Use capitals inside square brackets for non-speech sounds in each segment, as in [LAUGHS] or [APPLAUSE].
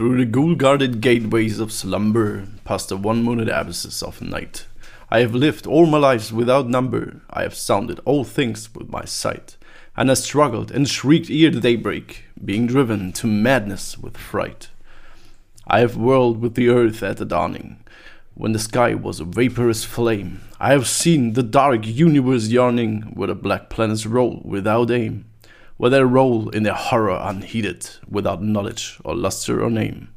Through the ghoul guarded gateways of slumber, past the one mooned abysses of night, I have lived all my lives without number, I have sounded all things with my sight, and I struggled and shrieked ere the daybreak, being driven to madness with fright. I have whirled with the earth at the dawning, when the sky was a vaporous flame. I have seen the dark universe yawning, where the black planets roll without aim where they roll in their horror unheeded, without knowledge or luster or name.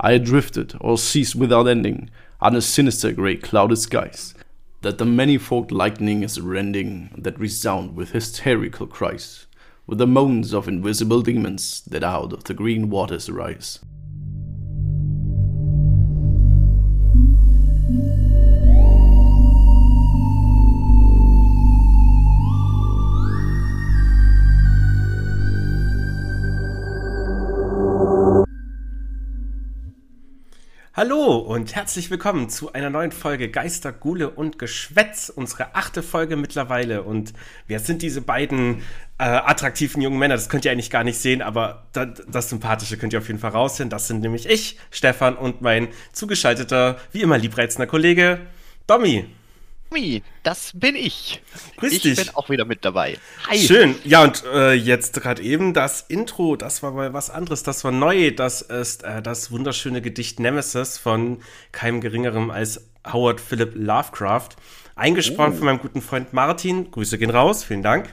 I had drifted or ceased without ending, under sinister grey clouded skies, that the manifold lightning is rending, that resound with hysterical cries, with the moans of invisible demons that out of the green waters rise. Hallo und herzlich willkommen zu einer neuen Folge Geister, Gule und Geschwätz, unsere achte Folge mittlerweile. Und wer sind diese beiden äh, attraktiven jungen Männer? Das könnt ihr eigentlich gar nicht sehen, aber das, das Sympathische könnt ihr auf jeden Fall raussehen. Das sind nämlich ich, Stefan und mein zugeschalteter, wie immer liebreizender Kollege Domi. Das bin ich. Grüß ich dich. bin auch wieder mit dabei. Hi. Schön. Ja, und äh, jetzt gerade eben das Intro, das war mal was anderes, das war neu. Das ist äh, das wunderschöne Gedicht Nemesis von keinem geringerem als Howard Philip Lovecraft. Eingesprochen oh. von meinem guten Freund Martin. Grüße gehen raus, vielen Dank.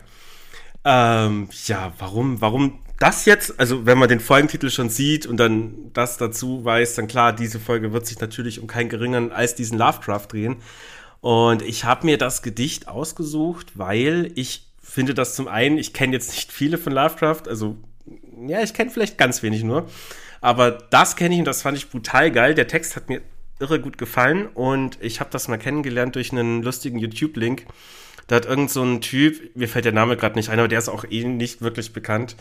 Ähm, ja, warum, warum das jetzt? Also, wenn man den Folgentitel schon sieht und dann das dazu weiß, dann klar, diese Folge wird sich natürlich um keinen geringeren als diesen Lovecraft drehen. Und ich habe mir das Gedicht ausgesucht, weil ich finde das zum einen, ich kenne jetzt nicht viele von Lovecraft, also ja, ich kenne vielleicht ganz wenig nur, aber das kenne ich und das fand ich brutal geil. Der Text hat mir irre gut gefallen und ich habe das mal kennengelernt durch einen lustigen YouTube-Link. Da hat irgend so ein Typ, mir fällt der Name gerade nicht ein, aber der ist auch eh nicht wirklich bekannt,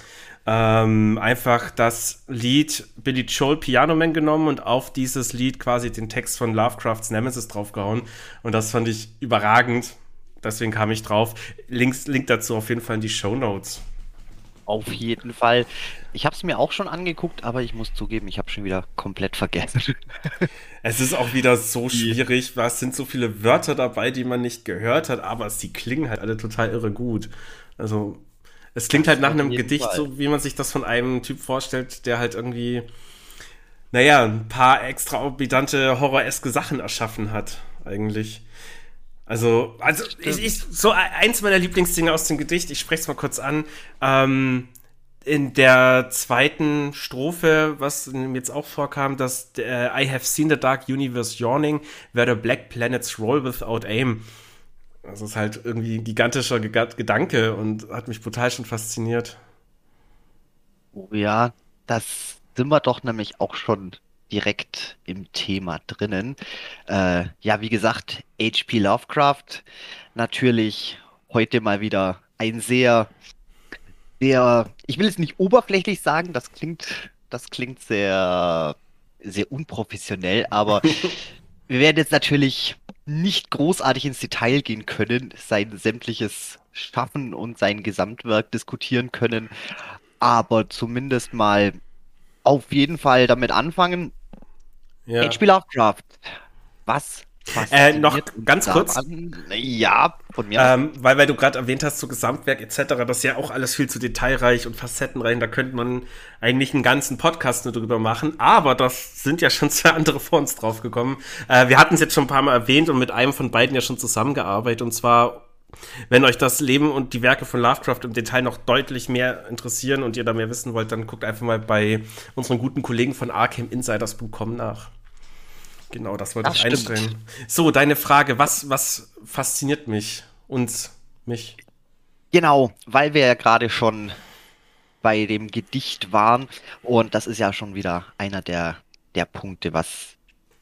ähm, einfach das Lied Billy Joel Piano Man genommen und auf dieses Lied quasi den Text von Lovecrafts Nemesis draufgehauen. Und das fand ich überragend. Deswegen kam ich drauf. Links, Link dazu auf jeden Fall in die Show Notes. Auf jeden Fall. Ich habe es mir auch schon angeguckt, aber ich muss zugeben, ich habe schon wieder komplett vergessen. [LAUGHS] Es ist auch wieder so schwierig. Es sind so viele Wörter dabei, die man nicht gehört hat, aber sie klingen halt alle total irre gut. Also es klingt das halt nach einem Gedicht, Fall. so wie man sich das von einem Typ vorstellt, der halt irgendwie, naja, ein paar extraorbitante, horroreske Sachen erschaffen hat, eigentlich. Also, also ich, ich, so eins meiner Lieblingsdinge aus dem Gedicht, ich spreche es mal kurz an. Ähm, in der zweiten Strophe, was jetzt auch vorkam, dass äh, I have seen the dark universe yawning, where the black planets roll without aim. Das ist halt irgendwie ein gigantischer Gedanke und hat mich brutal schon fasziniert. Oh ja, das sind wir doch nämlich auch schon direkt im Thema drinnen. Äh, ja, wie gesagt, H.P. Lovecraft, natürlich heute mal wieder ein sehr, sehr, ich will es nicht oberflächlich sagen, das klingt, das klingt sehr, sehr unprofessionell, aber [LAUGHS] wir werden jetzt natürlich nicht großartig ins Detail gehen können, sein sämtliches Schaffen und sein Gesamtwerk diskutieren können, aber zumindest mal auf jeden Fall damit anfangen. Ja. H.P. Lovecraft, was äh, noch ganz kurz. Ja, von mir. Ähm, weil, weil du gerade erwähnt hast, so Gesamtwerk etc., das ist ja auch alles viel zu detailreich und facettenreich. Da könnte man eigentlich einen ganzen Podcast nur drüber machen. Aber das sind ja schon zwei andere vor uns draufgekommen. Äh, wir hatten es jetzt schon ein paar Mal erwähnt und mit einem von beiden ja schon zusammengearbeitet. Und zwar, wenn euch das Leben und die Werke von Lovecraft im Detail noch deutlich mehr interessieren und ihr da mehr wissen wollt, dann guckt einfach mal bei unseren guten Kollegen von arcaminsiders.com nach. Genau, das wollte das ich stimmt. einstellen. So, deine Frage, was, was fasziniert mich, uns, mich? Genau, weil wir ja gerade schon bei dem Gedicht waren und das ist ja schon wieder einer der, der Punkte, was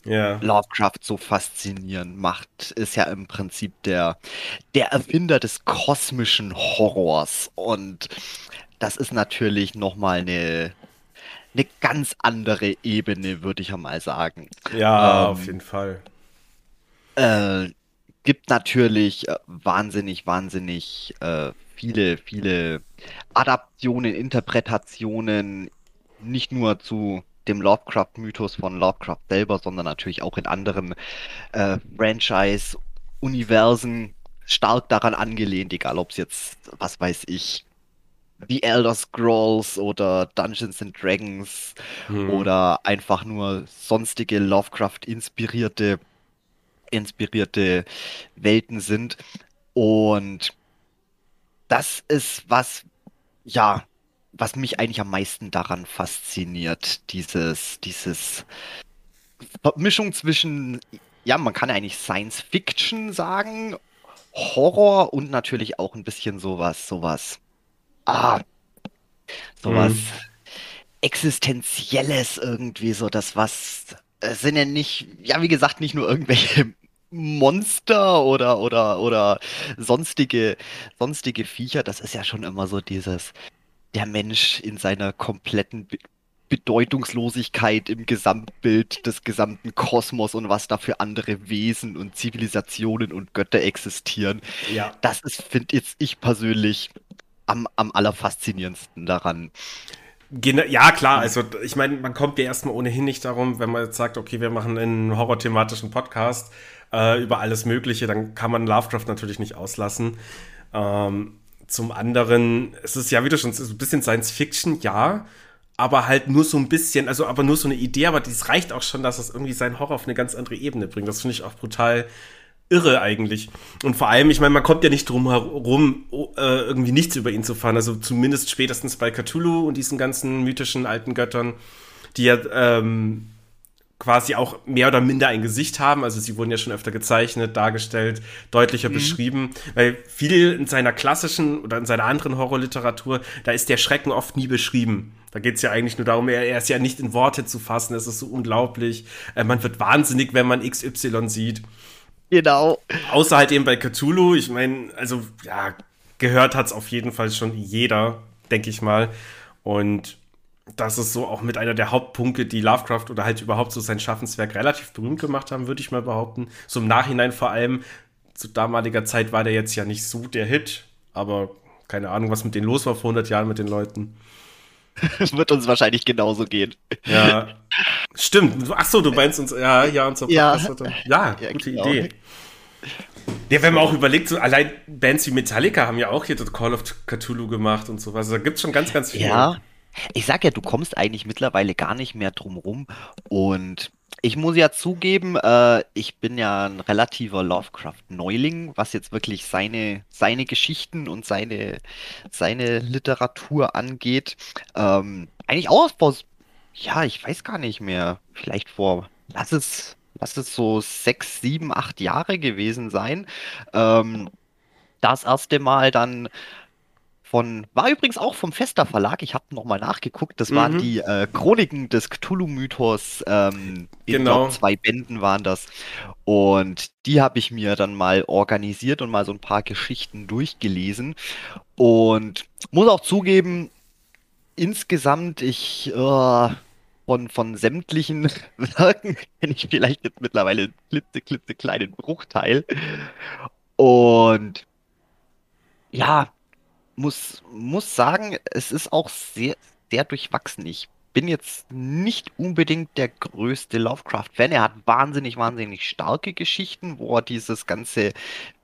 ja. Lovecraft so faszinierend macht, ist ja im Prinzip der, der Erfinder des kosmischen Horrors und das ist natürlich nochmal eine, eine ganz andere Ebene, würde ich ja mal sagen. Ja, ähm, auf jeden Fall. Äh, gibt natürlich äh, wahnsinnig, wahnsinnig äh, viele, viele Adaptionen, Interpretationen, nicht nur zu dem Lovecraft-Mythos von Lovecraft selber, sondern natürlich auch in anderen äh, Franchise-Universen stark daran angelehnt, egal ob es jetzt, was weiß ich, The Elder Scrolls oder Dungeons and Dragons hm. oder einfach nur sonstige Lovecraft-inspirierte inspirierte Welten sind. Und das ist was, ja, was mich eigentlich am meisten daran fasziniert. Dieses, dieses Mischung zwischen, ja, man kann eigentlich Science Fiction sagen, Horror und natürlich auch ein bisschen sowas, sowas ah, sowas mhm. Existenzielles irgendwie, so das was, es sind ja nicht, ja, wie gesagt, nicht nur irgendwelche Monster oder, oder, oder sonstige, sonstige Viecher, das ist ja schon immer so dieses, der Mensch in seiner kompletten Be Bedeutungslosigkeit im Gesamtbild des gesamten Kosmos und was da für andere Wesen und Zivilisationen und Götter existieren. Ja. Das ist, finde jetzt ich persönlich, am, am allerfaszinierendsten daran. Ja, klar, also ich meine, man kommt ja erstmal ohnehin nicht darum, wenn man jetzt sagt, okay, wir machen einen horrorthematischen Podcast äh, über alles Mögliche, dann kann man Lovecraft natürlich nicht auslassen. Ähm, zum anderen, es ist ja wieder schon so ein bisschen Science Fiction, ja, aber halt nur so ein bisschen, also aber nur so eine Idee, aber dies reicht auch schon, dass es irgendwie seinen Horror auf eine ganz andere Ebene bringt. Das finde ich auch brutal irre eigentlich. Und vor allem, ich meine, man kommt ja nicht drum herum, äh, irgendwie nichts über ihn zu fahren. Also zumindest spätestens bei Cthulhu und diesen ganzen mythischen alten Göttern, die ja ähm, quasi auch mehr oder minder ein Gesicht haben. Also sie wurden ja schon öfter gezeichnet, dargestellt, deutlicher mhm. beschrieben. Weil viel in seiner klassischen oder in seiner anderen Horrorliteratur, da ist der Schrecken oft nie beschrieben. Da geht es ja eigentlich nur darum, er, er, ist ja nicht in Worte zu fassen, es ist so unglaublich. Äh, man wird wahnsinnig, wenn man XY sieht. Genau. Außer halt eben bei Cthulhu. Ich meine, also ja, gehört hat es auf jeden Fall schon jeder, denke ich mal. Und das ist so auch mit einer der Hauptpunkte, die Lovecraft oder halt überhaupt so sein Schaffenswerk relativ berühmt gemacht haben, würde ich mal behaupten. So im Nachhinein vor allem. Zu damaliger Zeit war der jetzt ja nicht so der Hit, aber keine Ahnung, was mit denen los war vor 100 Jahren mit den Leuten. Das [LAUGHS] wird uns wahrscheinlich genauso gehen. Ja. Stimmt. Ach so, du meinst uns, ja, ja, und so. Ja, ja, ja gute genau. Idee. Ja, wenn man auch überlegt, so allein Bands wie Metallica haben ja auch hier das Call of Cthulhu gemacht und sowas. Also da gibt es schon ganz, ganz viel. Ja, ich sag ja, du kommst eigentlich mittlerweile gar nicht mehr drum rum. Und ich muss ja zugeben, äh, ich bin ja ein relativer Lovecraft-Neuling, was jetzt wirklich seine, seine Geschichten und seine, seine Literatur angeht. Ähm, eigentlich auch vor, ja, ich weiß gar nicht mehr, vielleicht vor, lass es lass es so sechs, sieben, acht Jahre gewesen sein. Ähm, das erste Mal dann von, war übrigens auch vom Fester Verlag, ich habe nochmal nachgeguckt, das mhm. waren die äh, Chroniken des Cthulhu-Mythos, ähm, genau. Glaub, zwei Bänden waren das. Und die habe ich mir dann mal organisiert und mal so ein paar Geschichten durchgelesen. Und muss auch zugeben, insgesamt, ich, äh, von, von sämtlichen [LAUGHS] Werken kenne ich vielleicht jetzt mittlerweile einen klitze, klitze kleinen Bruchteil. Und ja, muss, muss sagen, es ist auch sehr, sehr durchwachsen. Ich bin jetzt nicht unbedingt der größte Lovecraft-Fan. Er hat wahnsinnig, wahnsinnig starke Geschichten, wo er dieses ganze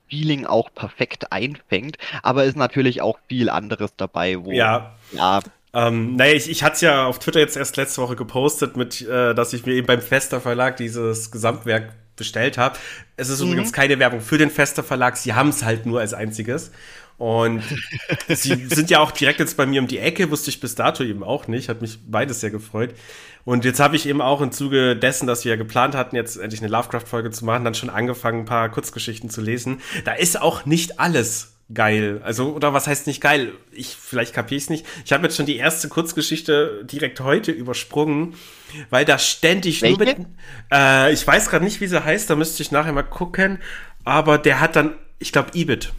Feeling auch perfekt einfängt. Aber ist natürlich auch viel anderes dabei, wo ja, ja ähm, naja, ich, ich hatte es ja auf Twitter jetzt erst letzte Woche gepostet, mit, äh, dass ich mir eben beim Fester Verlag dieses Gesamtwerk bestellt habe. Es ist mhm. übrigens keine Werbung für den Fester Verlag, sie haben es halt nur als einziges. Und sie [LAUGHS] sind ja auch direkt jetzt bei mir um die Ecke, wusste ich bis dato eben auch nicht, hat mich beides sehr gefreut. Und jetzt habe ich eben auch im Zuge dessen, dass wir ja geplant hatten, jetzt endlich eine Lovecraft-Folge zu machen, dann schon angefangen, ein paar Kurzgeschichten zu lesen. Da ist auch nicht alles geil. Also, oder was heißt nicht geil? Ich, vielleicht kapiere ich es nicht. Ich habe jetzt schon die erste Kurzgeschichte direkt heute übersprungen, weil da ständig Welche? nur mit. Äh, ich weiß gerade nicht, wie sie heißt, da müsste ich nachher mal gucken. Aber der hat dann, ich glaube, Ibit.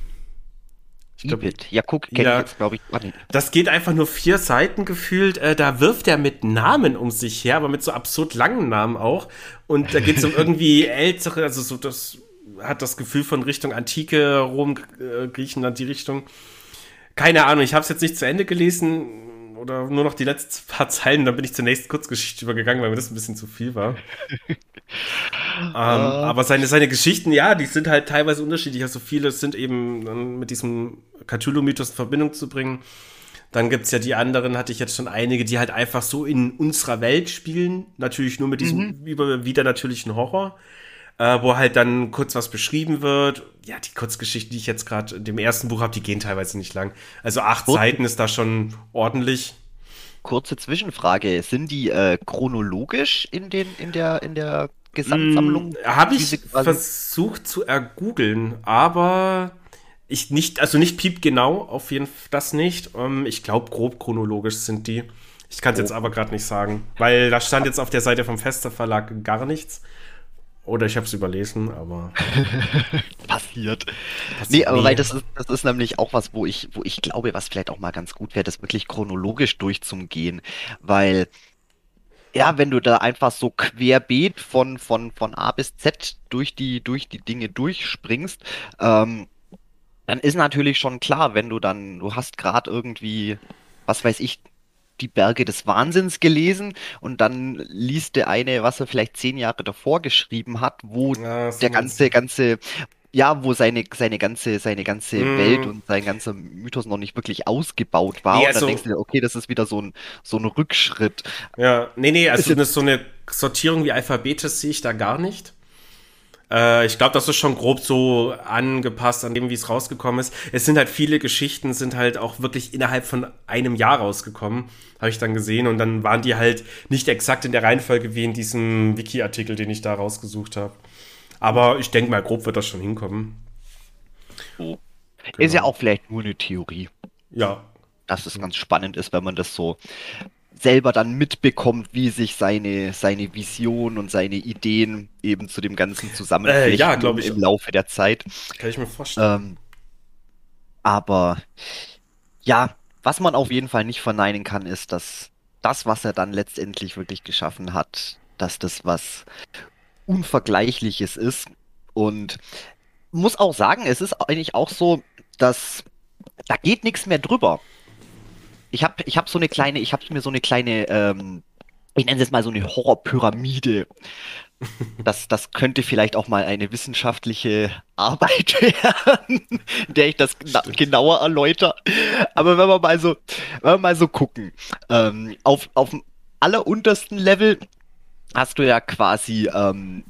Ich glaub, Ibit. Ja, guck, kenn ja, jetzt, glaube ich. Warte. Das geht einfach nur vier Seiten gefühlt. Äh, da wirft er mit Namen um sich her, aber mit so absurd langen Namen auch. Und da geht es um [LAUGHS] irgendwie ältere, also so das hat das Gefühl von Richtung Antike, Rom, äh, Griechenland, die Richtung. Keine Ahnung, ich habe es jetzt nicht zu Ende gelesen. oder nur noch die letzten paar Zeilen, dann bin ich zur nächsten Kurzgeschichte übergegangen, weil mir das ein bisschen zu viel war. [LAUGHS] ähm, uh. Aber seine, seine Geschichten, ja, die sind halt teilweise unterschiedlich. Also viele sind eben mit diesem Cthulhu-Mythos in Verbindung zu bringen. Dann gibt es ja die anderen, hatte ich jetzt schon einige, die halt einfach so in unserer Welt spielen. Natürlich nur mit diesem mhm. über, wieder natürlichen Horror äh, wo halt dann kurz was beschrieben wird. Ja, die Kurzgeschichten, die ich jetzt gerade in dem ersten Buch habe, die gehen teilweise nicht lang. Also acht Kurz Seiten ist da schon ordentlich. Kurze Zwischenfrage: Sind die äh, chronologisch in den in der in der Gesamtsammlung? Hm, habe ich versucht zu ergoogeln, aber ich nicht, also nicht piept genau, auf jeden Fall das nicht. Ähm, ich glaube, grob chronologisch sind die. Ich kann es oh. jetzt aber gerade nicht sagen, weil da stand jetzt auf der Seite vom Fester Verlag gar nichts. Oder ich habe es überlesen, aber. [LAUGHS] Passiert. Passiert. Nee, aber nee. weil das ist, das ist nämlich auch was, wo ich, wo ich glaube, was vielleicht auch mal ganz gut wäre, das wirklich chronologisch durchzugehen. Weil, ja, wenn du da einfach so querbeet von, von, von A bis Z durch die, durch die Dinge durchspringst, ähm, dann ist natürlich schon klar, wenn du dann, du hast gerade irgendwie, was weiß ich, die Berge des Wahnsinns gelesen und dann liest der eine, was er vielleicht zehn Jahre davor geschrieben hat, wo ja, der ganze, ganze, ja, wo seine, seine ganze, seine ganze mm. Welt und sein ganzer Mythos noch nicht wirklich ausgebaut war. Nee, also, und dann denkst du dir, okay, das ist wieder so ein, so ein Rückschritt. Ja, nee, nee, also ist so eine Sortierung wie Alphabetes sehe ich da gar nicht. Äh, ich glaube, das ist schon grob so angepasst an dem, wie es rausgekommen ist. Es sind halt viele Geschichten, sind halt auch wirklich innerhalb von einem Jahr rausgekommen, habe ich dann gesehen. Und dann waren die halt nicht exakt in der Reihenfolge wie in diesem Wiki-Artikel, den ich da rausgesucht habe. Aber ich denke mal, grob wird das schon hinkommen. Oh. Genau. Ist ja auch vielleicht nur eine Theorie. Ja. Dass es ganz spannend ist, wenn man das so selber dann mitbekommt, wie sich seine, seine Vision und seine Ideen eben zu dem Ganzen zusammenflechten äh, ja, glaube ich. im Laufe der Zeit. Kann ich mir vorstellen. Ähm, aber ja, was man auf jeden Fall nicht verneinen kann, ist, dass das, was er dann letztendlich wirklich geschaffen hat, dass das was Unvergleichliches ist. Und muss auch sagen, es ist eigentlich auch so, dass da geht nichts mehr drüber ich habe ich hab so eine kleine, ich habe mir so eine kleine, ähm, ich nenne es jetzt mal so eine Horrorpyramide. Das, das könnte vielleicht auch mal eine wissenschaftliche Arbeit [LAUGHS] werden, in der ich das genauer erläutere. Aber wenn wir mal so, wenn wir mal so gucken, ähm, auf, auf dem alleruntersten Level hast du ja quasi, ähm,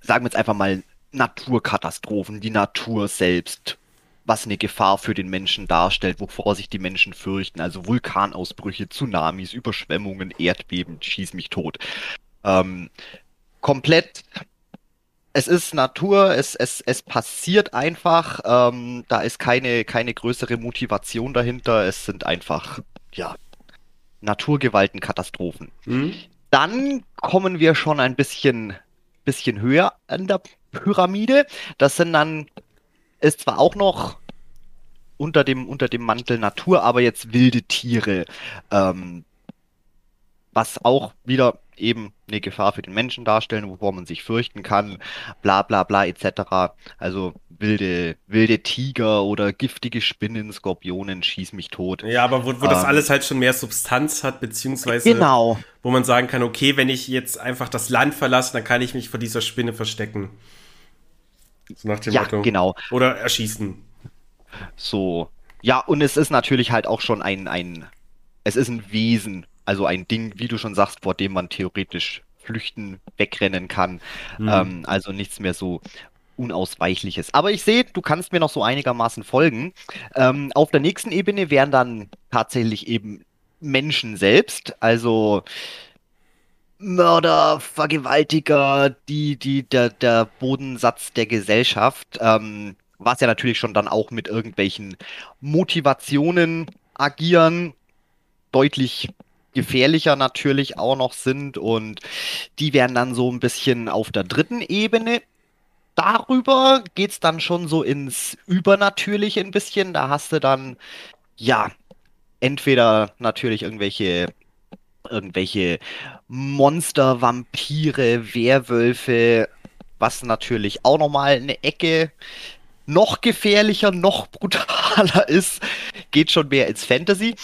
sagen wir jetzt einfach mal, Naturkatastrophen, die Natur selbst, was eine Gefahr für den Menschen darstellt, wovor sich die Menschen fürchten. Also Vulkanausbrüche, Tsunamis, Überschwemmungen, Erdbeben, schieß mich tot. Ähm, komplett. Es ist Natur, es, es, es passiert einfach. Ähm, da ist keine, keine größere Motivation dahinter. Es sind einfach, ja, Naturgewalten, Katastrophen. Mhm. Dann kommen wir schon ein bisschen, bisschen höher an der Pyramide. Das sind dann ist zwar auch noch unter dem, unter dem Mantel Natur, aber jetzt wilde Tiere. Ähm, was auch wieder eben eine Gefahr für den Menschen darstellen, wovor man sich fürchten kann, bla bla bla etc. Also wilde, wilde Tiger oder giftige Spinnen, Skorpionen, schieß mich tot. Ja, aber wo, wo ähm, das alles halt schon mehr Substanz hat, beziehungsweise genau. wo man sagen kann, okay, wenn ich jetzt einfach das Land verlasse, dann kann ich mich vor dieser Spinne verstecken. So nach dem ja, Motto. genau. Oder erschießen. So. Ja, und es ist natürlich halt auch schon ein, ein, es ist ein Wesen, also ein Ding, wie du schon sagst, vor dem man theoretisch flüchten, wegrennen kann. Mhm. Ähm, also nichts mehr so Unausweichliches. Aber ich sehe, du kannst mir noch so einigermaßen folgen. Ähm, auf der nächsten Ebene wären dann tatsächlich eben Menschen selbst, also Mörder, Vergewaltiger, die, die, der, der Bodensatz der Gesellschaft, ähm, was ja natürlich schon dann auch mit irgendwelchen Motivationen agieren, deutlich gefährlicher natürlich auch noch sind und die werden dann so ein bisschen auf der dritten Ebene. Darüber geht es dann schon so ins Übernatürliche ein bisschen. Da hast du dann, ja, entweder natürlich irgendwelche irgendwelche Monster, Vampire, Werwölfe, was natürlich auch nochmal eine Ecke noch gefährlicher, noch brutaler [LAUGHS] ist, geht schon mehr ins Fantasy.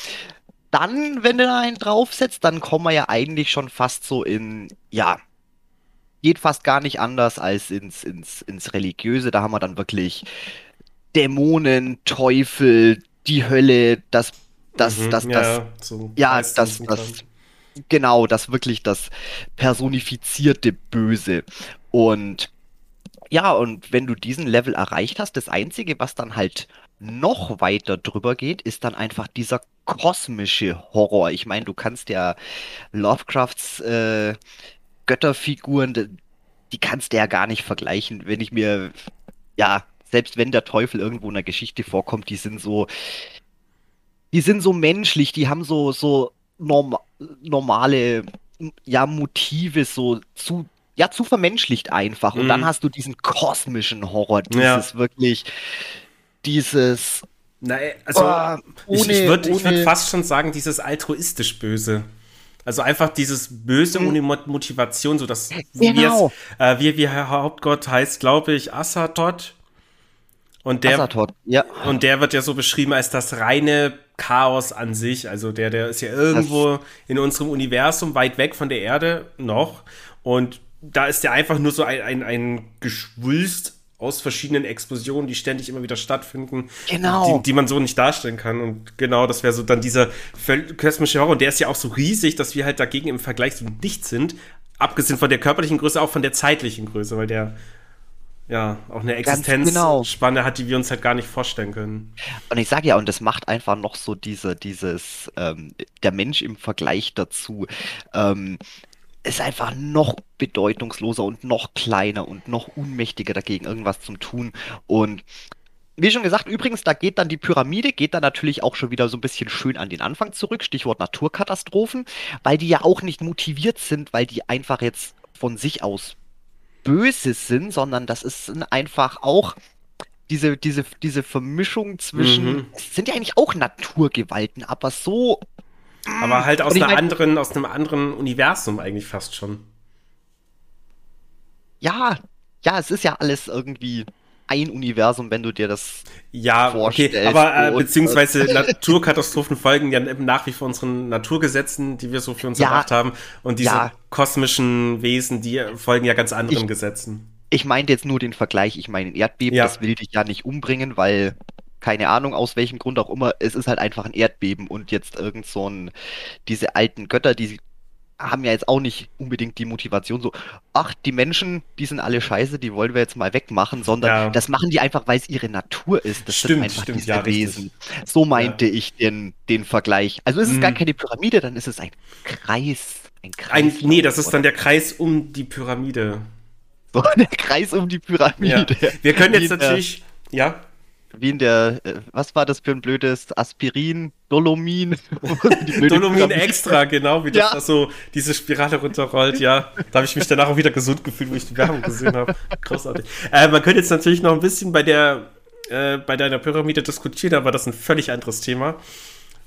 Dann, wenn du da einen draufsetzt, dann kommen wir ja eigentlich schon fast so in, ja, geht fast gar nicht anders als ins, ins, ins Religiöse. Da haben wir dann wirklich Dämonen, Teufel, die Hölle, das, das, Mhm, das, das, ja, so ja, das, das, genau, das wirklich das personifizierte Böse. Und ja, und wenn du diesen Level erreicht hast, das Einzige, was dann halt noch weiter drüber geht, ist dann einfach dieser kosmische Horror. Ich meine, du kannst ja Lovecrafts äh, Götterfiguren, die kannst du ja gar nicht vergleichen. Wenn ich mir, ja, selbst wenn der Teufel irgendwo in der Geschichte vorkommt, die sind so, die sind so menschlich, die haben so, so norm normale, ja, Motive, so zu, ja, zu vermenschlicht einfach. Und dann Mhm. hast du diesen kosmischen Horror, Ja. dieses wirklich, dieses, Na, also Ah, ich, ich ohne- würde würd ohne- fast schon sagen, dieses altruistisch Böse. Also einfach dieses Böse ohne Mo Motivation, so dass Mhm. Genau. äh, wie, wie Herr Hauptgott heißt, glaube ich, Assathoth. Und der, Azathoth. Ja, und der wird ja so beschrieben als das reine Chaos an sich. Also der, der ist ja irgendwo in unserem Universum weit weg von der Erde noch. Und da ist der einfach nur so ein, ein, ein Geschwulst aus verschiedenen Explosionen, die ständig immer wieder stattfinden, Genau. die, die man so nicht darstellen kann. Und genau, das wäre so dann dieser kosmische Horror. Und der ist ja auch so riesig, dass wir halt dagegen im Vergleich so nichts sind. Abgesehen von der körperlichen Größe, auch von der zeitlichen Größe, weil der ja auch eine Ganz genau. Existenzspanne hat, die wir uns halt gar nicht vorstellen können. Und ich sage ja, und das macht einfach noch so diese, dieses, ähm, der Mensch im Vergleich dazu, ähm, ist einfach noch bedeutungsloser und noch kleiner und noch unmächtiger dagegen, irgendwas zu tun. Und wie schon gesagt, übrigens, da geht dann die Pyramide, geht dann natürlich auch schon wieder so ein bisschen schön an den Anfang zurück, Stichwort Naturkatastrophen, weil die ja auch nicht motiviert sind, weil die einfach jetzt von sich aus böse sind, sondern das ist einfach auch diese, diese, diese Vermischung zwischen, Mhm. es sind ja eigentlich auch Naturgewalten, aber so, Aber halt aus einer mein- anderen, aus einem anderen Universum eigentlich fast schon. ja, ja, es ist ja alles irgendwie ein Universum, wenn du dir das Ja, okay, vorstellst aber äh, beziehungsweise [LAUGHS] Naturkatastrophen folgen ja nach wie vor unseren Naturgesetzen, die wir so für uns Ja, erdacht haben. Und diese ja. kosmischen Wesen, die folgen ja ganz anderen Ich- Gesetzen. Ich meinte jetzt nur den Vergleich, ich meine, ein Erdbeben, Ja. das will dich ja nicht umbringen, weil, keine Ahnung, aus welchem Grund auch immer, es ist halt einfach ein Erdbeben und jetzt irgend so ein, diese alten Götter, die haben ja jetzt auch nicht unbedingt die Motivation so, ach, die Menschen, die sind alle scheiße, die wollen wir jetzt mal wegmachen, sondern Ja. das machen die einfach, weil es ihre Natur ist. Das Stimmt, sind einfach stimmt, diese ja, richtig. Wesen. So meinte ich den, den Vergleich. Also ist es gar Mhm. keine Pyramide, dann ist es ein Kreis. Ein Kreis. Ein, nee, das ist dann der Kreis um die Pyramide. [LAUGHS] so, der Kreis um die Ja. Pyramide. Wir können jetzt natürlich, ja, Wie in der, äh, was war das für ein blödes Aspirin, Dolomin? [LAUGHS] Dolomin extra, genau, wie das Ja. da so diese Spirale runterrollt, ja. Da habe ich mich danach auch wieder gesund gefühlt, wo ich die Werbung gesehen habe. Großartig. Äh, man könnte jetzt natürlich noch ein bisschen bei der, äh, bei deiner Pyramide diskutieren, aber das ist ein völlig anderes Thema.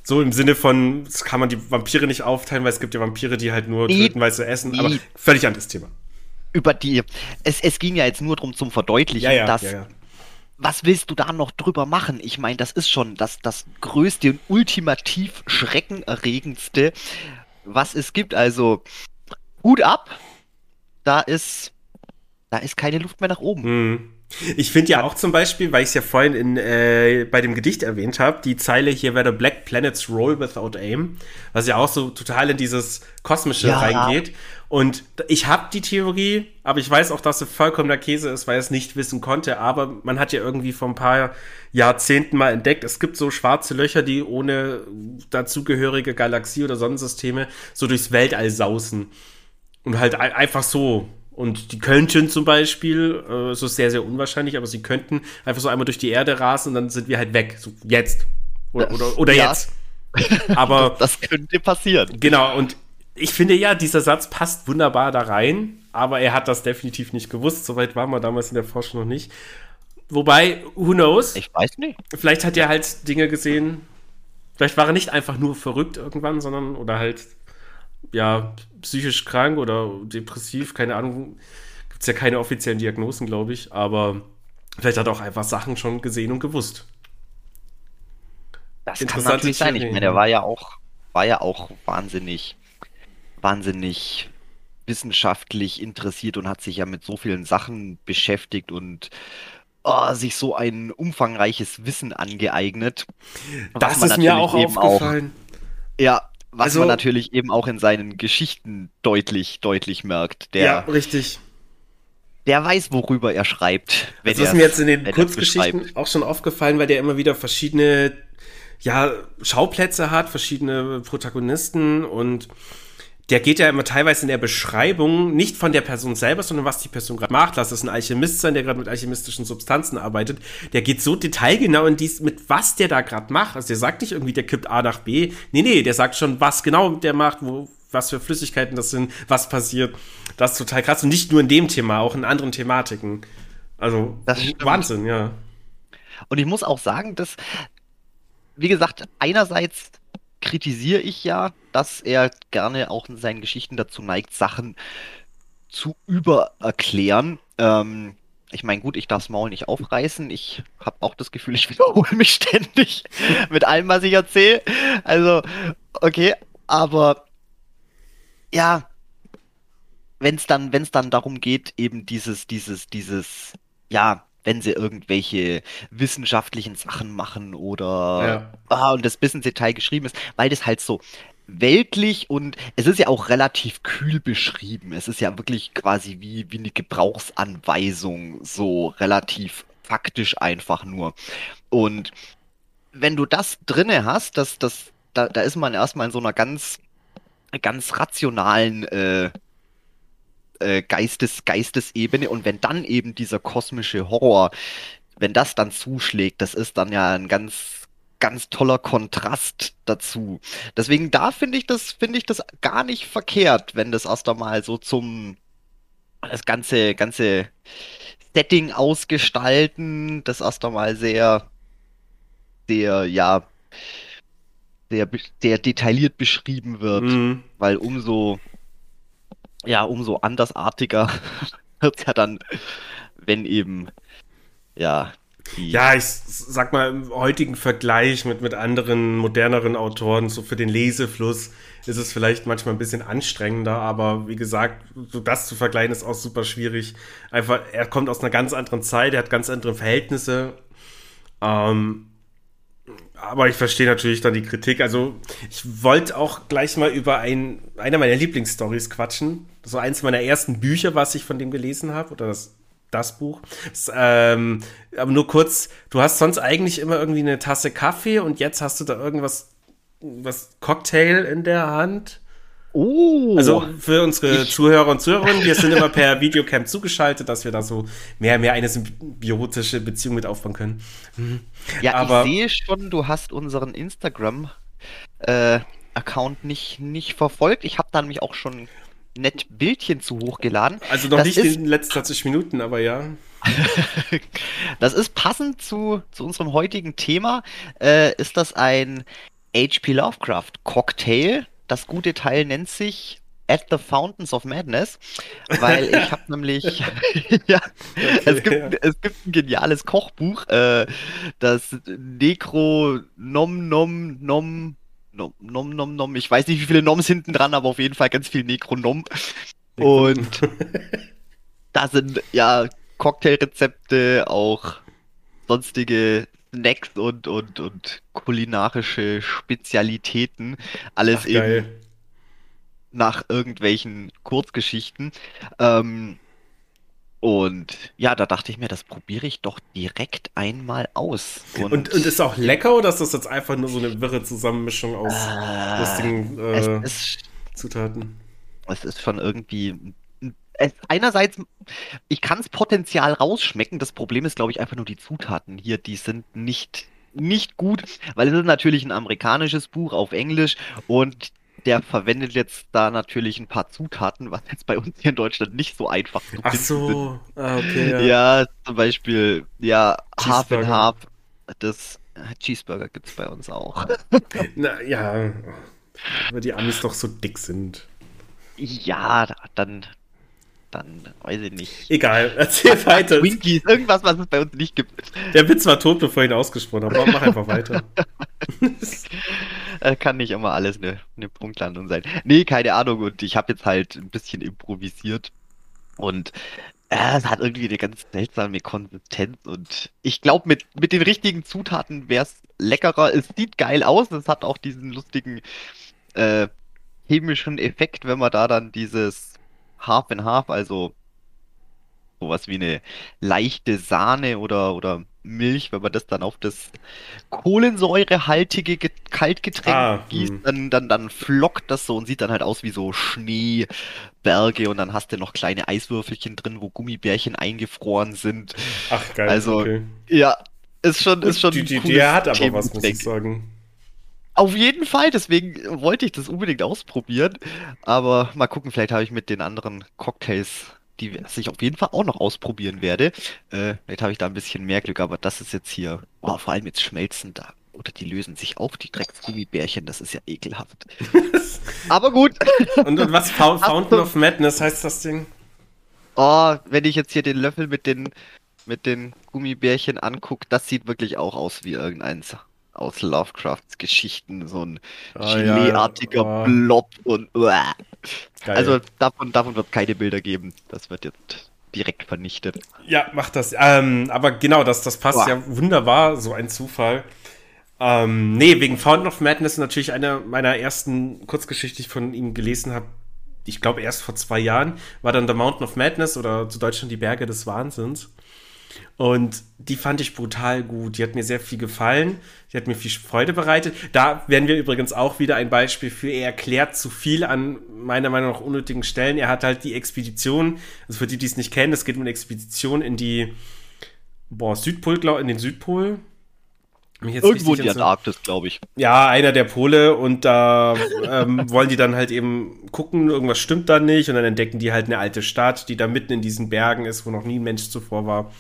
So im Sinne von, das kann man die Vampire nicht aufteilen, weil es gibt ja Vampire, die halt nur töten, weil sie essen, aber völlig anderes Thema. Über die, es, es ging ja jetzt nur darum zum Verdeutlichen, Ja, ja, dass, ja. Was willst du da noch drüber machen? Ich meine, das ist schon das, das größte und ultimativ schreckenerregendste, was es gibt. Also, Hut ab, da ist, da ist keine Luft mehr nach oben. Hm. Ich finde ja auch zum Beispiel, weil ich es ja vorhin in, äh, bei dem Gedicht erwähnt habe, die Zeile hier where the black planets roll without aim, was ja auch so total in dieses Kosmische Ja. reingeht. Und ich habe die Theorie, aber ich weiß auch, dass sie vollkommener Käse ist, weil er es nicht wissen konnte. Aber man hat ja irgendwie vor ein paar Jahrzehnten mal entdeckt, es gibt so schwarze Löcher, die ohne dazugehörige Galaxie oder Sonnensysteme so durchs Weltall sausen. Und halt ein- einfach so. Und die könnten zum Beispiel, äh, es ist sehr, sehr unwahrscheinlich, aber sie könnten einfach so einmal durch die Erde rasen und dann sind wir halt weg. So jetzt. Oder, oder, oder Ja. jetzt. Aber [LAUGHS] Das könnte passieren. genau, und ich finde ja, dieser Satz passt wunderbar da rein, aber er hat das definitiv nicht gewusst. Soweit waren wir damals in der Forschung noch nicht. Wobei, who knows? Ich weiß nicht. Vielleicht hat er halt Dinge gesehen. Vielleicht war er nicht einfach nur verrückt irgendwann, sondern oder halt ja psychisch krank oder depressiv, keine Ahnung. Gibt es ja keine offiziellen Diagnosen, glaube ich, aber vielleicht hat er auch einfach Sachen schon gesehen und gewusst. Das kann natürlich sein. Ich meine, der war ja auch war ja auch wahnsinnig, wahnsinnig wissenschaftlich interessiert und hat sich ja mit so vielen Sachen beschäftigt und oh, sich so ein umfangreiches Wissen angeeignet. Das ist mir auch aufgefallen. Auch, ja, was also, man natürlich eben auch in seinen Geschichten deutlich, deutlich merkt. Der, ja, richtig. Der weiß, worüber er schreibt. das ist mir jetzt in den Kurzgeschichten auch schon aufgefallen, weil der immer wieder verschiedene ja, Schauplätze hat, verschiedene Protagonisten und der geht ja immer teilweise in der Beschreibung nicht von der Person selber, sondern was die Person gerade macht. Lass es ein Alchemist sein, der gerade mit alchemistischen Substanzen arbeitet. Der geht so detailgenau in dies, mit was der da gerade macht. Also der sagt nicht irgendwie, der kippt A nach B. Nee, nee, der sagt schon, was genau der macht, wo, was für Flüssigkeiten das sind, was passiert. Das ist total krass. Und nicht nur in dem Thema, auch in anderen Thematiken. Also, Wahnsinn, ja. Und ich muss auch sagen, dass, wie gesagt, einerseits kritisiere ich ja, dass er gerne auch in seinen Geschichten dazu neigt, Sachen zu übererklären. Ähm, ich meine, gut, ich darf das Maul nicht aufreißen. Ich habe auch das Gefühl, ich [LAUGHS] wiederhole mich ständig mit allem, was ich erzähle. Also, okay, aber ja, wenn es dann, wenn es dann darum geht, eben dieses, dieses, dieses, ja, wenn sie irgendwelche wissenschaftlichen Sachen machen oder ja. ah, und das bis ins Detail geschrieben ist, weil das halt so weltlich und es ist ja auch relativ kühl beschrieben. Es ist ja wirklich quasi wie, wie eine Gebrauchsanweisung, so relativ faktisch einfach nur. Und wenn du das drinne hast, das, das, da, da ist man erstmal in so einer ganz, ganz rationalen äh, äh, Geistes, Geistesebene und wenn dann eben dieser kosmische Horror, wenn das dann zuschlägt, das ist dann ja ein ganz, ganz toller Kontrast dazu. Deswegen da finde ich das, finde ich das gar nicht verkehrt, wenn das erst einmal so zum, das ganze, ganze Setting ausgestalten, das erst einmal sehr, sehr, ja, sehr, sehr detailliert beschrieben wird, mhm. weil umso ja, umso andersartiger [LAUGHS] wird es ja dann, wenn eben, ja, ja, ich sag mal, im heutigen Vergleich mit, mit anderen, moderneren Autoren, so für den Lesefluss, ist es vielleicht manchmal ein bisschen anstrengender, aber wie gesagt, so das zu vergleichen ist auch super schwierig. Einfach, er kommt aus einer ganz anderen Zeit, er hat ganz andere Verhältnisse. Ähm, aber ich verstehe natürlich dann die Kritik. Also, ich wollte auch gleich mal über ein, einer meiner Lieblingsstories quatschen. Das war eins meiner ersten Bücher, was ich von dem gelesen habe, oder das, das Buch. Das, ähm, aber nur kurz, du hast sonst eigentlich immer irgendwie eine Tasse Kaffee und jetzt hast du da irgendwas, was Cocktail in der Hand. Oh. Also für unsere. Zuhörer und Zuhörerinnen, wir sind immer per Videocamp zugeschaltet, dass wir da so mehr, mehr eine symbiotische Beziehung mit aufbauen können. Mhm. Ja, Aber, ich sehe schon, du hast unseren Instagram äh, Account nicht, nicht verfolgt. Ich habe da nämlich auch schon nett Bildchen zu hochgeladen. Also noch das nicht ist, in den letzten 20 Minuten, aber ja. [LAUGHS] das ist passend zu, zu unserem heutigen Thema. Äh, ist das ein HP Lovecraft Cocktail? Das gute Teil nennt sich At the Fountains of Madness, weil ich habe [LAUGHS] nämlich, [LAUGHS] ja, okay, es, gibt, ja. es gibt ein geniales Kochbuch, äh, das Necro Nom Nom Nom Nom Nom Nom Nom, ich weiß nicht, wie viele Noms hinten dran, aber auf jeden Fall ganz viel Necronom. Und [LAUGHS] da sind ja Cocktailrezepte, auch sonstige Snacks und, und, und kulinarische Spezialitäten. Alles Ach, eben nach irgendwelchen Kurzgeschichten. Ähm, und ja, da dachte ich mir, das probiere ich doch direkt einmal aus. Und, und, und, ist auch lecker oder ist das jetzt einfach nur so eine wirre Zusammenmischung aus äh, lustigen äh, es ist, Zutaten? Es ist schon irgendwie. Es, einerseits, ich kann es potenzial rausschmecken. Das Problem ist, glaube ich, einfach nur die Zutaten hier. Die sind nicht, nicht gut, weil es ist natürlich ein amerikanisches Buch auf Englisch und der verwendet jetzt da natürlich ein paar Zutaten, was jetzt bei uns hier in Deutschland nicht so einfach zu Ach so, ah, okay. Ja. ja. zum Beispiel, ja, Half and Half, das äh, Cheeseburger gibt es bei uns auch. [LAUGHS] Na ja, weil die Amis doch so dick sind. Ja, dann dann weiß ich nicht. Egal, [LAUGHS] erzähl weiter. Twinkies, irgendwas, was es bei uns nicht gibt. Der Witz war tot, bevor ich ihn ausgesprochen habe. Mach einfach weiter. [LAUGHS] Äh, Kann nicht immer alles eine, eine Punktlandung sein. Nee, keine Ahnung. Und ich habe jetzt halt ein bisschen improvisiert. Und äh, es hat irgendwie eine ganz seltsame Konsistenz. Und ich glaube, mit, mit den richtigen Zutaten wäre es leckerer. Es sieht geil aus. Es hat auch diesen lustigen äh, chemischen Effekt, wenn man da dann dieses Half and Half, also sowas wie eine leichte Sahne oder, oder Milch, wenn man das dann auf das kohlensäurehaltige Ge- Kaltgetränk Ah, gießt, hm. dann, dann, dann flockt das so und sieht dann halt aus wie so Schneeberge und dann hast du noch kleine Eiswürfelchen drin, wo Gummibärchen eingefroren sind. Ach, geil. Also, okay. Ja, ist schon, ist schon die, ein die, cooles der hat aber was, muss ich sagen. Auf jeden Fall, deswegen wollte ich das unbedingt ausprobieren. Aber mal gucken, vielleicht habe ich mit den anderen Cocktails, die ich auf jeden Fall auch noch ausprobieren werde. Äh, vielleicht habe ich da ein bisschen mehr Glück, aber das ist jetzt hier, oh, vor allem jetzt schmelzen da. Oder die lösen sich auf, die Drecksgummibärchen, das ist ja ekelhaft. [LAUGHS] aber gut. Und, und was? Fountain of Madness heißt das Ding? Oh, wenn ich jetzt hier den Löffel mit den, mit den Gummibärchen angucke, das sieht wirklich auch aus wie irgendeins aus Lovecrafts Geschichten. So ein Ah, ja, Gelee-artiger oh. Blob und uah. Also davon, davon wird keine Bilder geben. Das wird jetzt direkt vernichtet. Ja, mach das. Ähm, aber genau, das, das passt Boah. ja wunderbar, so ein Zufall. Ähm, nee, wegen Fountain of Madness natürlich eine meiner ersten Kurzgeschichten, die ich von ihm gelesen habe. Ich glaube, erst vor zwei Jahren war dann The Mountain of Madness oder zu Deutschland die Berge des Wahnsinns. Und die fand ich brutal gut. Die hat mir sehr viel gefallen. Die hat mir viel Freude bereitet. Da werden wir übrigens auch wieder ein Beispiel für. Er erklärt zu viel an meiner Meinung nach unnötigen Stellen. Er hat halt die Expedition, also für die, die es nicht kennen, es geht um eine Expedition in die, boah, Südpol, glaub, in den Südpol. Irgendwo in so- Antarktis, glaube ich. ja, einer der Pole und da ähm, [LAUGHS] wollen die dann halt eben gucken, irgendwas stimmt da nicht und dann entdecken die halt eine alte Stadt, die da mitten in diesen Bergen ist, wo noch nie ein Mensch zuvor war.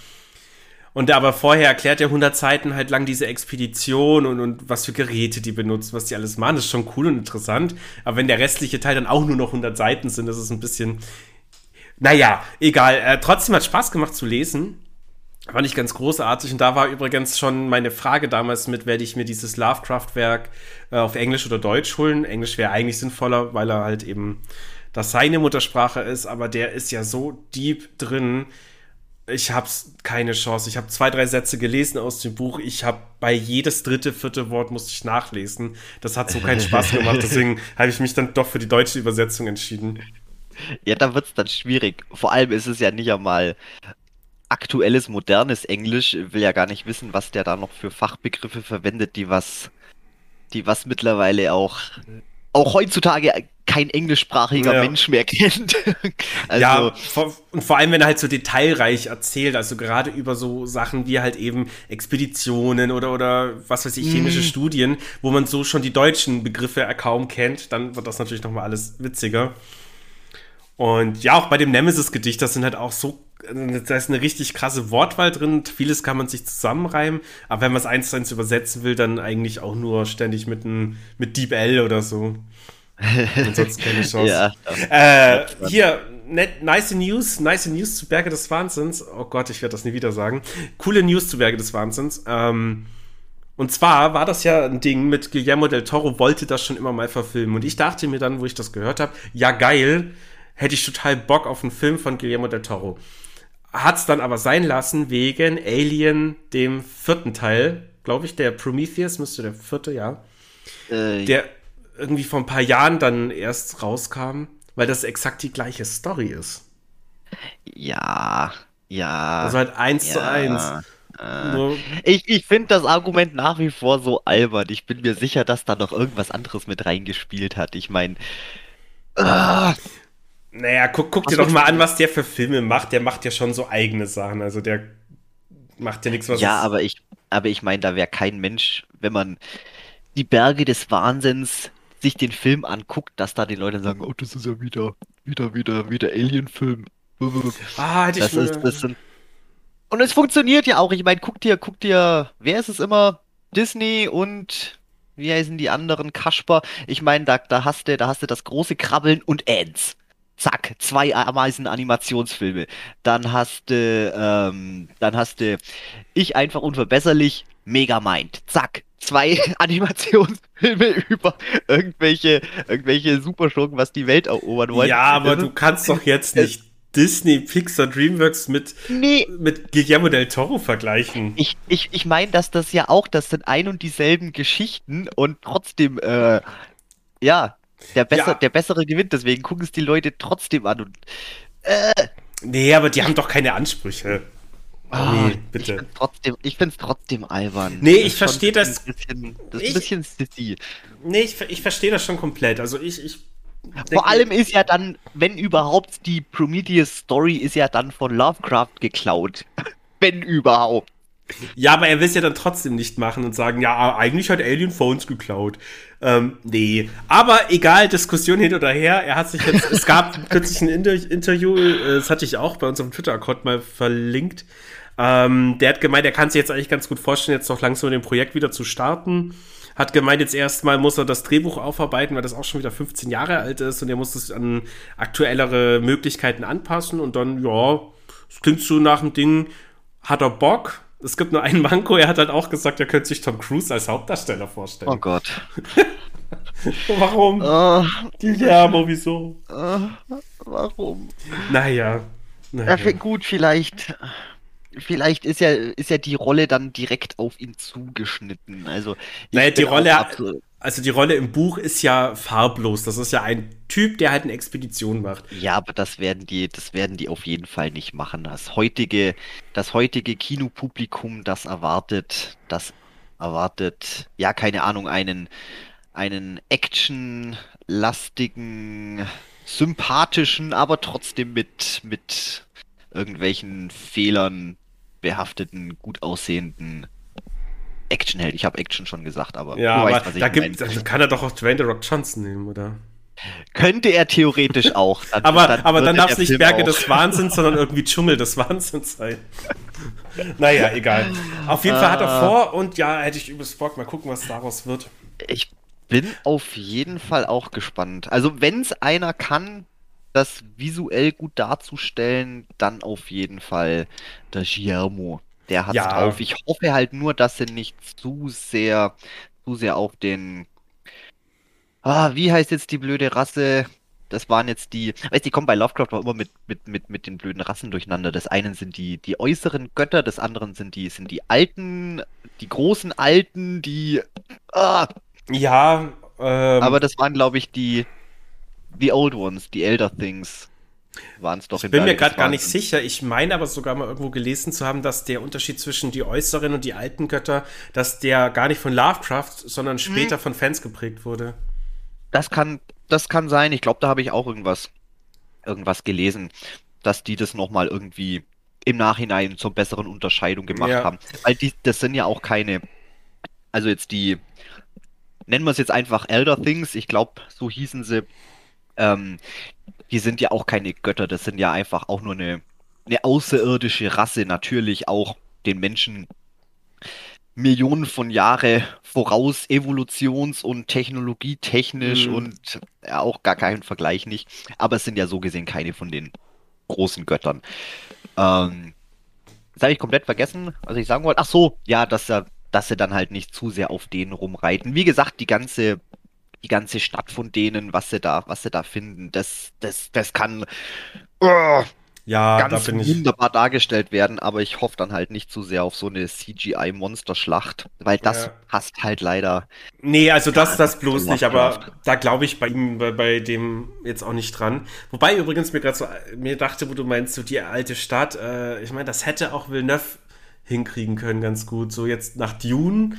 Und aber vorher erklärt er 100 Seiten halt lang diese Expedition und, und was für Geräte die benutzen, was die alles machen. Das ist schon cool und interessant. Aber wenn der restliche Teil dann auch nur noch 100 Seiten sind, das ist ein bisschen, naja, egal. Äh, trotzdem hat Spaß gemacht zu lesen. Fand ich ganz großartig. Und da war übrigens schon meine Frage damals mit, werde ich mir dieses Lovecraft-Werk äh, auf Englisch oder Deutsch holen. Englisch wäre eigentlich sinnvoller, weil er halt eben das seine Muttersprache ist, aber der ist ja so deep drin. Ich hab's keine Chance. Ich habe zwei, drei Sätze gelesen aus dem Buch. Ich habe bei jedes dritte, vierte Wort musste ich nachlesen. Das hat so keinen Spaß gemacht. [LAUGHS] Deswegen habe ich mich dann doch für die deutsche Übersetzung entschieden. Ja, da wird's dann schwierig. Vor allem ist es ja nicht einmal aktuelles, modernes Englisch. Ich will ja gar nicht wissen, was der da noch für Fachbegriffe verwendet, die was, die was mittlerweile auch, auch heutzutage kein englischsprachiger Ja. Mensch mehr kennt. [LAUGHS] Also, ja, vor, und vor allem, wenn er halt so detailreich erzählt, also gerade über so Sachen wie halt eben Expeditionen oder, oder was weiß ich, chemische Mhm. Studien, wo man so schon die deutschen Begriffe kaum kennt, dann wird das natürlich nochmal alles witziger. Und ja, auch bei dem Nemesis-Gedicht, das sind halt auch so, da ist eine richtig krasse Wortwahl drin, vieles kann man sich zusammenreimen, aber wenn man es eins zu eins übersetzen will, dann eigentlich auch nur ständig mit, einem mit Deep L oder so. Ansonsten keine [LAUGHS] Chance. ja, Äh, hier, net, nice News, nice News zu Berge des Wahnsinns. Oh Gott, ich werde das nie wieder sagen. Coole News zu Berge des Wahnsinns. Ähm, und zwar war das ja ein Ding mit Guillermo del Toro, wollte das schon immer mal verfilmen. Und ich dachte mir dann, wo ich das gehört habe, ja geil, hätte ich total Bock auf einen Film von Guillermo del Toro. Hat's dann aber sein lassen wegen Alien, dem vierten Teil, glaube ich, der Prometheus müsste der vierte, ja äh, der irgendwie vor ein paar Jahren dann erst rauskam, weil das exakt die gleiche Story ist. ja, ja. Also halt eins zu ja. eins. Äh, Nur, Ich, ich finde das Argument nach wie vor so albern. Ich bin mir sicher, dass da noch irgendwas anderes mit reingespielt hat. Ich meine, ah, naja, guck, guck dir doch mal an, was der für Filme macht. Der macht ja schon so eigene Sachen. Also der macht ja nichts, was ja, aber ich, aber ich meine, da wäre kein Mensch, wenn man die Berge des Wahnsinns sich den Film anguckt, dass da die Leute sagen, oh, das ist ja wieder, wieder, wieder, wieder Alien-Film. [LAUGHS] Ah, hätte Das ist, das sind. Und es funktioniert ja auch. Ich meine, guck dir, guck dir, wer ist es immer? Disney und wie heißen die anderen? Kasper. Ich meine, da, da hast du, da hast du das große Krabbeln und Ants. Zack, zwei Ameisen-Animationsfilme. Dann hast du, ähm, dann hast du Ich einfach unverbesserlich, Megamind. Zack, zwei [LAUGHS] Animationsfilme [LAUGHS] über irgendwelche, irgendwelche Superschurken, was die Welt erobern wollen. Ja, aber du kannst doch jetzt nicht Disney, Pixar, DreamWorks mit, Nee, mit Guillermo del Toro vergleichen. ich, ich, ich meine, dass das ja auch, das sind ein und dieselben Geschichten und trotzdem, äh, ja, der, besser, Ja. der bessere gewinnt, deswegen gucken es die Leute trotzdem an und Nee, aber die haben doch keine Ansprüche. Ah, nee, bitte. Ich find's trotzdem, ich find's trotzdem albern. Nee, ich ist schon versteh ein das- Bisschen, das ist Ich- ein bisschen sissy. Nee, ich, ich verstehe das schon komplett. Also ich, ich Vor allem ist ja dann, wenn überhaupt, die Prometheus Story ist ja dann von Lovecraft geklaut. [LAUGHS] wenn überhaupt. Ja, aber er will es ja dann trotzdem nicht machen und sagen, ja, eigentlich hat Alien Phones geklaut. Ähm, nee. Aber egal, Diskussion hin oder her. Er hat sich jetzt, es gab [LAUGHS] kürzlich ein Inter Interview, äh, das hatte ich auch bei unserem Twitter-Account mal verlinkt. Ähm, der hat gemeint, er kann sich jetzt eigentlich ganz gut vorstellen, jetzt doch langsam mit dem Projekt wieder zu starten. Hat gemeint, jetzt erstmal muss er das Drehbuch aufarbeiten, weil das auch schon wieder 15 Jahre alt ist und er muss es an aktuellere Möglichkeiten anpassen und dann, ja, es klingt so nach dem Ding, hat er Bock. Es gibt nur einen Manko, er hat halt auch gesagt, er könnte sich Tom Cruise als Hauptdarsteller vorstellen. Oh Gott. [LAUGHS] Warum? Äh, Guillermo, wieso? äh, warum? Naja. naja. Gut, vielleicht. Vielleicht ist ja, ist ja die Rolle dann direkt auf ihn zugeschnitten. Also, Naja, die Rolle, also die Rolle im Buch ist ja farblos. Das ist ja ein Typ, der halt eine Expedition macht. Ja, aber das werden die, das werden die auf jeden Fall nicht machen. Das heutige, das heutige Kinopublikum, das erwartet, das erwartet, ja, keine Ahnung, einen, einen actionlastigen, sympathischen, aber trotzdem mit, mit irgendwelchen Fehlern behafteten, gut aussehenden Actionheld. Ich habe Action schon gesagt, aber Ja, aber weißt, da gibt, also kann er doch auch Dwayne The Rock Johnson nehmen, oder? Könnte er theoretisch [LAUGHS] auch. Dann- Aber, dann aber dann darf es nicht Berge auch- des Wahnsinns, sondern irgendwie Dschungel des Wahnsinns sein. [LAUGHS] naja, egal. Auf jeden Fall hat er Ah. vor und ja, hätte ich übelst Bock. Mal gucken, was daraus wird. Ich bin auf jeden Fall auch gespannt. Also, wenn es einer kann, das visuell gut darzustellen, dann auf jeden Fall der Guillermo. Der hat's Ja. drauf. Ich hoffe halt nur, dass sie nicht zu sehr, zu sehr auf den. Ah, wie heißt jetzt die blöde Rasse? Das waren jetzt die. Weißt du, die kommen bei Lovecraft auch immer mit, mit, mit, mit den blöden Rassen durcheinander. Das einen sind die, die äußeren Götter, des anderen sind die, sind die alten, die großen Alten, die. Ah, Ja, ähm, aber das waren, glaube ich, die, die Old Ones, die Elder Things. Waren es doch ich in bin mir gerade gar nicht sicher. Ich meine aber sogar mal irgendwo gelesen zu haben, dass der Unterschied zwischen die äußeren und die alten Götter, dass der gar nicht von Lovecraft, sondern später von Fans geprägt wurde. Das kann, das kann sein. Ich glaube, da habe ich auch irgendwas, irgendwas gelesen, dass die das nochmal irgendwie im Nachhinein zur besseren Unterscheidung gemacht Ja. haben. Weil die, das sind ja auch keine, also jetzt die, nennen wir es jetzt einfach Elder Things, ich glaube, so hießen sie, ähm, die sind ja auch keine Götter, das sind ja einfach auch nur eine, eine außerirdische Rasse, natürlich auch den Menschen Millionen von Jahre voraus, evolutions- und technologietechnisch Mhm. und ja, auch gar keinen Vergleich nicht. Aber es sind ja so gesehen keine von den großen Göttern. Ähm, das habe ich komplett vergessen, was ich sagen wollte. Ach so, ja, dass dass sie dann halt nicht zu sehr auf denen rumreiten. Wie gesagt, die ganze, die ganze Stadt von denen, was sie da, was sie da finden, das, das, das kann uh, Ja, ganz da bin ich. wunderbar dargestellt werden, aber ich hoffe dann halt nicht zu sehr auf so eine CGI-Monsterschlacht, weil das Ja. passt halt leider. Nee, also das, das bloß nicht, aber da glaube ich bei ihm, bei, bei dem jetzt auch nicht dran. Wobei übrigens mir gerade so, mir dachte, wo du meinst, so die alte Stadt, äh, ich meine, das hätte auch Villeneuve hinkriegen können, ganz gut. So jetzt nach Dune,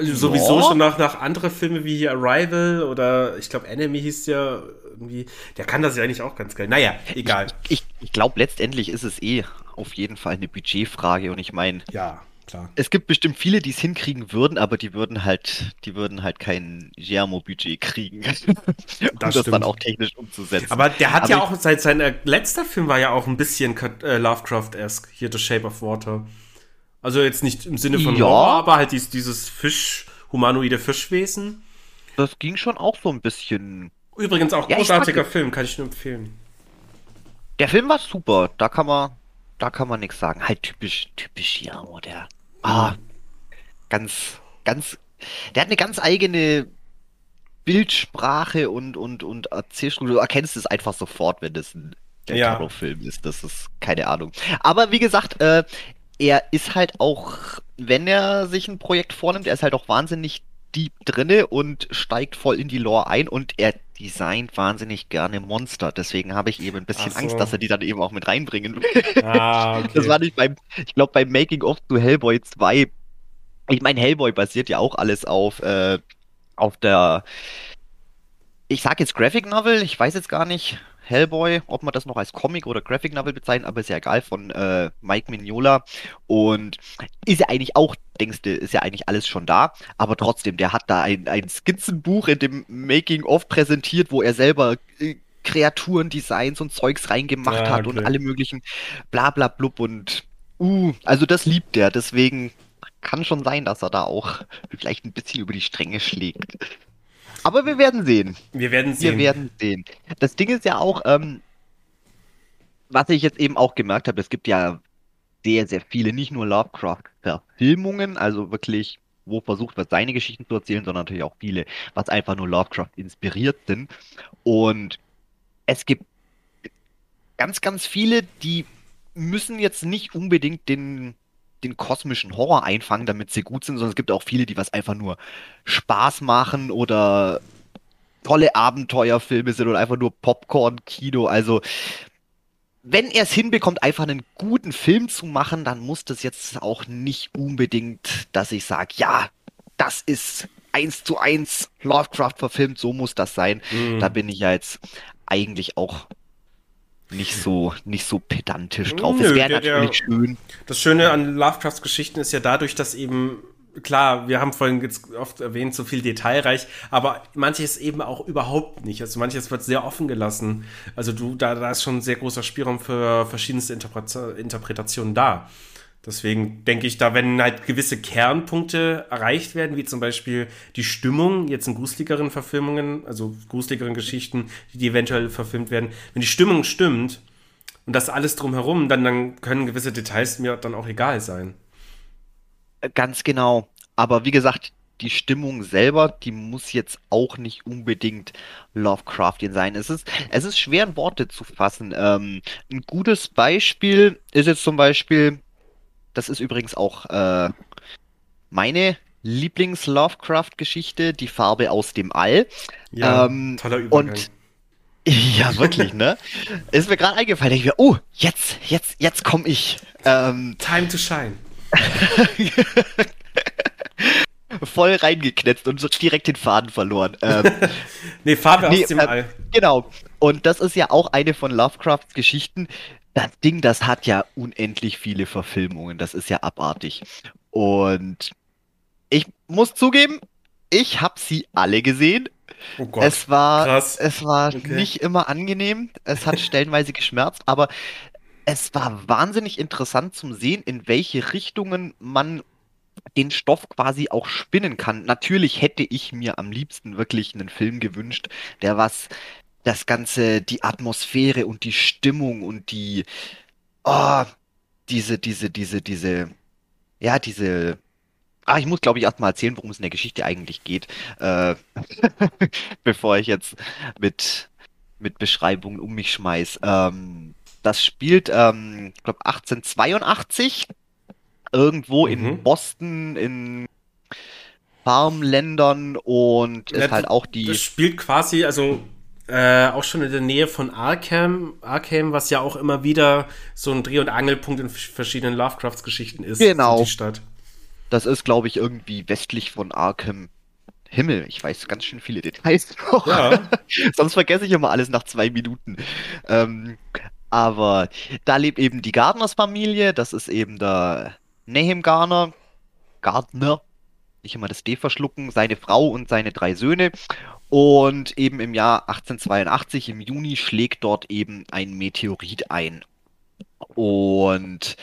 sowieso Ja. schon nach, nach andere Filme wie hier Arrival oder ich glaube Enemy hieß ja irgendwie, der kann das ja eigentlich auch ganz geil. Naja, egal. Ich, ich glaube, letztendlich ist es eh auf jeden Fall eine Budgetfrage und ich meine, Ja, klar. es gibt bestimmt viele, die es hinkriegen würden, aber die würden halt, die würden halt kein Giacomo-Budget kriegen, [LAUGHS] um das, stimmt. dann auch technisch umzusetzen. Aber der hat Aber ja ich- auch, sein, sein äh, letzter Film war ja auch ein bisschen äh, Lovecraft-esque, hier The Shape of Water. Also jetzt nicht im Sinne von Ja. Horror, aber halt dies, dieses Fisch, humanoide Fischwesen. das ging schon auch so ein bisschen Übrigens auch Ja, großartiger Film, kann ich nur empfehlen. Der Film war super, da kann man, da kann man nichts sagen. Halt typisch, typisch Guillermo, der. Ah, ganz, ganz, der hat eine ganz eigene Bildsprache und, und, und Erzählstruktur. Du erkennst es einfach sofort, wenn das ein Del Ja. Toro-Film ist. Das ist keine Ahnung. Aber wie gesagt, äh, er ist halt auch, wenn er sich ein Projekt vornimmt, er ist halt auch wahnsinnig deep drinne und steigt voll in die Lore ein und er designt wahnsinnig gerne Monster. Deswegen habe ich eben ein bisschen so. Angst, dass er die dann eben auch mit reinbringen will. Ah, [LAUGHS] okay. Das war nicht beim, ich glaube, beim Making of zu Hellboy 2. Ich meine, Hellboy basiert ja auch alles auf, äh, auf der, ich sag jetzt Graphic Novel, ich weiß jetzt gar nicht, Hellboy, ob man das noch als Comic oder Graphic Novel bezeichnet, aber ist ja egal, von äh, Mike Mignola. Und ist ja eigentlich auch, denkst du, ist ja eigentlich alles schon da, aber trotzdem, der hat da ein, ein Skizzenbuch in dem Making of präsentiert, wo er selber äh, Kreaturen, Designs und Zeugs reingemacht Ah, hat und okay. alle möglichen bla bla blub und uh, also das liebt er, deswegen kann schon sein, dass er da auch [LAUGHS] vielleicht ein bisschen über die Stränge schlägt. Aber wir werden sehen. Wir werden Wir sehen. werden sehen. Das Ding ist ja auch, ähm, was ich jetzt eben auch gemerkt habe, es gibt ja sehr, sehr viele, nicht nur Lovecraft-Verfilmungen, also wirklich, wo versucht wird, seine Geschichten zu erzählen, sondern natürlich auch viele, was einfach nur Lovecraft inspiriert sind. Und es gibt ganz, ganz viele, die müssen jetzt nicht unbedingt den, den kosmischen Horror einfangen, damit sie gut sind, sondern es gibt auch viele, die was einfach nur Spaß machen oder tolle Abenteuerfilme sind oder einfach nur Popcorn-Kino. Also, wenn er es hinbekommt, einfach einen guten Film zu machen, dann muss das jetzt auch nicht unbedingt, dass ich sage, ja, das ist eins zu eins Lovecraft verfilmt, so muss das sein. Mhm. Da bin ich ja jetzt eigentlich auch nicht so, nicht so pedantisch drauf. Nö, es wäre der- der- natürlich schön. Das Schöne an Lovecrafts Geschichten ist ja dadurch, dass eben, klar, wir haben vorhin jetzt oft erwähnt, so viel detailreich, aber manches eben auch überhaupt nicht. Also manches wird sehr offen gelassen. Also du, da, da ist schon ein sehr großer Spielraum für verschiedenste Interpreta Interpretationen da. Deswegen denke ich, da wenn halt gewisse Kernpunkte erreicht werden, wie zum Beispiel die Stimmung, jetzt in gruseligeren Verfilmungen, also gruseligeren Geschichten, die eventuell verfilmt werden, wenn die Stimmung stimmt und das alles drumherum, dann, dann können gewisse Details mir dann auch egal sein. Ganz genau. Aber wie gesagt, die Stimmung selber, die muss jetzt auch nicht unbedingt Lovecraftian sein. Es ist, es ist schwer in Worte zu fassen. Ähm, ein gutes Beispiel ist jetzt zum Beispiel, das ist übrigens auch äh, meine Lieblings-Lovecraft-Geschichte, die Farbe aus dem All. Ja, Ähm, toller Übergang. Und [LAUGHS] ja, wirklich, ne? Ist mir gerade eingefallen. Ich mir, oh, jetzt, jetzt, jetzt komme ich. Ähm, Time to shine. [LAUGHS] voll reingeknetzt und so direkt den Faden verloren. Ähm, [LAUGHS] Nee, Farbe Nee, aus dem äh, All. Genau. Und das ist ja auch eine von Lovecrafts Geschichten. Das Ding, das hat ja unendlich viele Verfilmungen. Das ist ja abartig. Und ich muss zugeben, ich habe sie alle gesehen. Oh Gott. Es war, krass. es war Okay. nicht immer angenehm. Es hat stellenweise geschmerzt, aber es war wahnsinnig interessant zum sehen, in welche Richtungen man den Stoff quasi auch spinnen kann. Natürlich hätte ich mir am liebsten wirklich einen Film gewünscht, der was das Ganze, die Atmosphäre und die Stimmung und die, oh, diese, diese, diese, diese, ja, diese, ah, ich muss glaube ich erstmal erzählen, worum es in der Geschichte eigentlich geht, äh, [LAUGHS] bevor ich jetzt mit, mit Beschreibungen um mich schmeiß. Ähm, das spielt, ähm, ich glaube 1882 irgendwo in Mhm. Boston in Farmländern und ist Ja, halt auch die Das spielt quasi, also äh, auch schon in der Nähe von Arkham, Arkham, was ja auch immer wieder so ein Dreh- und Angelpunkt in verschiedenen Lovecrafts-Geschichten ist. Genau. Die Stadt. Das ist, glaube ich, irgendwie westlich von Arkham Himmel. Ich weiß ganz schön viele Details [LAUGHS] noch. Ja. [LAUGHS] Sonst vergesse ich immer alles nach zwei Minuten. Ähm, aber da lebt eben die Gardners-Familie. Das ist eben der Nahum Garner. Gardner. Nicht immer das D verschlucken. Seine Frau und seine drei Söhne. Und eben im Jahr 1882, im Juni, schlägt dort eben ein Meteorit ein. Und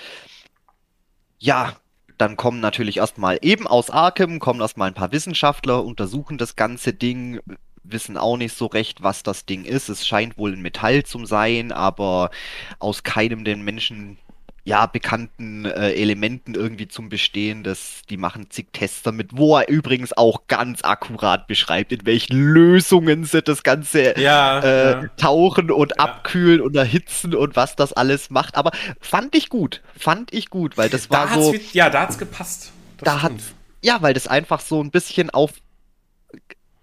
ja, dann kommen natürlich erstmal eben aus Arkham, kommen erstmal ein paar Wissenschaftler, untersuchen das ganze Ding, wissen auch nicht so recht, was das Ding ist. Es scheint wohl ein Metall zu sein, aber aus keinem den Menschen ja, bekannten äh, Elementen irgendwie zum Bestehen. Das, die machen zig Tests damit, wo er übrigens auch ganz akkurat beschreibt, in welchen Lösungen sie das Ganze Ja, äh, ja. tauchen und Ja. abkühlen und erhitzen und was das alles macht. Aber fand ich gut, fand ich gut, weil das war Da hat's, so, wie- ja, da hat's gepasst. Das da hat, stimmt. ja, weil das einfach so ein bisschen auf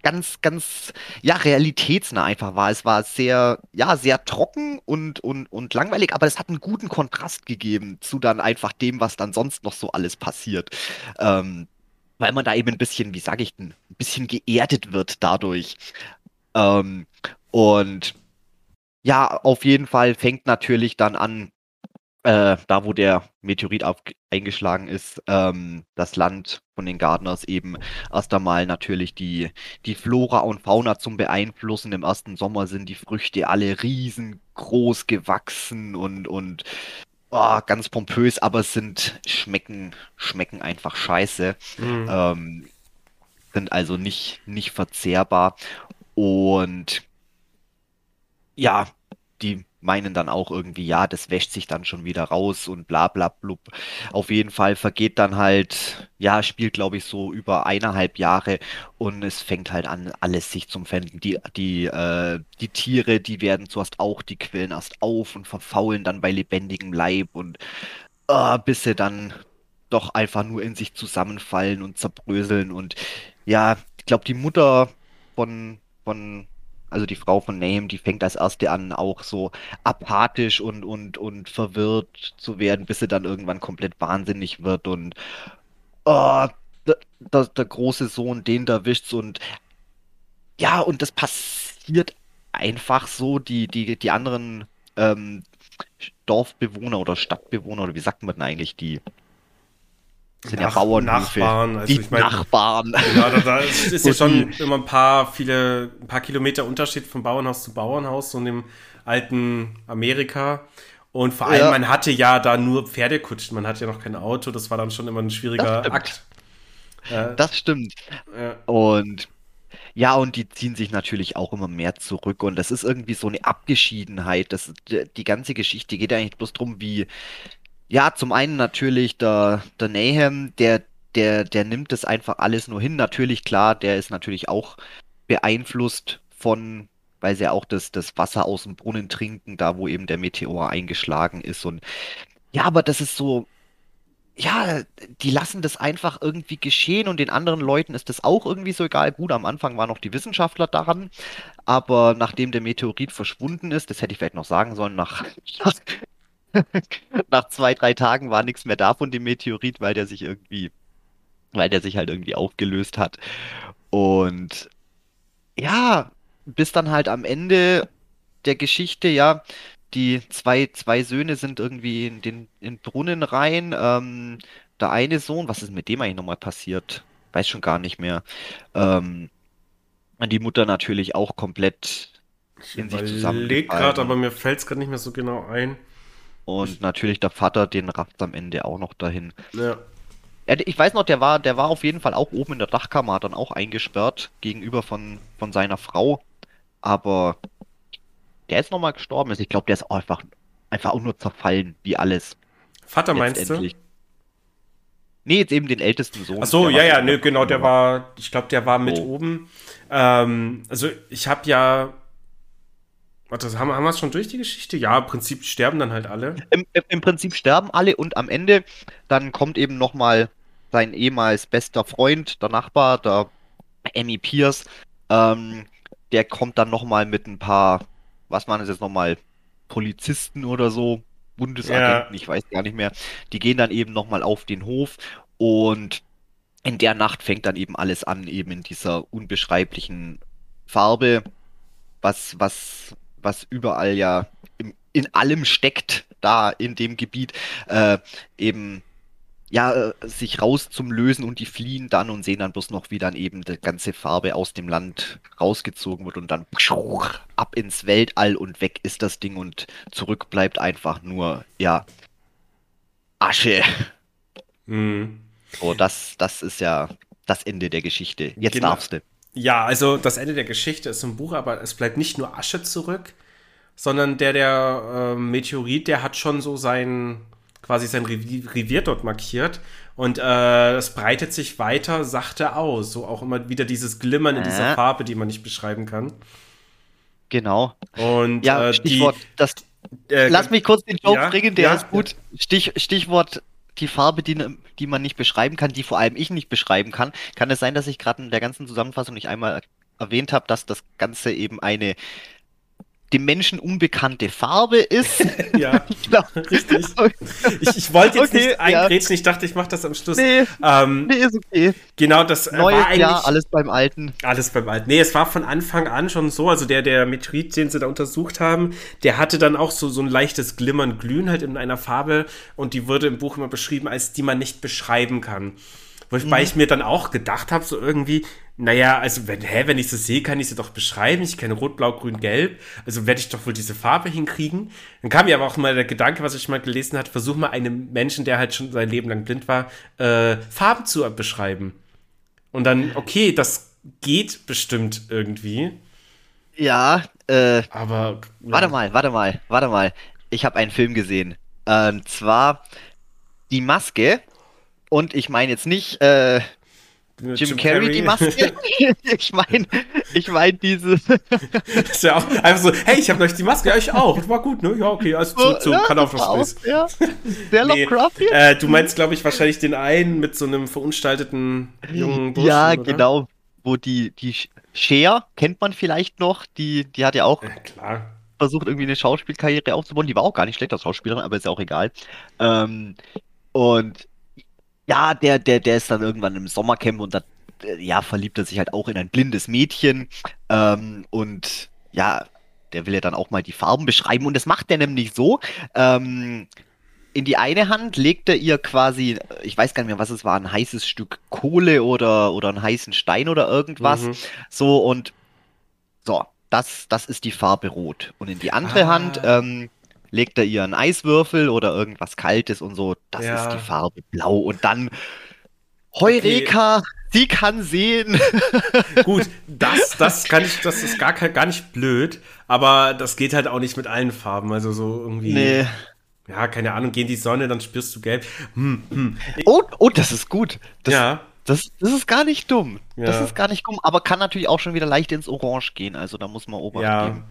ganz, ganz, ja, realitätsnah einfach war. Es war sehr, ja, sehr trocken und, und, und langweilig, aber es hat einen guten Kontrast gegeben zu dann einfach dem, was dann sonst noch so alles passiert. Ähm, weil man da eben ein bisschen, wie sage ich denn, ein bisschen geerdet wird dadurch. Ähm, und ja, auf jeden Fall fängt natürlich dann an, äh, da wo der Meteorit auf, eingeschlagen ist, ähm, das Land von den Gardeners eben erst einmal natürlich die, die Flora und Fauna zum Beeinflussen. Im ersten Sommer sind die Früchte alle riesengroß gewachsen und, und oh, ganz pompös, aber sind, schmecken, schmecken einfach scheiße. Mhm. Ähm, sind also nicht, nicht verzehrbar. Und ja, die meinen dann auch irgendwie, ja, das wäscht sich dann schon wieder raus und bla bla blub. Auf jeden Fall vergeht dann halt, ja, spielt glaube ich so über eineinhalb Jahre und es fängt halt an, alles sich zum Fänden. Die, die, äh, die Tiere, die werden zuerst auch, die quillen erst auf und verfaulen dann bei lebendigem Leib und äh, bis sie dann doch einfach nur in sich zusammenfallen und zerbröseln und ja, ich glaube, die Mutter von, von, also die Frau von Nahum, die fängt als erste an, auch so apathisch und, und, und verwirrt zu werden, bis sie dann irgendwann komplett wahnsinnig wird und oh, der, der, der große Sohn, den da wischt's und ja, und das passiert einfach so, die, die, die anderen ähm, Dorfbewohner oder Stadtbewohner, oder wie sagt man denn eigentlich, die sind ja Nach- Bauernhöfe. Nachbarn, also die ich meine- Nachbarn. Ja, da, da ist, ist ja [LAUGHS] schon immer ein paar, viele, ein paar Kilometer Unterschied von Bauernhaus zu Bauernhaus, so in dem alten Amerika. Und vor allem, Ja. man hatte ja da nur Pferdekutschen, man hatte ja noch kein Auto, das war dann schon immer ein schwieriger Das. Akt. Äh, Das stimmt. äh, Und ja, und die ziehen sich natürlich auch immer mehr zurück. Und das ist irgendwie so eine Abgeschiedenheit. Das, die, ganze Geschichte geht eigentlich bloß drum, wie, ja, zum einen natürlich der, der Nahum, der, der, der nimmt das einfach alles nur hin. Natürlich, klar, der ist natürlich auch beeinflusst von, weil sie ja auch das, das Wasser aus dem Brunnen trinken, da wo eben der Meteor eingeschlagen ist. Und ja, aber das ist so, ja, die lassen das einfach irgendwie geschehen und den anderen Leuten ist das auch irgendwie so egal. Gut, am Anfang waren noch die Wissenschaftler daran, aber nachdem der Meteorit verschwunden ist, das hätte ich vielleicht noch sagen sollen, nach, [LAUGHS] nach [LAUGHS] zwei, drei Tagen war nichts mehr da von dem Meteorit, weil der sich irgendwie, weil der sich halt irgendwie aufgelöst hat. Und ja, bis dann halt am Ende der Geschichte, ja, die zwei, zwei Söhne sind irgendwie in den in Brunnen rein. Ähm, der eine Sohn, was ist mit dem eigentlich nochmal passiert? Weiß schon gar nicht mehr. Ähm, und die Mutter natürlich auch komplett ich in sich überleg zusammengefallen. gerade, aber mir fällt es gerade nicht mehr so genau ein. Und natürlich der Vater, den rafft am Ende auch noch dahin. Ja. Ich weiß noch, der war, der war auf jeden Fall auch oben in der Dachkammer, hat dann auch eingesperrt gegenüber von, von seiner Frau. Aber der ist nochmal gestorben. Also ich glaube, der ist auch einfach, einfach auch nur zerfallen, wie alles. Vater meinst du? Nee, jetzt eben den ältesten Sohn. Ach so, ja, ja, ne, genau, der war, ich glaube, der war mit Oh. oben. Ähm, also ich habe ja, warte, haben, haben wir es schon durch die Geschichte? Ja, im Prinzip sterben dann halt alle. Im, im, Prinzip sterben alle und am Ende dann kommt eben nochmal sein ehemals bester Freund, der Nachbar, der Emmy Pierce. Ähm, der kommt dann nochmal mit ein paar, was waren es jetzt nochmal, Polizisten oder so, Bundesagenten, ich weiß gar nicht mehr. Die gehen dann eben nochmal auf den Hof und in der Nacht fängt dann eben alles an, eben in dieser unbeschreiblichen Farbe, was, was, was überall ja im, in allem steckt, da in dem Gebiet, äh, eben ja, äh, sich raus zum Lösen und die fliehen dann und sehen dann bloß noch, wie dann eben die ganze Farbe aus dem Land rausgezogen wird und dann ab ins Weltall und weg ist das Ding und zurück bleibt einfach nur, ja, Asche. Mhm. So, das, das ist ja das Ende der Geschichte. Jetzt Genau. darfst du. Ja, also das Ende der Geschichte ist im Buch, aber es bleibt nicht nur Asche zurück, sondern der, der äh, Meteorit, der hat schon so sein, quasi sein Revier dort markiert und äh, es breitet sich weiter sachte aus. So auch immer wieder dieses Glimmern in dieser Farbe, die man nicht beschreiben kann. Genau. Und ja, äh, Stichwort, die, das, äh, lass mich kurz den Joke ja, bringen, der ja, ist gut. Stich, Stichwort die Farbe, die, die man nicht beschreiben kann, die vor allem ich nicht beschreiben kann. Kann es sein, dass ich gerade in der ganzen Zusammenfassung nicht einmal erwähnt habe, dass das Ganze eben eine dem Menschen unbekannte Farbe ist. [LAUGHS] ja, richtig. [LAUGHS] Ich, ich wollte jetzt Okay, nicht eingrätschen, ich dachte, ich mache das am Schluss. Nee, Ähm, nee, ist okay. Genau, das äh, Neues war eigentlich Jahr, alles beim Alten. alles beim Alten. Nee, es war von Anfang an schon so, also der, der Meteorit, den sie da untersucht haben, der hatte dann auch so, so ein leichtes Glimmern, Glühen halt in einer Farbe und die wurde im Buch immer beschrieben als die man nicht beschreiben kann. Wobei ich mir dann auch gedacht habe, so irgendwie, naja, also wenn, hä, wenn ich sie sehe, kann ich sie doch beschreiben. Ich kenne Rot, Blau, Grün, Gelb. Also werde ich doch wohl diese Farbe hinkriegen. Dann kam mir aber auch mal der Gedanke, was ich mal gelesen habe, versuch mal einem Menschen, der halt schon sein Leben lang blind war, äh, Farben zu beschreiben. Und dann, okay, das geht bestimmt irgendwie. Ja, äh, Aber. Ja. warte mal, warte mal, warte mal. Ich habe einen Film gesehen. Und zwar Die Maske. Und ich meine jetzt nicht äh, Jim, Carrey, die Maske. [LAUGHS] ich meine, ich meine diese. Das ist ja auch einfach so, hey, ich habe euch die Maske, ja, ich auch. Das war gut, ne? Ja, okay, also zu, zu ja, kann auf das auch, ja. Sehr Nee, Lovecraftian. äh, du meinst, glaube ich, wahrscheinlich den einen mit so einem verunstalteten jungen Burschen, ja, oder? genau. Wo die, die Cher, kennt man vielleicht noch, die, die hat ja auch Ja, klar. versucht, irgendwie eine Schauspielkarriere aufzubauen. Die war auch gar nicht schlecht als Schauspielerin, aber ist ja auch egal. Ähm, und ja, der, der, der ist dann irgendwann im Sommercamp und da, ja, verliebt er sich halt auch in ein blindes Mädchen. Ähm, und ja, der will ja dann auch mal die Farben beschreiben. Und das macht er nämlich so. Ähm, in die eine Hand legt er ihr quasi, ich weiß gar nicht mehr, was es war, ein heißes Stück Kohle oder, oder einen heißen Stein oder irgendwas. Mhm. So, und so, das, das ist die Farbe Rot. Und in die andere Ah. Hand ähm, legt er ihr einen Eiswürfel oder irgendwas Kaltes und so. Das Ja. ist die Farbe Blau. Und dann Heureka, sie kann sehen. [LAUGHS] Gut, das, das kann ich, das ist gar, gar nicht blöd, aber das geht halt auch nicht mit allen Farben. Also so irgendwie. nee. Ja, keine Ahnung, geh in die Sonne, dann spürst du gelb. Hm, hm. Oh, oh, das ist gut. Das, ja. das, das ist gar nicht dumm. Das Ja. ist gar nicht dumm, aber kann natürlich auch schon wieder leicht ins Orange gehen. Also da muss man Obacht Ja. geben.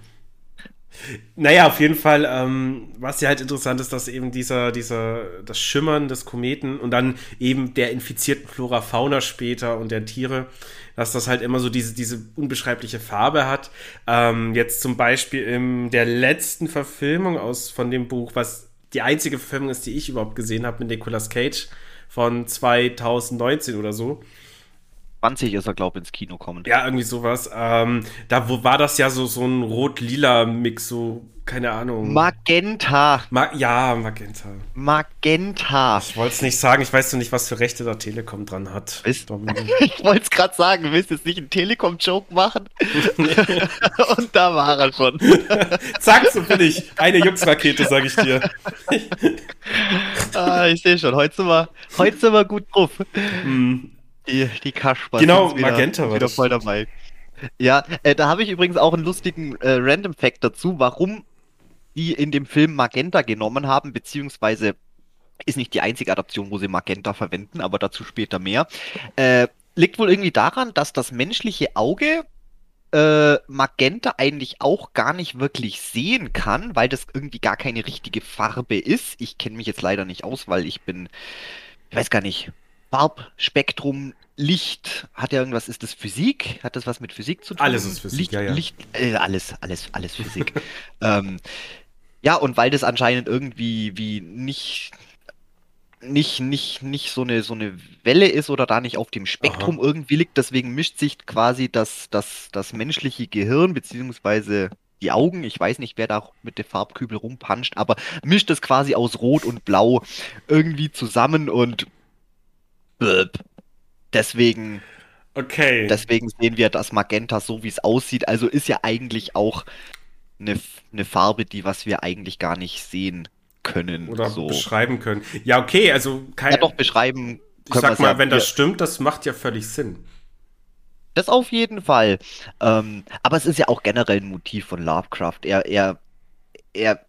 Naja, auf jeden Fall, ähm, was ja halt interessant ist, dass eben dieser, dieser, das Schimmern des Kometen und dann eben der infizierten Flora Fauna später und der Tiere, dass das halt immer so diese, diese unbeschreibliche Farbe hat. Ähm, jetzt zum Beispiel in der letzten Verfilmung aus von dem Buch, was die einzige Verfilmung ist, die ich überhaupt gesehen habe mit Nicolas Cage von 2019 oder so. 20 ist er, glaube ich, ins Kino kommen. Ja, irgendwie sowas. Ähm, da wo war das ja so, so ein rot-lila-Mix, so, keine Ahnung. Magenta. Ma ja, Magenta. Magenta. Ich wollte es nicht sagen, ich weiß noch nicht, was für Rechte da Telekom dran hat. [LAUGHS] Ich wollte es gerade sagen, du willst jetzt nicht einen Telekom-Joke machen? [LAUGHS] Und da war er schon. [LAUGHS] Zack, so bin ich. Eine Jux-Rakete, sag ich dir. Ah, ich sehe schon, heute sind, wir, heute sind wir gut drauf. Hm. Die, die Kasper Genau, wieder, Magenta war wieder das. voll dabei. Ja, äh, da habe ich übrigens auch einen lustigen äh, Random Fact dazu, warum die in dem Film Magenta genommen haben, beziehungsweise ist nicht die einzige Adaption, wo sie Magenta verwenden, aber dazu später mehr. Äh, liegt wohl irgendwie daran, dass das menschliche Auge äh, Magenta eigentlich auch gar nicht wirklich sehen kann, weil das irgendwie gar keine richtige Farbe ist. Ich kenne mich jetzt leider nicht aus, weil ich bin, ich weiß gar nicht, Farbspektrum, Licht, hat ja irgendwas, ist das Physik? Hat das was mit Physik zu tun? Alles ist Physik, Licht, ja, ja. Licht, äh, alles, alles, alles Physik. [LAUGHS] ähm, ja, und weil das anscheinend irgendwie wie nicht, nicht, nicht, nicht so eine, so eine Welle ist oder da nicht auf dem Spektrum irgendwie liegt, deswegen mischt sich quasi das, das, das menschliche Gehirn beziehungsweise die Augen, ich weiß nicht, wer da mit der Farbkübel rumpanscht, aber mischt es quasi aus Rot und Blau irgendwie zusammen und Blöp. deswegen, Okay. deswegen sehen wir das Magenta so, wie es aussieht. Also ist ja eigentlich auch eine, eine Farbe, die was wir eigentlich gar nicht sehen können. Oder so. beschreiben können. Ja, okay, also kein. Ja, doch beschreiben ich sag mal, ja. wenn das stimmt, das macht ja völlig Sinn. Das auf jeden Fall. Ähm, aber es ist ja auch generell ein Motiv von Lovecraft. Er, er, er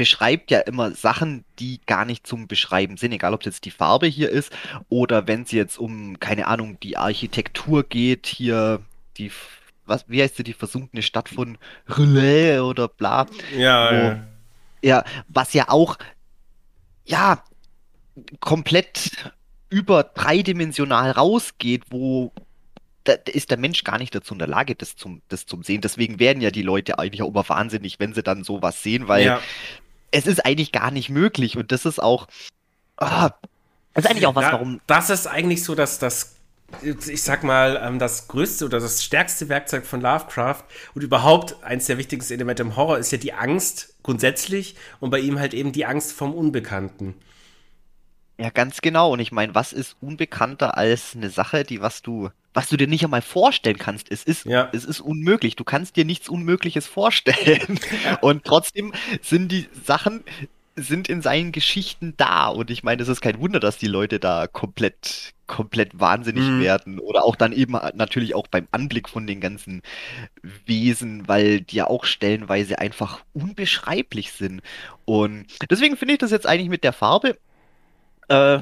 beschreibt ja immer Sachen, die gar nicht zum Beschreiben sind, egal ob es jetzt die Farbe hier ist oder wenn es jetzt um, keine Ahnung, die Architektur geht, hier die, was, wie heißt sie, die versunkene Stadt von Relais oder bla. Ja, Wo- ja. Ja, was ja auch, ja, komplett über dreidimensional rausgeht, wo da ist der Mensch gar nicht dazu in der Lage, das zum, das zum Sehen. Deswegen werden ja die Leute eigentlich auch immer wahnsinnig, wenn sie dann sowas sehen, weil ja. Es ist eigentlich gar nicht möglich. Und das ist auch, ah, das ist eigentlich auch was, Ja, warum, Das ist eigentlich so, dass das, ich sag mal, ähm, das größte oder das stärkste Werkzeug von Lovecraft und überhaupt eins der wichtigsten Elemente im Horror ist ja die Angst grundsätzlich und bei ihm halt eben die Angst vom Unbekannten. ja, ganz genau. Und ich meine, was ist unbekannter als eine Sache, die, was du, was du dir nicht einmal vorstellen kannst? Es ist, Ja. es ist unmöglich. Du kannst dir nichts Unmögliches vorstellen. [LAUGHS] Und trotzdem sind die Sachen, sind in seinen Geschichten da. Und ich meine, es ist kein Wunder, dass die Leute da komplett, komplett wahnsinnig Mhm. werden. Oder auch dann eben natürlich auch beim Anblick von den ganzen Wesen, weil die ja auch stellenweise einfach unbeschreiblich sind. Und deswegen finde ich das jetzt eigentlich mit der Farbe, äh,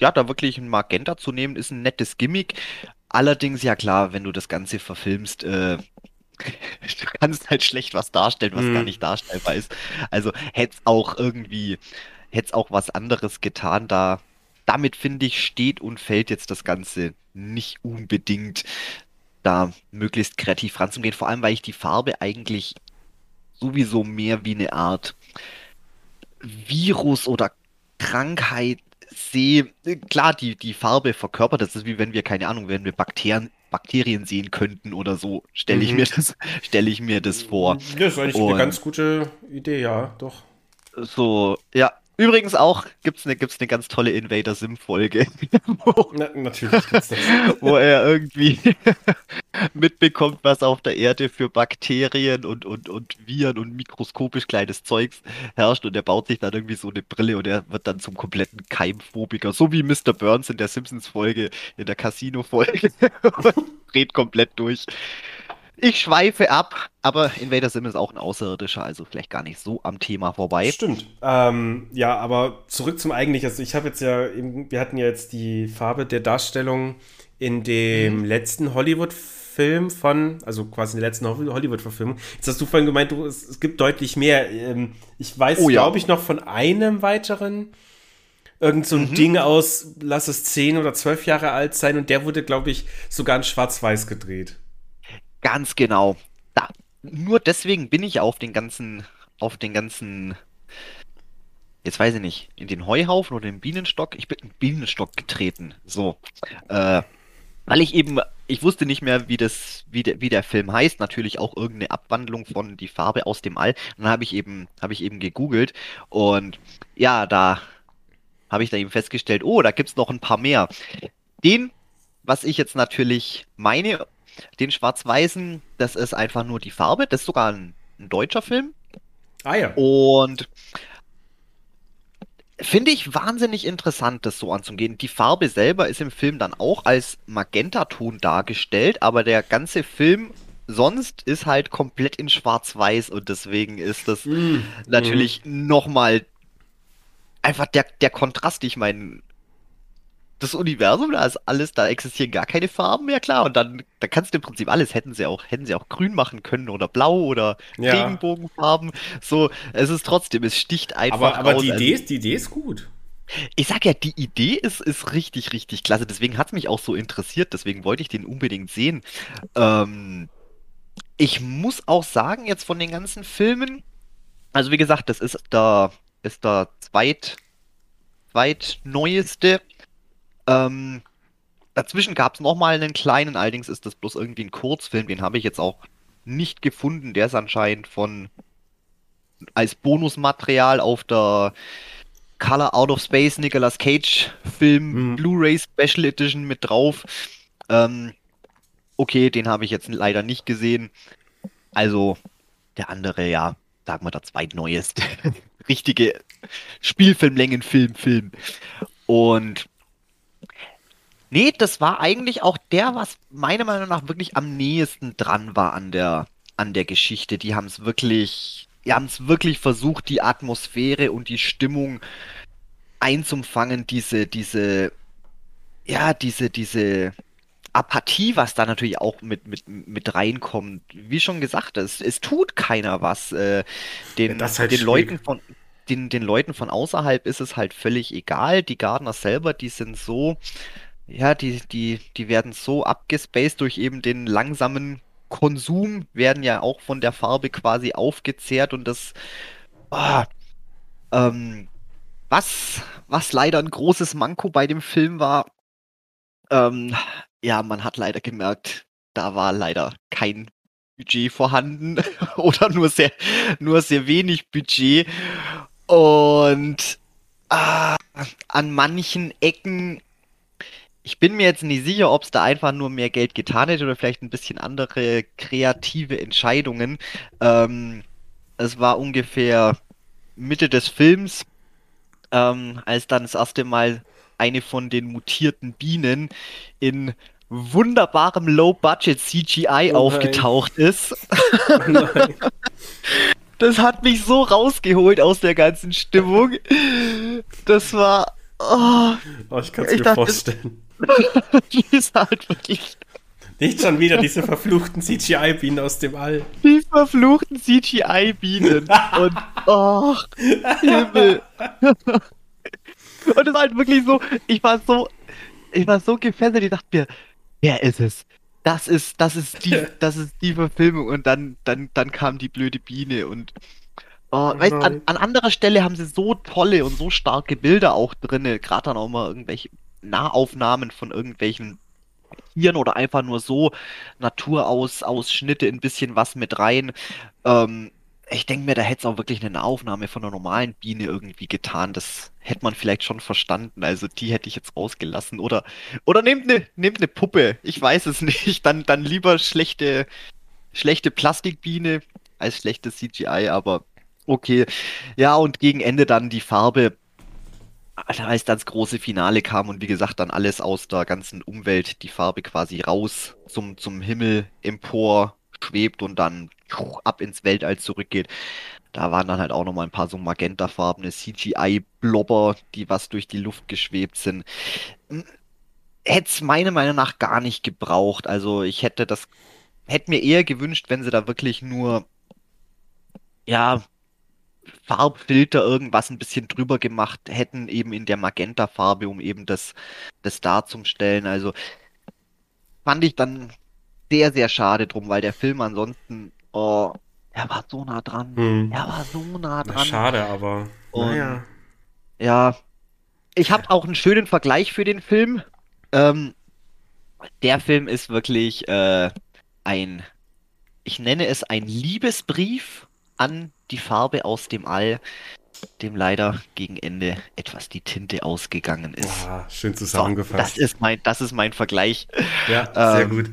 ja, da wirklich ein Magenta zu nehmen, ist ein nettes Gimmick. Allerdings, ja klar, wenn du das Ganze verfilmst, äh, [LAUGHS] du kannst halt schlecht was darstellen, was Mhm. gar nicht darstellbar ist. Also hätte es auch irgendwie, hätte es auch was anderes getan, da damit finde ich, steht und fällt jetzt das Ganze nicht unbedingt da möglichst kreativ ranzugehen. Vor allem, weil ich die Farbe eigentlich sowieso mehr wie eine Art Virus oder Krankheit sehe. Klar, die, die Farbe verkörpert, das ist wie wenn wir, keine Ahnung, wenn wir Bakterien, Bakterien sehen könnten oder so, stelle ich Mhm. mir das, stelle ich mir das vor. Das ist eigentlich Und- eine ganz gute Idee, ja, doch. So, ja. Übrigens auch gibt's eine gibt's eine ganz tolle Invader Sim Folge, wo, [LAUGHS] Na, natürlich gibt's das. wo er irgendwie [LAUGHS] mitbekommt, was auf der Erde für Bakterien und, und, und Viren und mikroskopisch kleines Zeugs herrscht und er baut sich dann irgendwie so eine Brille und er wird dann zum kompletten Keimphobiker, so wie Mr. Burns in der Simpsons Folge, in der Casino Folge [LAUGHS] und dreht komplett durch. Ich schweife ab, aber Invader Sim ist auch ein Außerirdischer, also vielleicht gar nicht so am Thema vorbei. Stimmt. Ähm, ja, aber zurück zum eigentlichen. Also ich habe jetzt ja eben, wir hatten ja jetzt die Farbe der Darstellung in dem Mhm. letzten Hollywood-Film von, also quasi in der letzten Ho- Hollywood-Verfilmung. Jetzt hast du vorhin gemeint, du, es, es gibt deutlich mehr. Ähm, ich weiß, Oh ja. glaube ich, noch von einem weiteren. Irgend so ein Mhm. Ding aus, lass es zehn oder zwölf Jahre alt sein und der wurde, glaube ich, sogar in Schwarz-Weiß gedreht. Ganz genau. Da, nur deswegen bin ich auf den ganzen, auf den ganzen, jetzt weiß ich nicht, in den Heuhaufen oder den Bienenstock. Ich bin in den Bienenstock getreten. So. Äh, weil ich eben, ich wusste nicht mehr, wie das, wie der, wie der Film heißt. Natürlich auch irgendeine Abwandlung von Die Farbe aus dem All. Und dann habe ich eben, habe ich eben gegoogelt. Und ja, da habe ich da eben festgestellt, oh, da gibt's noch ein paar mehr. Den, was ich jetzt natürlich meine, den Schwarz-Weißen, das ist einfach nur die Farbe. Das ist sogar ein, ein deutscher Film. Ah ja. Und finde ich wahnsinnig interessant, das so anzugehen. Die Farbe selber ist im Film dann auch als Magentaton dargestellt, aber der ganze Film sonst ist halt komplett in Schwarz-Weiß und deswegen ist das Mm, natürlich nochmal einfach der, der Kontrast. Ich meine, das Universum, da ist alles, da existieren gar keine Farben mehr, klar. Und dann, da kannst du im Prinzip alles, hätten sie auch, hätten sie auch grün machen können oder blau oder Ja. Regenbogenfarben. So, es ist trotzdem, es sticht einfach Aber, aber raus. die, Also, Idee ist, die Idee ist gut. ich sag ja, die Idee ist, ist richtig, richtig klasse. Deswegen hat es mich auch so interessiert. Deswegen wollte ich den unbedingt sehen. Ähm, ich muss auch sagen, jetzt von den ganzen Filmen, also wie gesagt, das ist der, ist der zweit, zweitneueste. Ähm, dazwischen gab es nochmal einen kleinen, allerdings ist das bloß irgendwie ein Kurzfilm, den habe ich jetzt auch nicht gefunden. Der ist anscheinend von als Bonusmaterial auf der Color Out of Space Nicolas Cage Film Mhm. Blu-ray Special Edition mit drauf. Ähm, okay, den habe ich jetzt leider nicht gesehen. Also der andere, ja, sagen wir der zweitneueste. [LAUGHS] Richtige Spielfilmlängenfilm, Film. Und Nee, das war eigentlich auch der, was meiner Meinung nach wirklich am nächsten dran war an der, an der Geschichte. Die haben es wirklich, die haben es wirklich versucht, die Atmosphäre und die Stimmung einzufangen, diese, diese, ja, diese, diese Apathie, was da natürlich auch mit, mit, mit reinkommt. Wie schon gesagt, es, es tut keiner was. Äh, den, Das ist halt den. Leuten von, den, den Leuten von außerhalb ist es halt völlig egal. Die Gardner selber, die sind so, ja, die, die, die werden so abgespaced durch eben den langsamen Konsum, werden ja auch von der Farbe quasi aufgezehrt und das, ah, ähm, was, was leider ein großes Manko bei dem Film war, ähm, ja, man hat leider gemerkt, da war leider kein Budget vorhanden [LAUGHS] oder nur sehr, nur sehr wenig Budget. Und ah, an manchen Ecken, ich bin mir jetzt nicht sicher, ob es da einfach nur mehr Geld getan hätte oder vielleicht ein bisschen andere kreative Entscheidungen. Ähm, es war ungefähr Mitte des Films, ähm, als dann das erste Mal eine von den mutierten Bienen in wunderbarem Low-Budget CGI Oh aufgetaucht ist. Nein. [LAUGHS] Das hat mich so rausgeholt aus der ganzen Stimmung. Das war. Oh, Oh, ich kann es mir dachte- vorstellen. [LAUGHS] die ist halt wirklich. Nicht schon wieder diese verfluchten CGI-Bienen aus dem All. Die verfluchten CGI-Bienen. Und. Oh, Himmel. Und es war halt wirklich so. Ich war so. Ich war so gefesselt. Ich dachte mir, wer ist es? Das ist, das ist die, das ist die Verfilmung. Und dann, dann, dann kam die blöde Biene und. Oh, Oh weißt, an, an anderer Stelle haben sie so tolle und so starke Bilder auch drinne. Gerade dann auch mal irgendwelche Nahaufnahmen von irgendwelchen Tieren oder einfach nur so Naturausschnitte, ein bisschen was mit rein. Ähm, ich denke mir, da hätte es auch wirklich eine Nahaufnahme von einer normalen Biene irgendwie getan. Das hätte man vielleicht schon verstanden. Also die hätte ich jetzt rausgelassen. Oder, oder nehmt eine, nehmt eine Puppe. Ich weiß es [LAUGHS] nicht. Dann, dann lieber schlechte, schlechte Plastikbiene als schlechtes CGI, aber okay. Ja, und gegen Ende dann die Farbe. Als das große Finale kam und wie gesagt dann alles aus der ganzen Umwelt, die Farbe quasi raus zum, zum Himmel empor schwebt und dann ab ins Weltall zurückgeht. Da waren dann halt auch nochmal ein paar so magentafarbene CGI-Blobber, die was durch die Luft geschwebt sind. Hätte es meiner Meinung nach gar nicht gebraucht. Also ich hätte das, hätte mir eher gewünscht, wenn sie da wirklich nur, ja, Farbfilter irgendwas ein bisschen drüber gemacht hätten, eben in der Magenta-Farbe, um eben das, das darzustellen. Also fand ich dann sehr, sehr schade drum, weil der Film ansonsten, oh, er war so nah dran. Hm. Er war so nah Na, dran. schade, aber. Und- Naja. Ja, ich habe auch einen schönen Vergleich für den Film. Ähm, der Film ist wirklich äh, ein, ich nenne es ein Liebesbrief an die Farbe aus dem All, dem leider gegen Ende etwas die Tinte ausgegangen ist. Ah, schön So, das zusammengefasst. ist mein, das ist mein Vergleich. Ja, sehr Ähm, gut.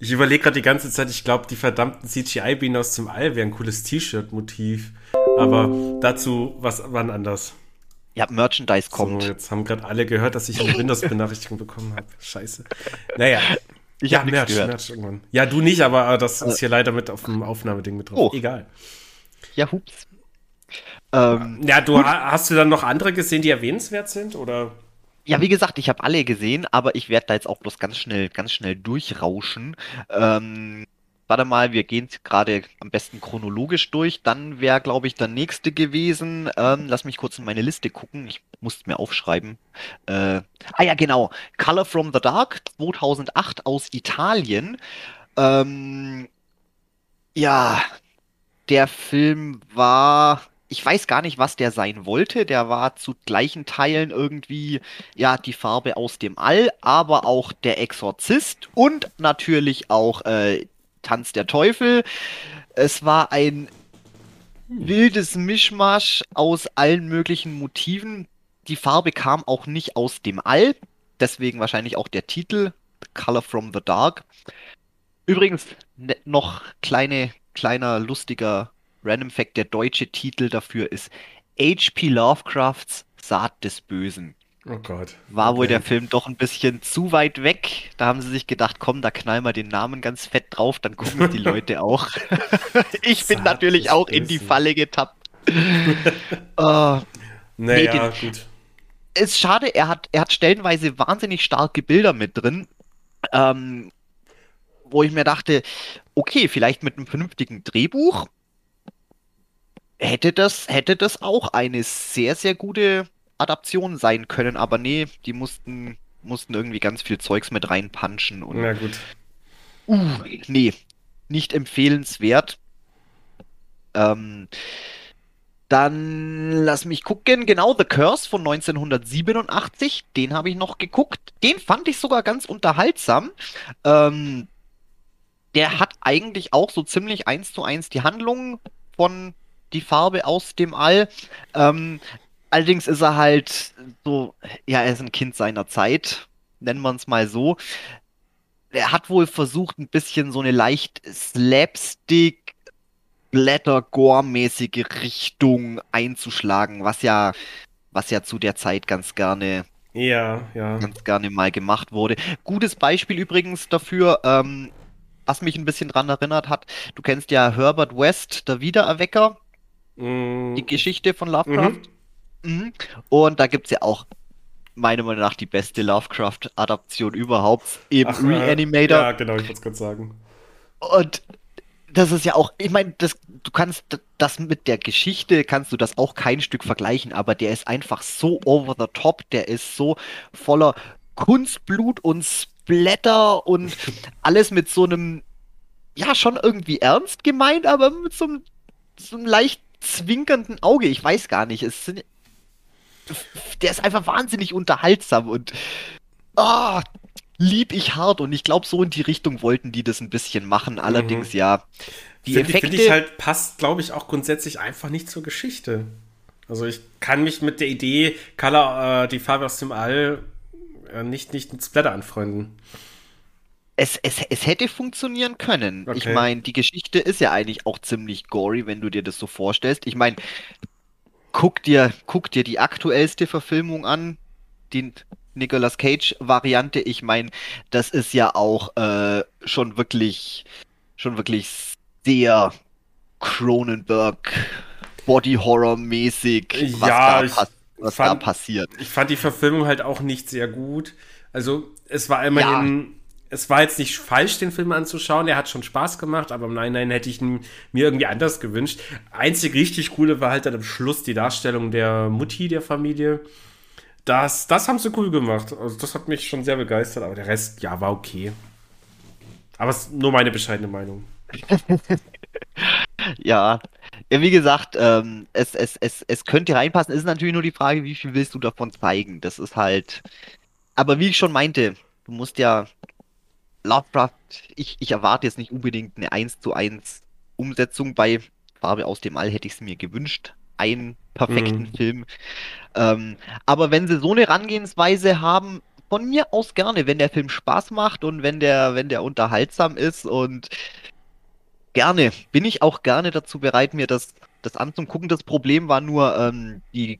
Ich überlege gerade die ganze Zeit, ich glaube, die verdammten CGI-Bienen aus dem All wären ein cooles T-Shirt-Motiv. Aber dazu was wann anders. Ja, Merchandise kommt. So, jetzt haben gerade alle gehört, dass ich eine Windows-Benachrichtigung bekommen habe. Scheiße. Naja. Ich ja, Merch. Merch irgendwann. Ja, du nicht, aber äh, das ist hier leider mit auf dem Aufnahmeding mit drauf. Oh. Egal. Ja, hups. Ähm, Ja, du ha- hast du dann noch andere gesehen, die erwähnenswert sind? Oder? Ja, wie gesagt, ich habe alle gesehen, aber ich werde da jetzt auch bloß ganz schnell, ganz schnell durchrauschen. Ähm, warte mal, wir gehen gerade am besten chronologisch durch. Dann wäre, glaube ich, der nächste gewesen. Ähm, lass mich kurz in meine Liste gucken. Ich musste mir aufschreiben. Äh, ah ja, genau. Color from the Dark 2008 aus Italien. Ähm, ja, der Film war. Ich weiß gar nicht, was der sein wollte. Der war zu gleichen Teilen irgendwie ja, die Farbe aus dem All, aber auch der Exorzist und natürlich auch äh, Tanz der Teufel. Es war ein wildes Mischmasch aus allen möglichen Motiven. Die Farbe kam auch nicht aus dem All, deswegen wahrscheinlich auch der Titel The Color from the Dark. Übrigens ne, noch kleine, kleiner lustiger Random Fact, der deutsche Titel dafür ist H.P. Lovecrafts Saat des Bösen. Oh Gott. War wohl Okay. der Film doch ein bisschen zu weit weg. Da haben sie sich gedacht, komm, da knallen wir den Namen ganz fett drauf, dann gucken es die [LAUGHS] Leute auch. [LAUGHS] ich bin natürlich auch in die. Falle getappt. [LAUGHS] äh, Naja, den- gut. ist schade, er hat, er hat stellenweise wahnsinnig starke Bilder mit drin, ähm, wo ich mir dachte, okay, vielleicht mit einem vernünftigen Drehbuch hätte das, hätte das auch eine sehr, sehr gute Adaption sein können, aber nee, die mussten, mussten irgendwie ganz viel Zeugs mit reinpunchen und Na gut. Uh, nee, nicht empfehlenswert. Ähm, dann lass mich gucken. Genau, The Curse von 1987. Den habe ich noch geguckt. Den fand ich sogar ganz unterhaltsam. Ähm, der hat eigentlich auch so ziemlich eins zu eins die Handlung von Die Farbe aus dem All. Ähm, allerdings ist er halt so, ja, er ist ein Kind seiner Zeit, nennen wir es mal so er hat wohl versucht, ein bisschen so eine leicht Slapstick, Blätter-Gore-mäßige Richtung einzuschlagen, was ja, was ja zu der Zeit ganz gerne, Ja, ja. ganz gerne mal gemacht wurde. Gutes Beispiel übrigens dafür, ähm, was mich ein bisschen dran erinnert hat, du kennst ja Herbert West, der Wiedererwecker, Mm, die Geschichte von Lovecraft. mhm. Mhm. Und da gibt es ja auch meiner Meinung nach die beste Lovecraft-Adaption überhaupt, eben Ach, äh, Reanimator. Ja, genau, ich wollte es gerade sagen. Und das ist ja auch, ich meine, das, du kannst das mit der Geschichte, kannst du das auch kein Stück vergleichen, aber der ist einfach so over the top, der ist so voller Kunstblut und Splatter und alles mit so einem, ja, schon irgendwie ernst gemeint, aber mit so einem, so einem leicht zwinkernden Auge. Ich weiß gar nicht, es sind, der ist einfach wahnsinnig unterhaltsam und ah, lieb ich hart und ich glaube, so in die Richtung wollten die das ein bisschen machen. Allerdings ja, die Finde ich, Effekte. find ich halt, passt, glaube ich, auch grundsätzlich einfach nicht zur Geschichte. Also ich kann mich mit der Idee, Color, äh, die Farbe aus dem All, äh, nicht, nicht mit Splatter anfreunden. Es, es, es hätte funktionieren können. Ich Okay. meine, die Geschichte ist ja eigentlich auch ziemlich gory, wenn du dir das so vorstellst. Ich meine, guck dir, guck dir die aktuellste Verfilmung an, die Nicolas Cage-Variante. Ich meine, das ist ja auch äh, schon wirklich, schon wirklich sehr Cronenberg, Body-Horror-mäßig, was, Ja, da, ich was da fand- passiert. Ich fand die Verfilmung halt auch nicht sehr gut. Also, es war immerhin, es war jetzt nicht falsch, den Film anzuschauen. Er hat schon Spaß gemacht, aber im Nachhinein hätte ich ihn mir irgendwie anders gewünscht. Einzig richtig coole war halt dann am Schluss die Darstellung der Mutti der Familie. Das, das haben sie cool gemacht. Also, das hat mich schon sehr begeistert, aber der Rest, ja, war okay. Aber es ist nur meine bescheidene Meinung. [LAUGHS] Ja, ja, wie gesagt, ähm, es, es, es, es könnte reinpassen. Es ist natürlich nur die Frage, wie viel willst du davon zeigen? Das ist halt. Aber wie ich schon meinte, du musst ja Lovecraft, ich, ich erwarte jetzt nicht unbedingt eine 1 zu 1 Umsetzung bei Farbe aus dem All, hätte ich es mir gewünscht. Einen perfekten Mhm. Film. Ähm, aber wenn sie so eine Herangehensweise haben, von mir aus gerne, wenn der Film Spaß macht und wenn der, wenn der unterhaltsam ist und Gerne. Bin ich auch gerne dazu bereit, mir das, das anzugucken. Das Problem war nur, ähm, die,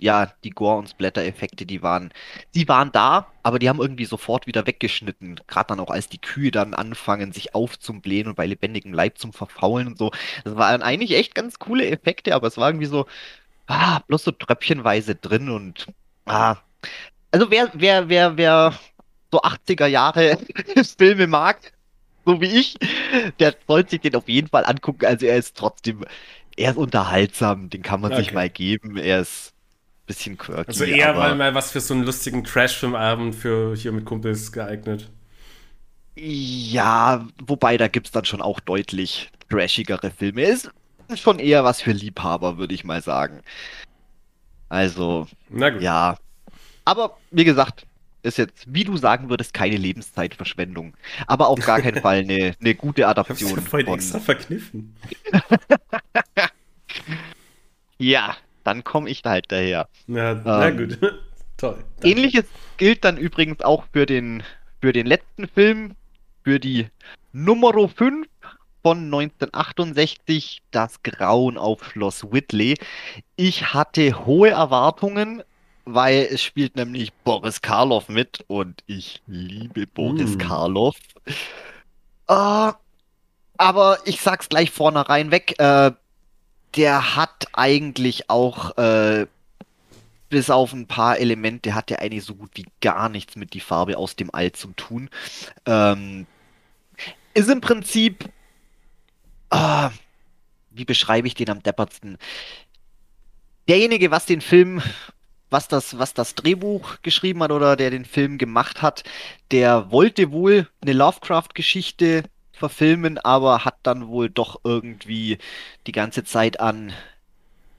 ja, die Gore- und Splatter-Effekte, die waren, die waren da, aber die haben irgendwie sofort wieder weggeschnitten. Gerade dann auch, als die Kühe dann anfangen, sich aufzublähen und bei lebendigem Leib zum Verfaulen und so. Das waren eigentlich echt ganz coole Effekte, aber es war irgendwie so, ah, bloß so tröpfchenweise drin und, ah. Also wer, wer, wer, wer so 80er Jahre [LAUGHS] Filme mag, so wie ich, der sollte sich den auf jeden Fall angucken. Also er ist trotzdem, er ist unterhaltsam, den kann man sich Okay. mal geben. Er ist ein bisschen quirky, Also eher aber mal, was für so einen lustigen Trash-Filmabend für hier mit Kumpels geeignet. ja, wobei da gibt's dann schon auch deutlich trashigere Filme. Ist schon eher was für Liebhaber, würde ich mal sagen. Also, Na gut. ja. Aber wie gesagt, ist jetzt, wie du sagen würdest, keine Lebenszeitverschwendung. Aber auf gar keinen Fall eine, eine gute [LAUGHS] Ich hab's Adaption ja vorhin von. extra verkniffen. [LAUGHS] Ja, dann komme ich halt daher. Na, na Ähm, gut. [LAUGHS] Toll. Ähnliches gilt dann übrigens auch für den, für den letzten Film, für die Nummer 5 von 1968, Das Grauen auf Schloss Whitley. Ich hatte hohe Erwartungen, weil es spielt nämlich Boris Karloff mit und ich liebe Boris Hm. Karloff. Äh, aber ich sag's gleich vornherein weg, äh, der hat eigentlich auch äh, bis auf ein paar Elemente hat der eigentlich so gut wie gar nichts mit die Farbe aus dem All zu tun. Ähm, ist im Prinzip, ah, wie beschreibe ich den am deppertsten? Derjenige, was den Film, was das, was das Drehbuch geschrieben hat oder der den Film gemacht hat, der wollte wohl eine Lovecraft-Geschichte verfilmen, aber hat dann wohl doch irgendwie die ganze Zeit an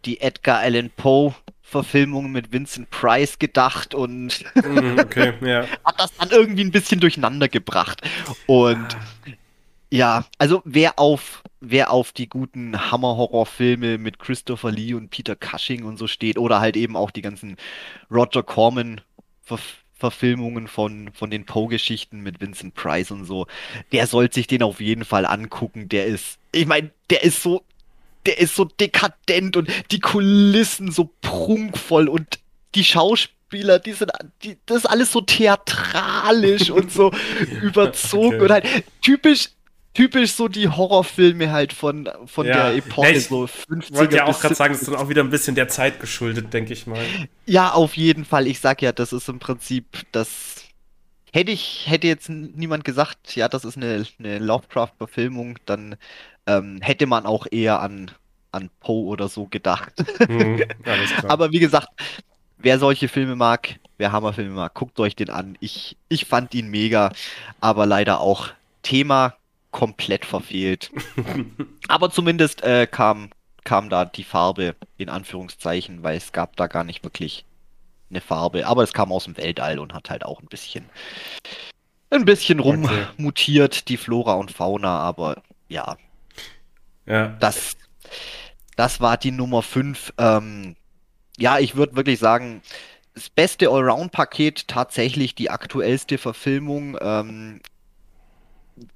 die Edgar Allan Poe Verfilmung mit Vincent Price gedacht und Mhm, okay, ja. [LAUGHS] hat das dann irgendwie ein bisschen durcheinander gebracht. Und ja, also wer auf, wer auf die guten Hammer-Horror-Filme mit Christopher Lee und Peter Cushing und so steht, oder halt eben auch die ganzen Roger Corman-Verfilmungen von, von den Poe-Geschichten mit Vincent Price und so, der sollte sich den auf jeden Fall angucken. Der ist, ich meine, der ist so, der ist so dekadent und die Kulissen so prunkvoll und die Schauspieler, die sind, die, das ist alles so theatralisch und so [LAUGHS] überzogen okay. und halt typisch, typisch so die Horrorfilme halt von, von Ja. der Epoche, Ja, ich so 50er Ich wollte ja auch gerade sagen, es ist 70er. dann auch wieder ein bisschen der Zeit geschuldet, denke ich mal. Ja, auf jeden Fall. Ich sag ja, das ist im Prinzip das. Hätte ich, hätte jetzt niemand gesagt, ja, das ist eine, eine Lovecraft-Verfilmung, dann ähm, hätte man auch eher an, an Poe oder so gedacht. Mhm. [LAUGHS] Aber wie gesagt, wer solche Filme mag, wer Hammerfilme mag, guckt euch den an. Ich, ich fand ihn mega, aber leider auch Thema komplett verfehlt. aber zumindest äh, kam, kam da die Farbe in Anführungszeichen, weil es gab da gar nicht wirklich eine Farbe. Aber es kam aus dem Weltall und hat halt auch ein bisschen, ein bisschen rummutiert, die Flora und Fauna. Aber ja, ja. das, das war die Nummer 5. Ähm, ja, ich würde wirklich sagen, das beste Allround-Paket, tatsächlich die aktuellste Verfilmung, ähm,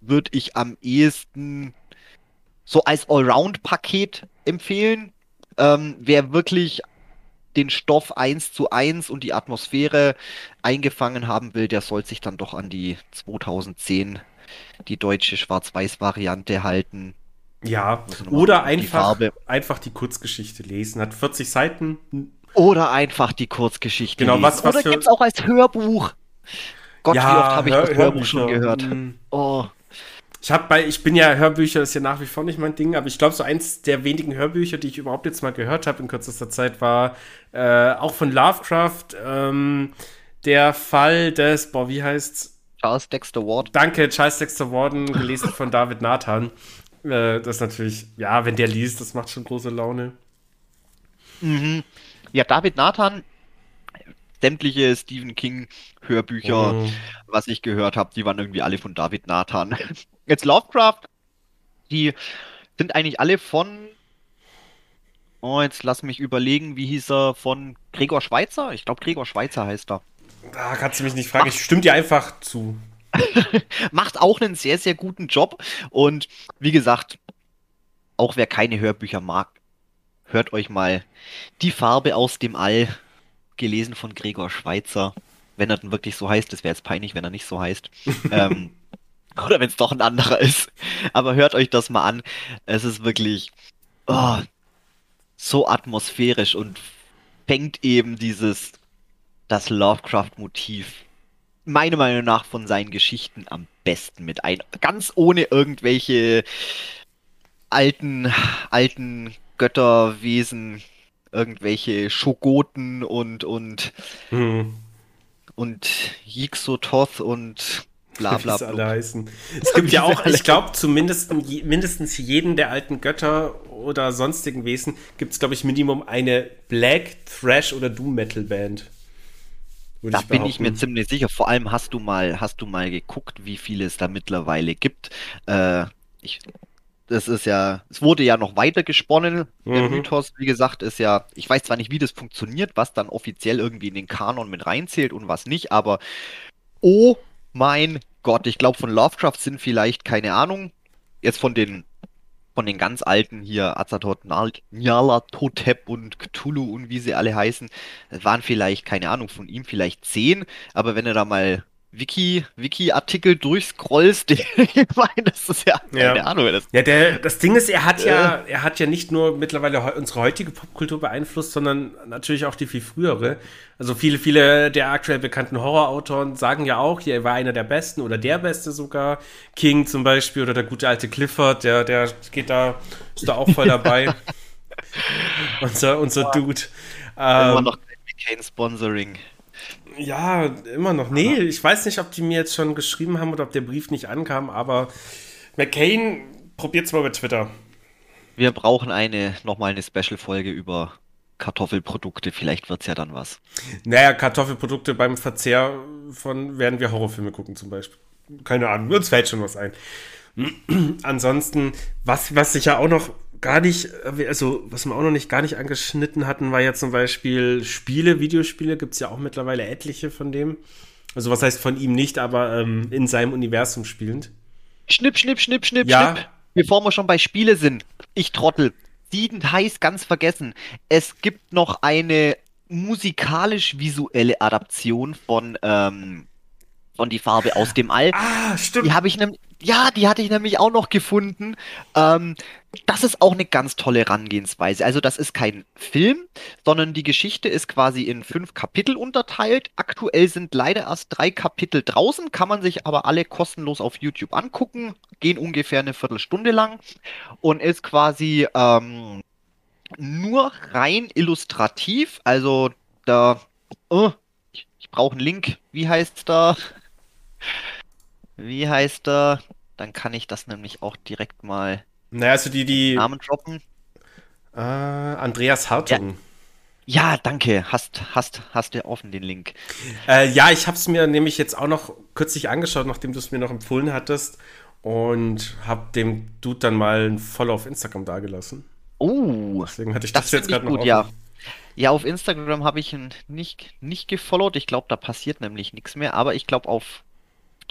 würde ich am ehesten so als Allround-Paket empfehlen. Ähm, wer wirklich den Stoff eins zu eins und die Atmosphäre eingefangen haben will, der soll sich dann doch an die 2010, die deutsche Schwarz-Weiß-Variante halten. Ja, Also oder die einfach, Farbe. einfach die Kurzgeschichte lesen. Hat 40 Seiten. Oder einfach die Kurzgeschichte Genau, lesen. was- was Oder für- gibt's auch als Hörbuch. Gott, wie oft habe ich Hör- das Hörbuch schon Hörbücher. gehört. Mhm. Oh, Ich habe bei, ich bin ja Hörbücher ist ja nach wie vor nicht mein Ding, aber ich glaube so eins der wenigen Hörbücher, die ich überhaupt jetzt mal gehört habe in kürzester Zeit, war äh, auch von Lovecraft ähm, der Fall des, boah, wie heißt's? Charles Dexter Ward. Danke, Charles Dexter Warden, gelesen von David Nathan. Äh, das ist natürlich, ja, wenn der liest, das macht schon große Laune. Mhm. Ja, David Nathan, sämtliche Stephen King Hörbücher, Mhm. was ich gehört habe, die waren irgendwie alle von David Nathan. [LAUGHS] Jetzt Lovecraft, die sind eigentlich alle von, oh, jetzt lass mich überlegen, wie hieß er, von Gregor Schweitzer? Ich glaube, Gregor Schweitzer heißt er. Da kannst du mich nicht fragen, ich stimme dir einfach zu. [LAUGHS] macht auch einen sehr, sehr guten Job. Und wie gesagt, auch wer keine Hörbücher mag, hört euch mal Die Farbe aus dem All, gelesen von Gregor Schweitzer. Wenn er denn wirklich so heißt, das wäre jetzt peinlich, wenn er nicht so heißt. [LAUGHS] ähm, oder wenn es doch ein anderer ist. Aber hört euch das mal an. Es ist wirklich oh, so atmosphärisch und fängt eben dieses, das Lovecraft-Motiv meiner Meinung nach von seinen Geschichten am besten mit ein. Ganz ohne irgendwelche alten, alten Götterwesen, irgendwelche Schogoten und, und, Hm. und Yixototh und bla bla bla. Es [LAUGHS] gibt ja auch, ich glaube, zumindest mindestens jeden der alten Götter oder sonstigen Wesen gibt es, glaube ich, Minimum eine Black, Thrash oder Doom Metal Band. Da bin ich mir ziemlich sicher. Vor allem hast du mal, hast du mal geguckt, wie viele es da mittlerweile gibt. Äh, ich, das ist ja, es wurde ja noch weiter gesponnen. Der Mhm. Mythos, wie gesagt, ist ja, ich weiß zwar nicht, wie das funktioniert, was dann offiziell irgendwie in den Kanon mit reinzählt und was nicht, aber oh mein Gott, ich glaube von Lovecraft sind vielleicht, keine Ahnung, jetzt von den von den ganz alten hier, Azathoth, Nyarlathotep und Cthulhu und wie sie alle heißen, waren vielleicht, keine Ahnung, von ihm vielleicht zehn, aber wenn er da mal Wiki, Wiki-Artikel durchscrollst, [LAUGHS] ich meine, das ist ja keine Ja. Ahnung. Das, Ja, der, das Ding ist, er hat ja, er hat ja nicht nur mittlerweile unsere heutige Popkultur beeinflusst, sondern natürlich auch die viel frühere. Also viele, viele der aktuell bekannten Horrorautoren sagen ja auch, er war einer der besten oder der beste sogar. King zum Beispiel oder der gute alte Clifford, der, der geht da, ist da auch voll [LAUGHS] dabei. unser, unser Dude. immer Ähm, noch kein McCain-Sponsoring. Ja, immer noch. Nee, ich weiß nicht, ob die mir jetzt schon geschrieben haben oder ob der Brief nicht ankam, aber McCain, probiert's mal bei Twitter. Wir brauchen eine, nochmal eine Special-Folge über Kartoffelprodukte, vielleicht wird's ja dann was. Naja, Kartoffelprodukte beim Verzehr von werden wir Horrorfilme gucken zum Beispiel. Keine Ahnung, uns fällt schon was ein. [CLEARS THROAT] Ansonsten, was, was sich ja auch noch gar nicht, also was wir auch noch nicht gar nicht angeschnitten hatten, war ja zum Beispiel Spiele, Videospiele, gibt's ja auch mittlerweile etliche von dem. Also was heißt von ihm nicht, aber ähm, in seinem Universum spielend. Schnipp, schnipp, schnipp, schnipp, Ja. schnipp. Bevor wir schon bei Spiele sind, ich Trottel, siedend heiß ganz vergessen. Es gibt noch eine musikalisch-visuelle Adaption von, ähm, von Die Farbe aus dem All. Ah, stimmt. Die habe ich nämlich, ja, die hatte ich nämlich auch noch gefunden. Ähm, das ist auch eine ganz tolle Herangehensweise. Also das ist kein Film, sondern die Geschichte ist quasi in fünf Kapitel unterteilt. Aktuell sind leider erst drei Kapitel draußen, kann man sich aber alle kostenlos auf YouTube angucken, gehen ungefähr eine Viertelstunde lang und ist quasi ähm, nur rein illustrativ. Also da, oh, ich, brauche einen Link. Wie heißt da? Wie heißt er? Dann kann ich das nämlich auch direkt mal Naja, also die, die Namen droppen. äh, Andreas Hartung. Ja, danke. Hast, hast, hast du offen den Link. Äh, ja, ich habe es mir nämlich jetzt auch noch kürzlich angeschaut, nachdem du es mir noch empfohlen hattest. Und habe dem Dude dann mal ein Follow auf Instagram dagelassen. Oh, Deswegen hatte ich das, das jetzt gerade noch gut, ja. Ja, auf Instagram habe ich ihn nicht, nicht gefollowt. Ich glaube, da passiert nämlich nichts mehr. Aber ich glaube auf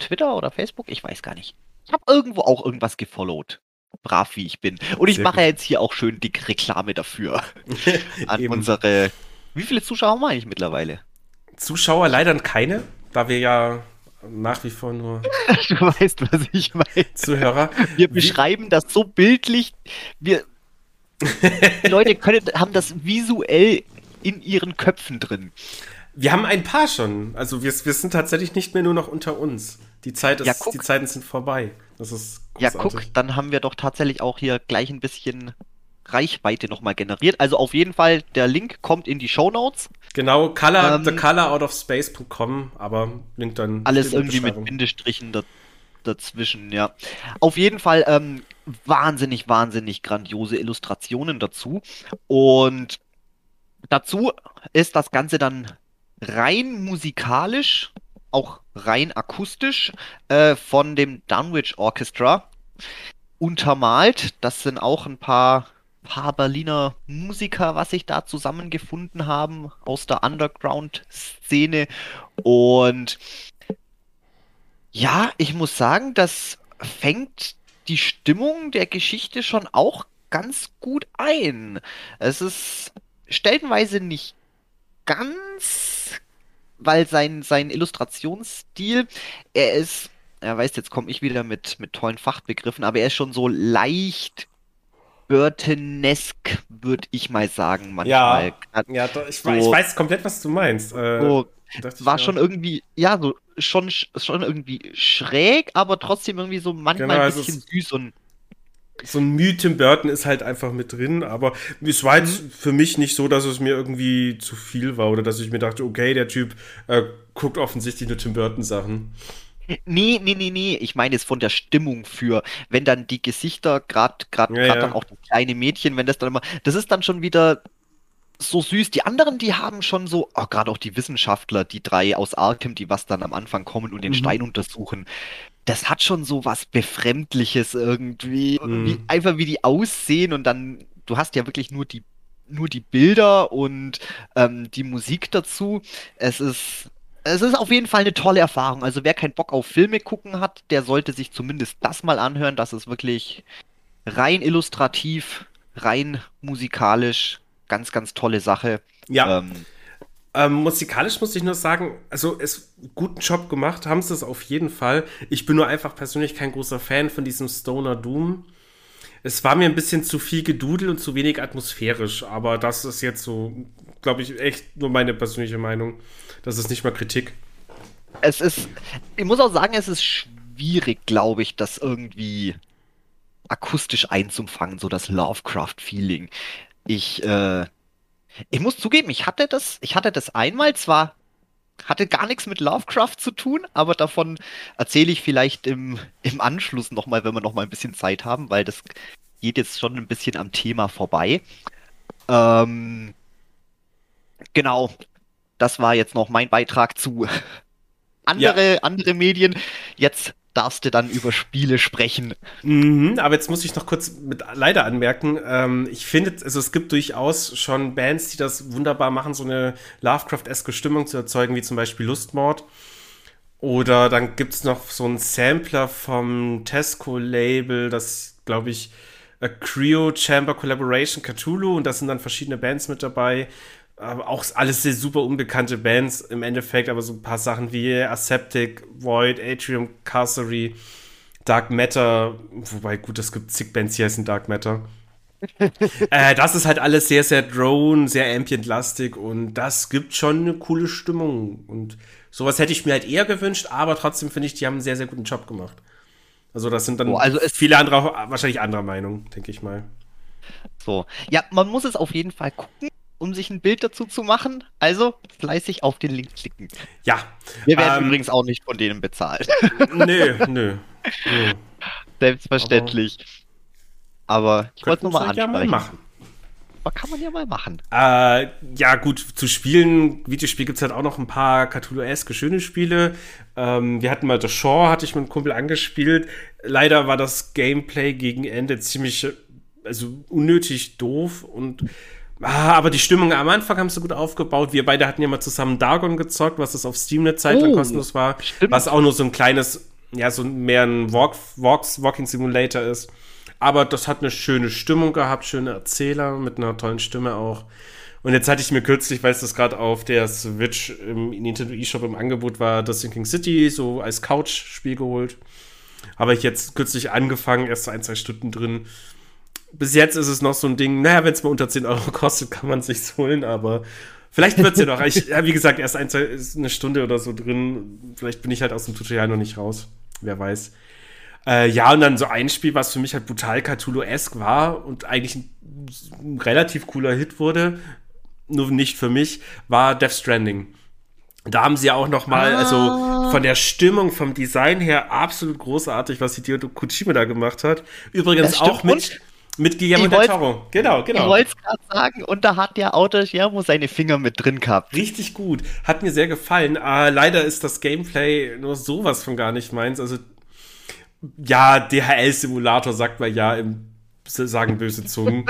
Twitter oder Facebook, ich weiß gar nicht. Ich habe irgendwo auch irgendwas gefollowt. Brav wie ich bin. Und ich Sehr mache gut. jetzt hier auch schön dick Reklame dafür. [LAUGHS] An unsere. Wie viele Zuschauer haben wir eigentlich mittlerweile? Zuschauer leider keine, da wir ja nach wie vor nur [LAUGHS] Du weißt, was ich meine. Zuhörer. Wir Wie- beschreiben das so bildlich. Wir die [LAUGHS] Leute können, haben das visuell in ihren Köpfen drin. Wir haben ein paar schon. Also wir, wir sind tatsächlich nicht mehr nur noch unter uns. Die Zeit ist, Ja, die Zeiten sind vorbei. Das ist Ja, großartig. guck, dann haben wir doch tatsächlich auch hier gleich ein bisschen Reichweite nochmal generiert. Also auf jeden Fall, der Link kommt in die Show Notes. Genau, color, Ähm, thecoloroutofspace.com, aber Link dann Alles irgendwie mit. Bindestrichen da, dazwischen, ja. Auf jeden Fall ähm, wahnsinnig, wahnsinnig grandiose Illustrationen dazu. Und dazu ist das Ganze dann rein musikalisch, auch rein akustisch äh, von dem Dunwich Orchestra untermalt. Das sind auch ein paar, paar Berliner Musiker, was sich da zusammengefunden haben aus der Underground-Szene. Und ja, ich muss sagen, das fängt die Stimmung der Geschichte schon auch ganz gut ein. Es ist stellenweise nicht ganz, weil sein, sein Illustrationsstil, er ist, er weiß, jetzt komme ich wieder mit, mit tollen Fachbegriffen, aber er ist schon so leicht Burtonesk, würde ich mal sagen, manchmal. Ja, doch, ich, So- weiß, ich weiß komplett, was du meinst. Äh, So, war schon auch. irgendwie, ja, so schon, schon irgendwie schräg, aber trotzdem irgendwie so manchmal Genau, ein also bisschen süß und so ein Mühe Tim Burton ist halt einfach mit drin, aber es war jetzt Mhm. für mich nicht so, dass es mir irgendwie zu viel war oder dass ich mir dachte, okay, der Typ äh, guckt offensichtlich nur Tim Burton Sachen. Nee, nee, nee, nee. Ich meine es von der Stimmung für, wenn dann die Gesichter, gerade gerade Ja, gerade ja. dann auch das kleine Mädchen, wenn das dann immer, das ist dann schon wieder so süß. Die anderen, die haben schon so, oh, gerade auch die Wissenschaftler, die drei aus Arkham, die was dann am Anfang kommen und den Mhm. Stein untersuchen. Das hat schon so was Befremdliches irgendwie. Mhm. Wie, einfach wie die aussehen und dann, du hast ja wirklich nur die, nur die Bilder und ähm, die Musik dazu. Es ist, es ist auf jeden Fall eine tolle Erfahrung. Also wer keinen Bock auf Filme gucken hat, der sollte sich zumindest das mal anhören. Das ist wirklich rein illustrativ, rein musikalisch, ganz, ganz tolle Sache. Ja. Ähm, ähm, musikalisch muss ich nur sagen, also es guten Job gemacht, haben sie es auf jeden Fall. Ich bin nur einfach persönlich kein großer Fan von diesem Stoner Doom. Es war mir ein bisschen zu viel Gedudel und zu wenig atmosphärisch, aber das ist jetzt so, glaube ich, echt nur meine persönliche Meinung. Das ist nicht mal Kritik. Es ist, ich muss auch sagen, es ist schwierig, glaube ich, das irgendwie akustisch einzufangen, so das Lovecraft-Feeling. Ich, äh, ich muss zugeben, ich hatte das, ich hatte das einmal zwar hatte gar nichts mit Lovecraft zu tun, aber davon erzähle ich vielleicht im, im Anschluss nochmal, wenn wir nochmal ein bisschen Zeit haben, weil das geht jetzt schon ein bisschen am Thema vorbei. Ähm, genau, das war jetzt noch mein Beitrag zu [LAUGHS] andere, ja. andere Medien. Jetzt darfst du dann über Spiele sprechen. Mhm, aber jetzt muss ich noch kurz mit leider anmerken, ähm, ich finde, also es gibt durchaus schon Bands, die das wunderbar machen, so eine Lovecraft-eske Stimmung zu erzeugen, wie zum Beispiel Lustmord. Oder dann gibt es noch so einen Sampler vom Tesco-Label, das, glaube ich, A Creo Chamber Collaboration Cthulhu und da sind dann verschiedene Bands mit dabei aber auch alles sehr super unbekannte Bands im Endeffekt, aber so ein paar Sachen wie Aseptic, Void, Atrium, Carcery, Dark Matter, wobei gut, es gibt zig Bands, die heißen Dark Matter. [LAUGHS] äh, das ist halt alles sehr, sehr Drone, sehr ambient-lastig und das gibt schon eine coole Stimmung. Und sowas hätte ich mir halt eher gewünscht, aber trotzdem finde ich, die haben einen sehr, sehr guten Job gemacht. Also, das sind dann oh, also viele andere, wahrscheinlich anderer Meinung, denke ich mal. So, ja, man muss es auf jeden Fall gucken um sich ein Bild dazu zu machen. Also fleißig auf den Link klicken. Ja. Wir werden ähm, übrigens auch nicht von denen bezahlt. [LAUGHS] Nö, nö. nö. Selbstverständlich. Aber, Aber ich wollte es nochmal ansprechen. Ja mal machen. Aber kann man ja mal machen. Äh, ja, gut, zu Spielen, Videospiel gibt es halt auch noch ein paar Cthulhu-eske schöne Spiele. Ähm, wir hatten mal The Shore, hatte ich mit einem Kumpel angespielt. Leider war das Gameplay gegen Ende ziemlich, also unnötig doof und Ah, aber die Stimmung am Anfang haben sie gut aufgebaut. Wir beide hatten ja mal zusammen Dargon gezockt, was es auf Steam eine Zeit lang oh, kostenlos war. Stimmt. Was auch nur so ein kleines, ja, so mehr ein Walk, Walks, Walking Simulator ist. Aber das hat eine schöne Stimmung gehabt, schöne Erzähler mit einer tollen Stimme auch. Und jetzt hatte ich mir kürzlich, weil es das gerade auf der Switch im Nintendo eShop im Angebot war, das Sinking City so als Couch-Spiel geholt. Habe ich jetzt kürzlich angefangen, erst ein, zwei Stunden drin bis jetzt ist es noch so ein Ding, naja, wenn es mal unter 10 Euro kostet, kann man es sich holen, aber vielleicht wird es ja noch. Ich, ja, wie gesagt, erst ein, zwei, eine Stunde oder so drin. Vielleicht bin ich halt aus dem Tutorial noch nicht raus. Wer weiß. Äh, ja, und dann so ein Spiel, was für mich halt brutal Cthulhu-esque war und eigentlich ein, ein, relativ cooler Hit wurde, nur nicht für mich, war Death Stranding. Da haben sie ja auch noch mal, also ah. also von der Stimmung, vom Design her absolut großartig, was Hideo Kojima da gemacht hat. Übrigens auch mit, mit Guillermo del Toro. Genau, genau. Ich wollte es gerade sagen. Und da hat der Autor Guillermo seine Finger mit drin gehabt. Richtig gut. Hat mir sehr gefallen. Äh, leider ist das Gameplay nur sowas von gar nicht meins. Also, ja, DHL-Simulator sagt man ja im sagen böse Zungen.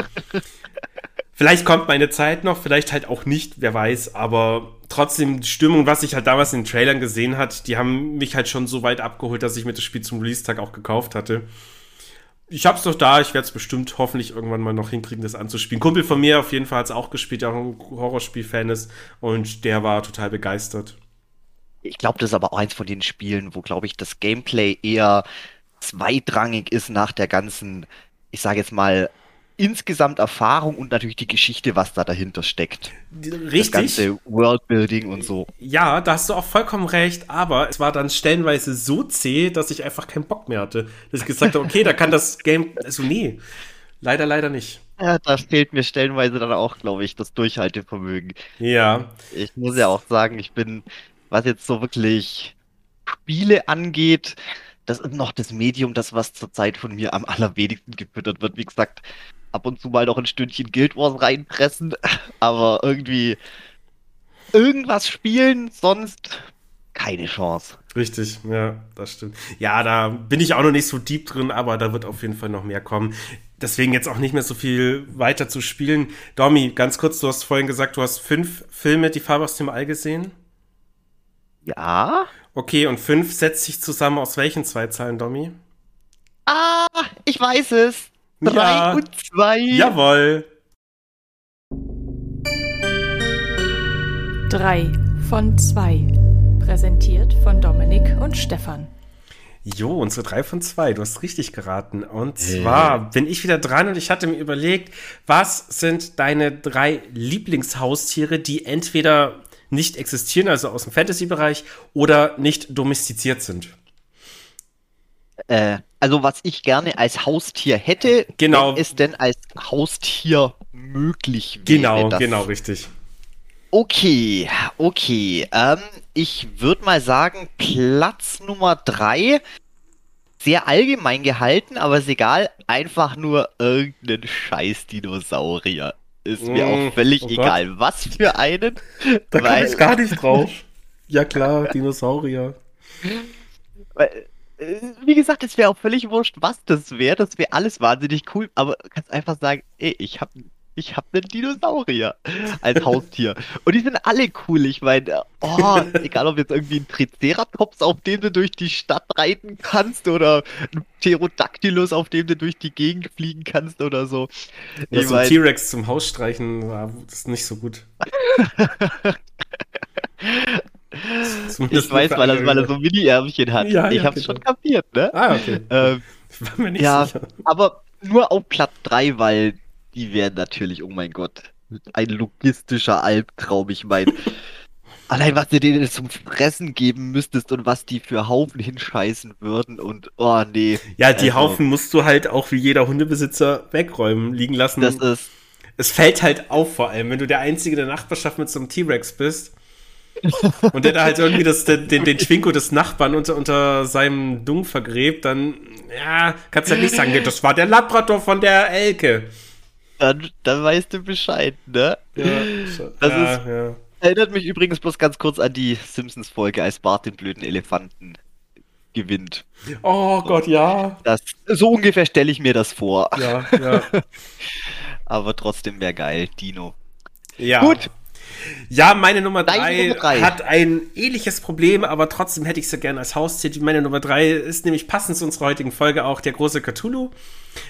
[LAUGHS] vielleicht kommt meine Zeit noch, vielleicht halt auch nicht, wer weiß, aber trotzdem die Stimmung, was ich halt damals in den Trailern gesehen hat, die haben mich halt schon so weit abgeholt, dass ich mir das Spiel zum Release-Tag auch gekauft hatte ich hab's doch da, ich werde es bestimmt hoffentlich irgendwann mal noch hinkriegen, das anzuspielen. Kumpel von mir auf jeden Fall hat es auch gespielt, der auch ein Horrorspiel-Fan ist und der war total begeistert. Ich glaube, das ist aber auch eins von den Spielen, wo, glaube ich, das Gameplay eher zweitrangig ist nach der ganzen, ich sage jetzt mal, insgesamt Erfahrung und natürlich die Geschichte, was da dahinter steckt. Richtig. Das ganze Worldbuilding und so. Ja, da hast du auch vollkommen recht, aber es war dann stellenweise so zäh, dass ich einfach keinen Bock mehr hatte. Dass ich gesagt habe, okay, da kann das Game, also nee, leider, leider nicht. Ja, da fehlt mir stellenweise dann auch, glaube ich, das Durchhaltevermögen. Ja. Ich muss ja auch sagen, ich bin, was jetzt so wirklich Spiele angeht, das ist noch das Medium, das was zurzeit von mir am allerwenigsten gefüttert wird. Wie gesagt, ab und zu mal noch ein Stündchen Guild Wars reinpressen, [LAUGHS] aber irgendwie irgendwas spielen, sonst keine Chance. Richtig, ja, das stimmt. Ja, da bin ich auch noch nicht so deep drin, aber da wird auf jeden Fall noch mehr kommen. Deswegen jetzt auch nicht mehr so viel weiter zu spielen. Domi, ganz kurz, du hast vorhin gesagt, du hast fünf Filme, die Farbe aus dem All gesehen. Ja. Okay, und fünf setzt sich zusammen aus welchen zwei Zahlen, Domi? Ah, ich weiß es. Drei Ja. und zwei. Jawohl. Drei von zwei. Präsentiert von Dominik und Stefan. Jo, unsere drei von zwei. Du hast richtig geraten. Und zwar bin ich wieder dran und ich hatte mir überlegt, was sind deine drei Lieblingshaustiere, die entweder nicht existieren, also aus dem Fantasy-Bereich, oder nicht domestiziert sind? Äh, also was ich gerne als Haustier hätte, Genau. wenn es denn als Haustier möglich wäre. Genau, das- genau, richtig. Okay, okay. Ähm, ich würde mal sagen, Platz Nummer drei. Sehr allgemein gehalten, aber ist egal. Einfach nur irgendein scheiß Dinosaurier. Ist mir Mm, auch völlig oh Gott. egal, was für einen. Da komme ich gar nicht drauf. [LAUGHS] Ja klar, Dinosaurier. weil, wie gesagt, es wäre auch völlig wurscht, was das wäre. Das wäre alles wahnsinnig cool, aber du kannst einfach sagen, ey, ich hab, ich hab einen Dinosaurier als [LAUGHS] Haustier. Und die sind alle cool. Ich meine, oh, [LAUGHS] egal ob jetzt irgendwie ein Triceratops, auf dem du durch die Stadt reiten kannst, oder ein Pterodactylus, auf dem du durch die Gegend fliegen kannst oder so. Ich so ein T-Rex zum Haus streichen, ja, das ist nicht so gut. [LAUGHS] [LAUGHS] Zumindest ich weiß, weil er, weil er so Mini-Ärmchen hat. Ja, ja, ich hab's genau. schon kapiert, ne? Ah, okay. [LAUGHS] Ähm, [LAUGHS] war mir nicht ja, sicher. aber nur auf Platz 3, weil die wären natürlich, oh mein Gott, ein logistischer Albtraum. Ich meine, allein was du denen zum Fressen geben müsstest und was die für Haufen hinscheißen würden und oh nee. Ja, die Also, Haufen musst du halt auch wie jeder Hundebesitzer wegräumen, liegen lassen. Das ist, es fällt halt auf, vor allem, wenn du der Einzige der Nachbarschaft mit so einem T-Rex bist. Und der da halt irgendwie das, den, den den Schwinko des Nachbarn unter, unter seinem Dung vergräbt, dann, ja, kannst du halt nicht sagen, das war der Labrador von der Elke. dann, dann weißt du Bescheid, ne? Ja, Das ja, ist- ja. Erinnert mich übrigens bloß ganz kurz an die Simpsons-Folge, als Bart den blöden Elefanten gewinnt. Oh Gott, ja. Das, so ungefähr stelle ich mir das vor. Ja, ja. [LAUGHS] Aber trotzdem wäre geil, Dino. ja. Gut. Ja, meine Nummer Deine drei, Nummer drei. hat ein ähnliches Problem, aber trotzdem hätte ich sie gerne als Haustier. Meine Nummer drei ist nämlich passend zu unserer heutigen Folge auch der große Cthulhu.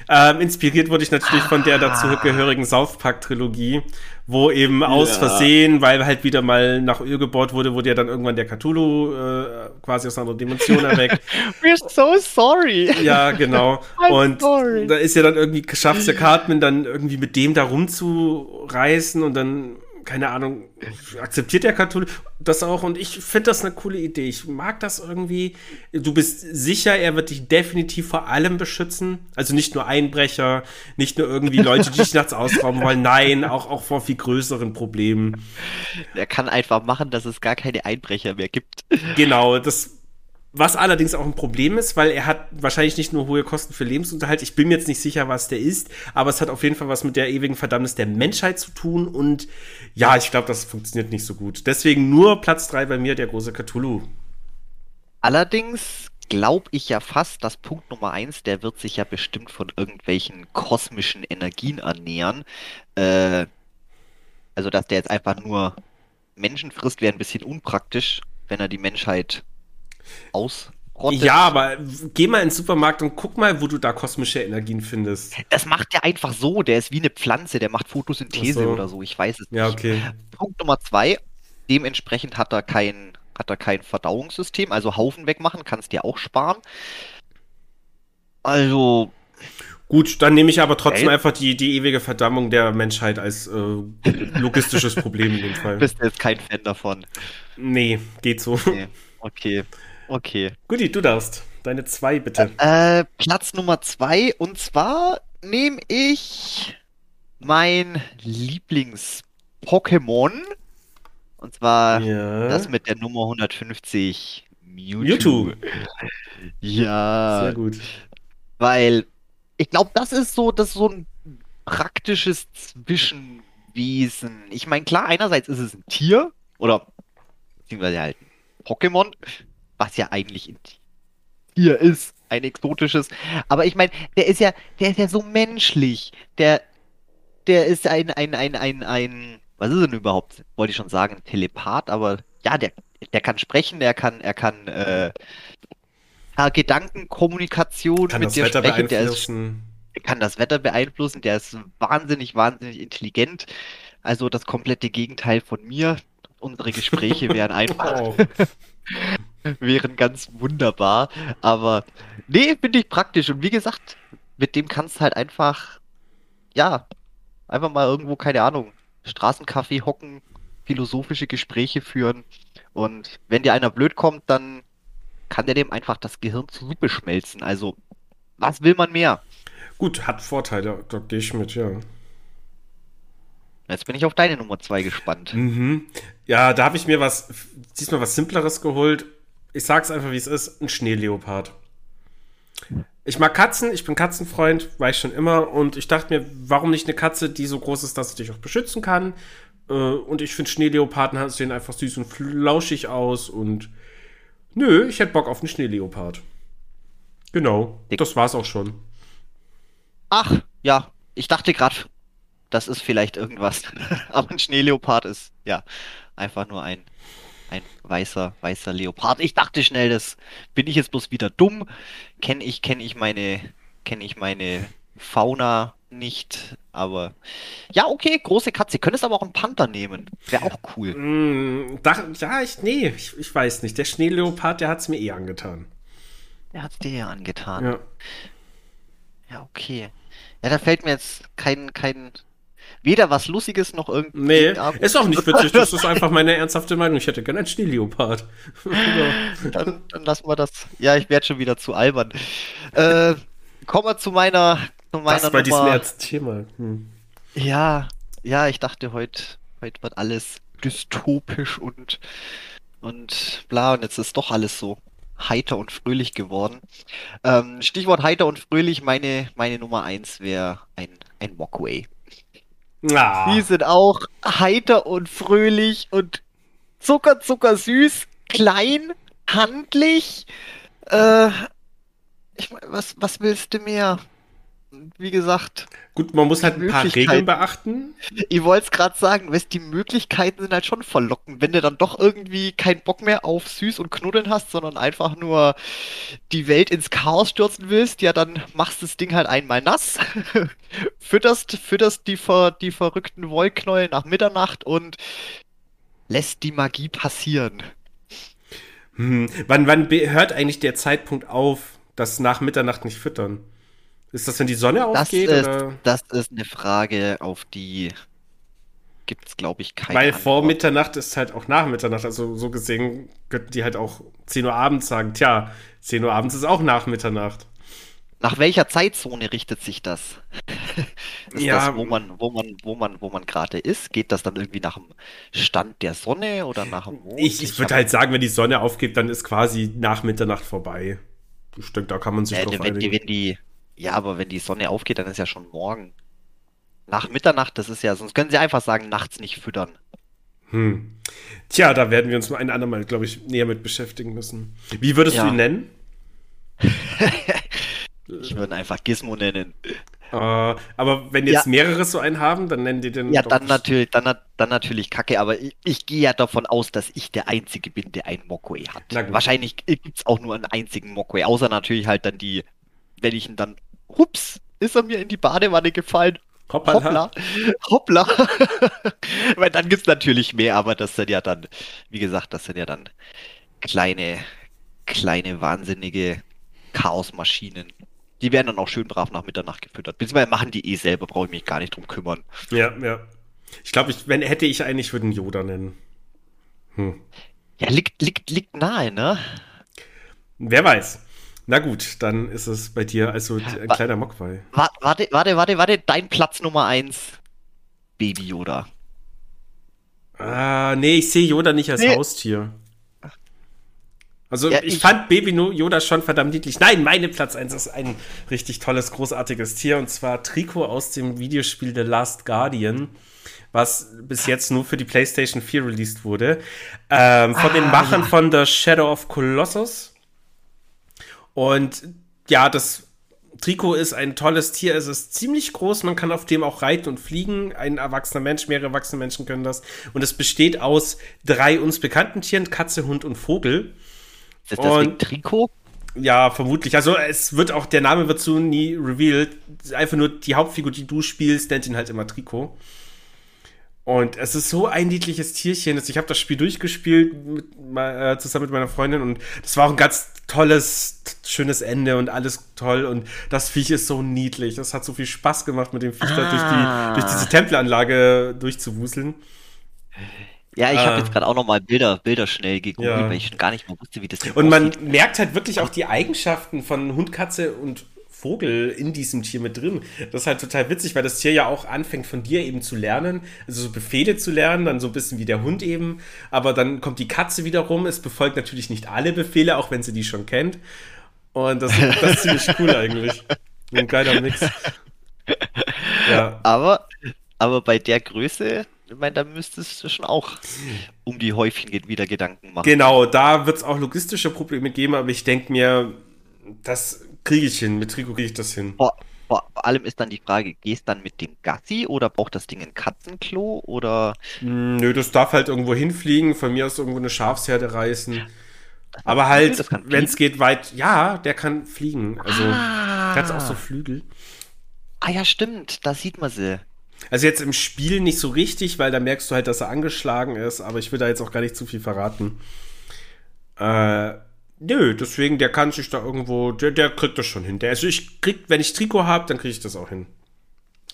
Ähm, inspiriert wurde ich natürlich von der dazugehörigen South Park-Trilogie, wo eben aus Ja. Versehen, weil halt wieder mal nach Öl gebohrt wurde, wurde ja dann irgendwann der Cthulhu äh, quasi aus einer anderen Dimension erweckt. [LAUGHS] We're so sorry. Ja, genau. [LAUGHS] I'm Und sorry. da ist ja dann irgendwie geschafft, der Cartman dann irgendwie mit dem da rumzureißen und dann, keine Ahnung, akzeptiert der Cthulhu das auch und ich finde das eine coole Idee. Ich mag das irgendwie. Du bist sicher, er wird dich definitiv vor allem beschützen. Also nicht nur Einbrecher, nicht nur irgendwie Leute, die dich [LAUGHS] nachts ausrauben wollen. Nein, auch, auch vor viel größeren Problemen. Er kann einfach machen, dass es gar keine Einbrecher mehr gibt. Genau, das. Was allerdings auch ein Problem ist, weil er hat wahrscheinlich nicht nur hohe Kosten für Lebensunterhalt. Ich bin mir jetzt nicht sicher, was der ist, aber es hat auf jeden Fall was mit der ewigen Verdammnis der Menschheit zu tun. Und ja, ich glaube, das funktioniert nicht so gut. Deswegen nur Platz 3 bei mir, der große Cthulhu. Allerdings glaube ich ja fast, dass Punkt Nummer eins, der wird sich ja bestimmt von irgendwelchen kosmischen Energien ernähren. Äh, also, dass der jetzt einfach nur Menschen frisst, wäre ein bisschen unpraktisch, wenn er die Menschheit ausrottet. Ja, aber geh mal ins Supermarkt und guck mal, wo du da kosmische Energien findest. Das macht er einfach so, der ist wie eine Pflanze, der macht Photosynthese so. oder so, ich weiß es Ja, nicht. okay. Punkt Nummer zwei, dementsprechend hat er kein, hat er kein Verdauungssystem, also Haufen wegmachen, kannst dir auch sparen. Also, Gut, dann nehme ich aber trotzdem Ey. einfach die, die ewige Verdammung der Menschheit als äh, logistisches [LAUGHS] Problem in dem Fall. bist du jetzt kein Fan davon. Nee, geht so. Nee. Okay, okay. Guti, du darfst. Deine zwei bitte. Äh, Platz Nummer zwei, und zwar nehme ich mein Lieblings-Pokémon. Und zwar ja. das mit der Nummer 150 Mewtwo. Mewtwo. Ja, Sehr gut. weil ich glaube, das ist so, das ist so ein praktisches Zwischenwesen. Ich meine, klar, einerseits ist es ein Tier oder beziehungsweise halt ein Pokémon, was ja eigentlich ein Tier ist, ein exotisches. Aber ich meine, der ist ja, der ist ja so menschlich. Der, der ist ein, ein, ein, ein, ein, was ist denn überhaupt? Wollte ich schon sagen, ein Telepath, aber ja, der, der kann sprechen, der kann, er kann, äh, Gedankenkommunikation Kann mit das dir Wetter sprechen, der ist kann das Wetter beeinflussen, der ist wahnsinnig, wahnsinnig intelligent. Also das komplette Gegenteil von mir. Unsere Gespräche [LAUGHS] wären einfach, Oh. [LAUGHS] [LAUGHS] wären ganz wunderbar. Aber nee, finde ich praktisch. Und wie gesagt, mit dem kannst du halt einfach, ja, einfach mal irgendwo, keine Ahnung, Straßencafé hocken, philosophische Gespräche führen. Und wenn dir einer blöd kommt, dann kann der dem einfach das Gehirn zu Suppe schmelzen. Also, was will man mehr? Gut, hat Vorteile, da gehe ich mit, ja. Jetzt bin ich auf deine Nummer zwei gespannt. Mhm. Ja, da habe ich mir was, diesmal was Simpleres geholt. Ich sag's einfach, wie es ist: ein Schneeleopard. Ich mag Katzen, ich bin Katzenfreund, war ich schon immer. Und ich dachte mir, warum nicht eine Katze, die so groß ist, dass sie dich auch beschützen kann? Äh, Und ich finde Schneeleoparden sehen einfach süß und flauschig aus. Und nö, ich hätte Bock auf einen Schneeleopard. Genau, das war's auch schon. Ach, ja, ich dachte gerade, das ist vielleicht irgendwas. [LAUGHS] Aber ein Schneeleopard ist, ja, einfach nur ein, ein weißer, weißer Leopard. Ich dachte schnell, das bin ich jetzt bloß wieder dumm. Kenne ich, kenne ich meine, kenne ich meine Fauna nicht. Aber ja, okay, große Katze. Könntest aber auch einen Panther nehmen. Wäre auch cool. Mm, da, ja, ich, nee, ich, ich weiß nicht. Der Schneeleopard, der hat's mir eh angetan. Der hat's dir ja angetan. Ja. Ja, okay. Ja, da fällt mir jetzt kein, kein, weder was Lustiges noch irgendwie. Nee, ist auch nicht witzig. Das ist einfach meine ernsthafte Meinung. Ich hätte gerne einen Schneeleopard. [LAUGHS] Dann, dann lassen wir das. Ja, ich werde schon wieder zu albern. Äh, kommen wir zu meiner, zu meiner Das bei diesem. Erzthema. Hm. Ja, ja, ich dachte, heute heute wird alles dystopisch und, und bla, und jetzt ist doch alles so heiter und fröhlich geworden. Ähm, Stichwort heiter und fröhlich, meine, meine Nummer eins wäre ein, ein Walkway. Ah, Die sind auch heiter und fröhlich und zucker, zucker süß, klein, handlich. Äh, ich mein, was, was willst du mehr? Wie gesagt, gut, man muss halt ein paar. Regeln beachten. ich wollte es gerade sagen, weißt, die Möglichkeiten sind halt schon verlockend, wenn du dann doch irgendwie keinen Bock mehr auf süß und knuddeln hast, sondern einfach nur die Welt ins Chaos stürzen willst, ja, dann machst du das Ding halt einmal nass, [LAUGHS] fütterst, fütterst die, ver, die verrückten Wollknäuel nach Mitternacht und lässt die Magie passieren. Hm. Wann, wann hört eigentlich der Zeitpunkt auf, das nach Mitternacht nicht füttern? Ist das, wenn die Sonne Das aufgeht? ist, oder? das ist eine Frage, auf die gibt es, glaube ich, keine Weil vor Antwort. Mitternacht ist halt auch nach Mitternacht. Also so gesehen könnten die halt auch 10 Uhr abends sagen, tja, 10 Uhr abends ist auch nach Mitternacht. Nach welcher Zeitzone richtet sich das? [LAUGHS] ist Ja. das, wo man, wo man, wo man, wo man gerade ist? Geht das dann irgendwie nach dem Stand der Sonne oder nach dem Mond? Ich, ich würde halt sagen, wenn die Sonne aufgeht, dann ist quasi nach Mitternacht vorbei. Ich denke, da kann man sich äh, drauf wenn einigen. wenn die, ja, aber wenn die Sonne aufgeht, dann ist ja schon morgen. Nach Mitternacht, das ist ja, sonst können sie einfach sagen, nachts nicht füttern. Hm. Tja, da werden wir uns mal ein andermal, glaube ich, näher mit beschäftigen müssen. Wie würdest Ja. du ihn nennen? [LAUGHS] Ich würde ihn einfach Gizmo nennen. Äh, aber wenn jetzt Ja. mehrere so einen haben, dann nennen die den. Ja, dann natürlich, dann, dann natürlich Kacke, aber ich, ich gehe ja davon aus, dass ich der Einzige bin, der einen Mokwe hat. Wahrscheinlich gibt es auch nur einen einzigen Mokwe, außer natürlich halt dann die, wenn ich ihn dann, hups, ist er mir in die Badewanne gefallen. Hoppala. Hoppla, hoppla. [LAUGHS] Weil dann gibt es natürlich mehr, aber das sind ja dann, wie gesagt, das sind ja dann kleine, kleine, wahnsinnige Chaosmaschinen. Die werden dann auch schön brav nach Mitternacht gefüttert. Beziehungsweise machen die eh selber, brauche ich mich gar nicht drum kümmern. Ja, ja. Ich glaube, ich, wenn hätte ich einen, ich würde ihn Yoda nennen. Hm. Ja, liegt, liegt, liegt nahe, ne? Wer weiß. Na gut, dann ist es bei dir also ein Wa- kleiner Mogwai. Wa- Warte, warte, warte, warte, dein Platz Nummer eins. Baby Yoda. Ah, nee, ich sehe Yoda nicht als Nee. Haustier. Also Ja, ich, ich- fand Baby Yoda schon verdammt niedlich. Nein, meine Platz 1 ist ein richtig tolles, großartiges Tier und zwar Trico aus dem Videospiel The Last Guardian, was bis jetzt nur für die PlayStation 4 released wurde. Ähm, von den Ah, Machern ja. von The Shadow of Colossus. Und ja, das Trikot ist ein tolles Tier. Es ist ziemlich groß. Man kann auf dem auch reiten und fliegen. Ein erwachsener Mensch, mehrere erwachsene Menschen können das. Und es besteht aus drei uns bekannten Tieren: Katze, Hund und Vogel. Ist das Und- Trikot? Ja, vermutlich. Also es wird auch, der Name wird so nie revealed. Einfach nur die Hauptfigur, die du spielst, nennt ihn halt immer Trikot. Und es ist so ein niedliches Tierchen. Ich habe das Spiel durchgespielt mit, äh, zusammen mit meiner Freundin und das war auch ein ganz tolles, schönes Ende und alles toll. Und das Viech ist so niedlich. Das hat so viel Spaß gemacht, mit dem Viech ah. da durch, die, ah. durch diese Tempelanlage durchzuwuseln. Ja, ich habe äh, jetzt gerade auch noch mal Bilder, Bilder schnell gegoogelt, ja. weil ich schon gar nicht mehr wusste, wie das Und man aussieht. merkt halt wirklich auch die Eigenschaften von Hund, Katze und Vogel in diesem Tier mit drin. Das ist halt total witzig, weil das Tier ja auch anfängt von dir eben zu lernen, also so Befehle zu lernen, dann so ein bisschen wie der Hund eben. Aber dann kommt die Katze wiederum, es befolgt natürlich nicht alle Befehle, auch wenn sie die schon kennt. Und das, das ist ziemlich cool [LAUGHS] eigentlich. Ein geiler Mix. Ja. Aber, aber bei der Größe, ich meine, da müsstest du schon auch um die Häufchen wieder Gedanken machen. Genau, da wird es auch logistische Probleme geben, aber ich denke mir, das kriege ich hin. Mit Trikot kriege ich das hin. Vor, vor, allem ist dann die Frage, gehst dann mit dem Gassi oder braucht das Ding ein Katzenklo oder? Hm, nö, das darf halt irgendwo hinfliegen, von mir aus irgendwo eine Schafsherde reißen. Aber halt, wenn es geht weit, ja, der kann fliegen. Also, ah. der hat auch so Flügel. Ah ja, stimmt, da sieht man sie. Also jetzt im Spiel nicht so richtig, weil da merkst du halt, dass er angeschlagen ist, aber ich will da jetzt auch gar nicht zu viel verraten. Äh, nö, deswegen, der kann sich da irgendwo, der, der kriegt das schon hin. Der, also ich krieg, wenn ich Trikot habe, dann kriege ich das auch hin.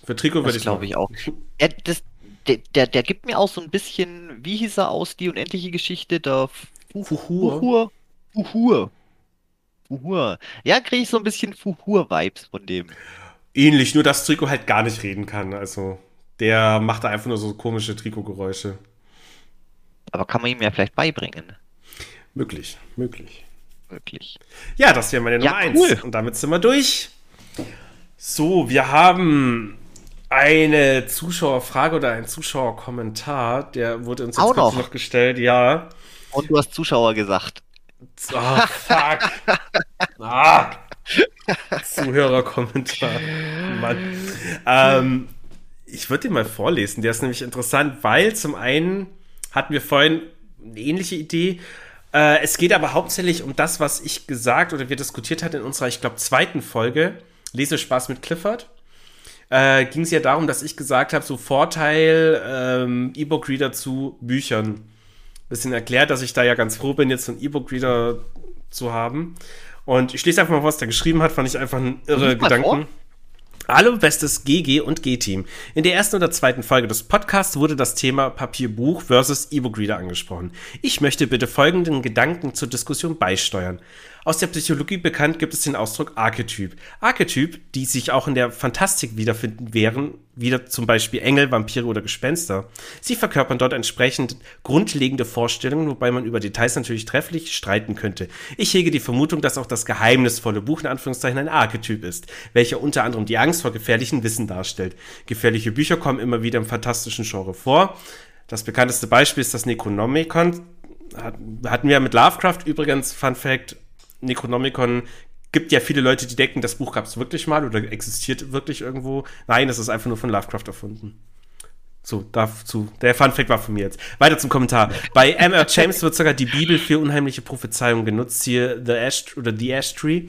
Für Trikot würde ich glaube ich auch. Er, das, der, der, der gibt mir auch so ein bisschen, wie hieß er aus, die unendliche Geschichte, der Fuhur. Fuhur. Fuhur. Ja, kriege ich so ein bisschen Fuhur-Vibes von dem ähnlich, nur dass Trikot halt gar nicht reden kann. Also der macht da einfach nur so komische Trikotgeräusche. Aber kann man ihm ja vielleicht beibringen. Möglich, möglich. Möglich. Ja, das wäre meine Nummer ja, cool. eins. Und damit sind wir durch. So, wir haben eine Zuschauerfrage oder ein Zuschauerkommentar, der wurde uns jetzt Auch noch. noch gestellt, ja. Und du hast Zuschauer gesagt. Oh, fuck. ah. Zuhörerkommentar. Mann. Ähm, ich würde den mal vorlesen. Der ist nämlich interessant, weil zum einen hatten wir vorhin eine ähnliche Idee. Äh, es geht aber hauptsächlich um das, was ich gesagt oder wir diskutiert hatten in unserer, ich glaube, zweiten Folge. Lesespaß mit Clifford. Äh, ging es ja darum, dass ich gesagt habe, so Vorteil ähm, E-Book-Reader zu Büchern. Bisschen erklärt, dass ich da ja ganz froh bin, jetzt so einen E-Book-Reader zu haben. Und ich lese einfach mal, was der geschrieben hat, fand ich einfach ein irre Gedanken. Hallo, bestes GG und G-Team. In der ersten oder zweiten Folge des Podcasts wurde das Thema Papierbuch versus E-Book-Reader angesprochen. Ich möchte bitte folgenden Gedanken zur Diskussion beisteuern. Aus der Psychologie bekannt gibt es den Ausdruck Archetyp. Archetyp, die sich auch in der Fantastik wiederfinden wären, wieder zum Beispiel Engel, Vampire oder Gespenster. Sie verkörpern dort entsprechend grundlegende Vorstellungen, wobei man über Details natürlich trefflich streiten könnte. Ich hege die Vermutung, dass auch das geheimnisvolle Buch in Anführungszeichen ein Archetyp ist, welcher unter anderem die Angst vor gefährlichem Wissen darstellt. Gefährliche Bücher kommen immer wieder im fantastischen Genre vor. Das bekannteste Beispiel ist das Necronomicon. Hatten wir mit Lovecraft übrigens, Fun Fact, Necronomicon gibt ja viele Leute, die denken, das Buch gab es wirklich mal oder existiert wirklich irgendwo. Nein, das ist einfach nur von Lovecraft erfunden. So, dazu. Der Funfact war von mir jetzt. Weiter zum Kommentar. Bei M.R. James wird sogar die Bibel für unheimliche Prophezeiungen genutzt. Hier The Ash oder The Ash Tree.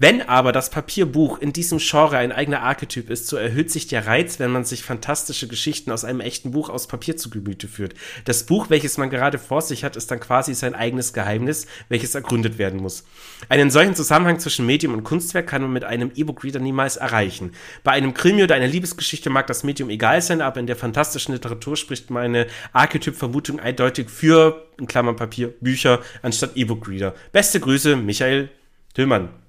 Wenn aber das Papierbuch in diesem Genre ein eigener Archetyp ist, so erhöht sich der Reiz, wenn man sich fantastische Geschichten aus einem echten Buch aus Papier zu Gemüte führt. Das Buch, welches man gerade vor sich hat, ist dann quasi sein eigenes Geheimnis, welches ergründet werden muss. Einen solchen Zusammenhang zwischen Medium und Kunstwerk kann man mit einem E-Book-Reader niemals erreichen. Bei einem Krimi oder einer Liebesgeschichte mag das Medium egal sein, aber in der fantastischen Literatur spricht meine Archetyp-Vermutung eindeutig für, in Klammern Papier, Bücher anstatt E-Book-Reader. Beste Grüße, Michael Tillmann.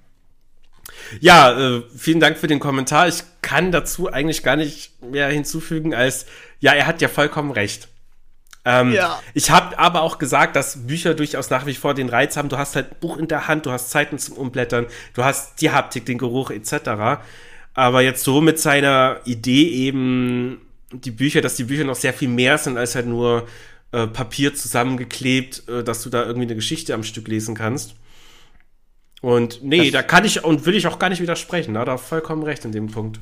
Ja, äh, vielen Dank für den Kommentar. Ich kann dazu eigentlich gar nicht mehr hinzufügen, als ja, er hat ja vollkommen recht. Ähm, ja. Ich habe aber auch gesagt, dass Bücher durchaus nach wie vor den Reiz haben. Du hast halt Buch in der Hand, du hast Zeiten zum Umblättern, du hast die Haptik, den Geruch etc. Aber jetzt so mit seiner Idee eben die Bücher, dass die Bücher noch sehr viel mehr sind als halt nur äh, Papier zusammengeklebt, äh, dass du da irgendwie eine Geschichte am Stück lesen kannst. Und nee, das, da kann ich und will ich auch gar nicht widersprechen. Da hat er vollkommen recht in dem Punkt.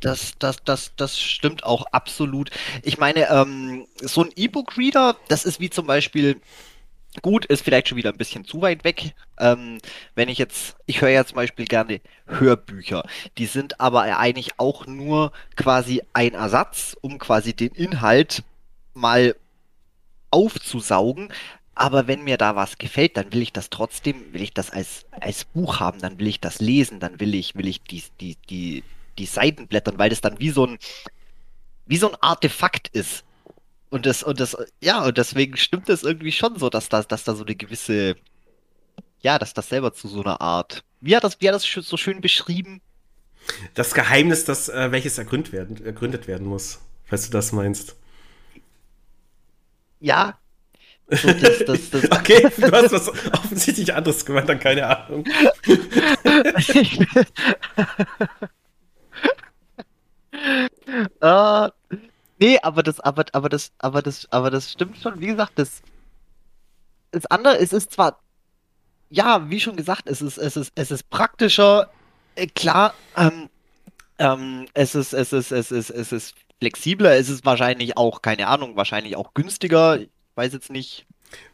Das, das, das, das stimmt auch absolut. Ich meine, ähm, so ein E-Book-Reader, das ist wie zum Beispiel, Gut, ist vielleicht schon wieder ein bisschen zu weit weg. Ähm, wenn ich jetzt, ich höre ja zum Beispiel gerne Hörbücher. Die sind aber eigentlich auch nur quasi ein Ersatz, um quasi den Inhalt mal aufzusaugen. Aber wenn mir da was gefällt, dann will ich das trotzdem, will ich das als, als Buch haben, dann will ich das lesen, dann will ich, will ich die, die, die, die Seiten blättern, weil das dann wie so ein, wie so ein Artefakt ist. Und das, und das, ja, und deswegen stimmt es irgendwie schon so, dass da, dass da so eine gewisse, ja, dass das selber zu so einer Art, wie hat das, wie hat das so schön beschrieben? Das Geheimnis, das, äh, welches ergründet werden, ergründet werden muss, falls du das meinst. Ja. So, das, [LAUGHS] das, das, okay, du hast was offensichtlich anderes gemeint, dann keine Ahnung. uh, [LAUGHS] Nee, aber das, aber, aber das, aber das, aber das stimmt schon. Wie gesagt, das, das andere, es ist zwar, ja, wie schon gesagt, es ist, es ist, es ist praktischer, äh, klar, ähm, ähm, es ist, es ist, es ist, es ist flexibler, es ist wahrscheinlich auch, keine Ahnung, wahrscheinlich auch günstiger. Ich weiß jetzt nicht,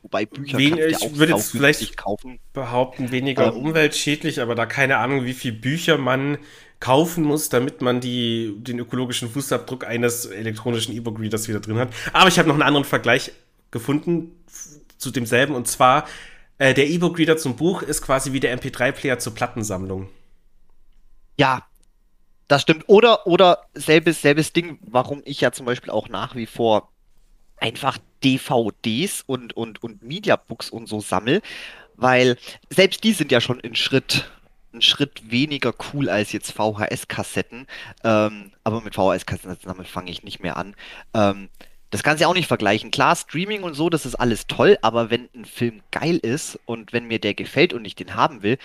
Wobei Bücher Wen, ich ja würde jetzt vielleicht kaufen. behaupten, weniger ähm, umweltschädlich, aber da keine Ahnung, wie viele Bücher man kaufen muss, damit man die, den ökologischen Fußabdruck eines elektronischen E-Book-Readers wieder drin hat. Aber ich habe noch einen anderen Vergleich gefunden zu demselben und zwar äh, der E-Book-Reader zum Buch ist quasi wie der MP3-Player zur Plattensammlung. Ja, das stimmt. Oder, oder selbes, selbes Ding, warum ich ja zum Beispiel auch nach wie vor einfach DVDs und, und, und Mediabooks und so sammle, weil selbst die sind ja schon in Schritt einen Schritt weniger cool als jetzt VHS-Kassetten. Ähm, aber mit VHS-Kassetten damit fange ich nicht mehr an. Ähm, das kannst du ja auch nicht vergleichen. Klar, Streaming und so, das ist alles toll, aber wenn ein Film geil ist und wenn mir der gefällt und ich den haben will,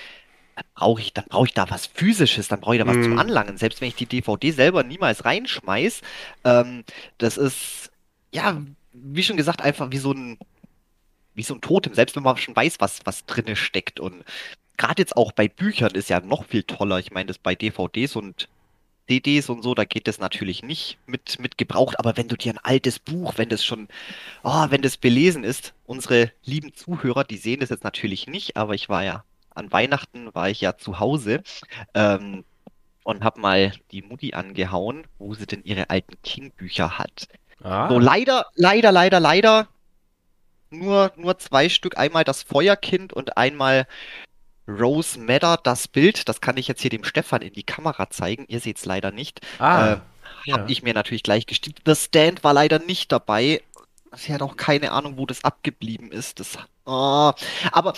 dann brauche ich, dann brauche ich da was Physisches, dann brauche ich da was mm. zum mhm. Anlangen. Selbst wenn ich die DVD selber niemals reinschmeiß, ähm, das ist, ja, wie schon gesagt, einfach wie so ein, wie so ein Totem, selbst wenn man schon weiß, was, was drinne steckt. Und gerade jetzt auch bei Büchern ist ja noch viel toller. Ich meine, das bei DVDs und CDs und so, da geht das natürlich nicht mit, mit gebraucht, aber wenn du dir ein altes Buch, wenn das schon, oh, wenn das belesen ist, unsere lieben Zuhörer, die sehen das jetzt natürlich nicht, aber ich war ja, an Weihnachten war ich ja zu Hause ähm, und habe mal die Mutti angehauen, wo sie denn ihre alten King-Bücher hat. Ah. So, leider, leider, leider, leider nur, nur zwei Stück, einmal das Feuerkind und einmal Rose Madder, das Bild, das kann ich jetzt hier dem Stefan in die Kamera zeigen. Ihr seht es leider nicht. Ah, äh, ja. Habe ich mir natürlich gleich gestimmt. The Stand war leider nicht dabei. Sie hat auch keine Ahnung, wo das abgeblieben ist. Das, oh. Aber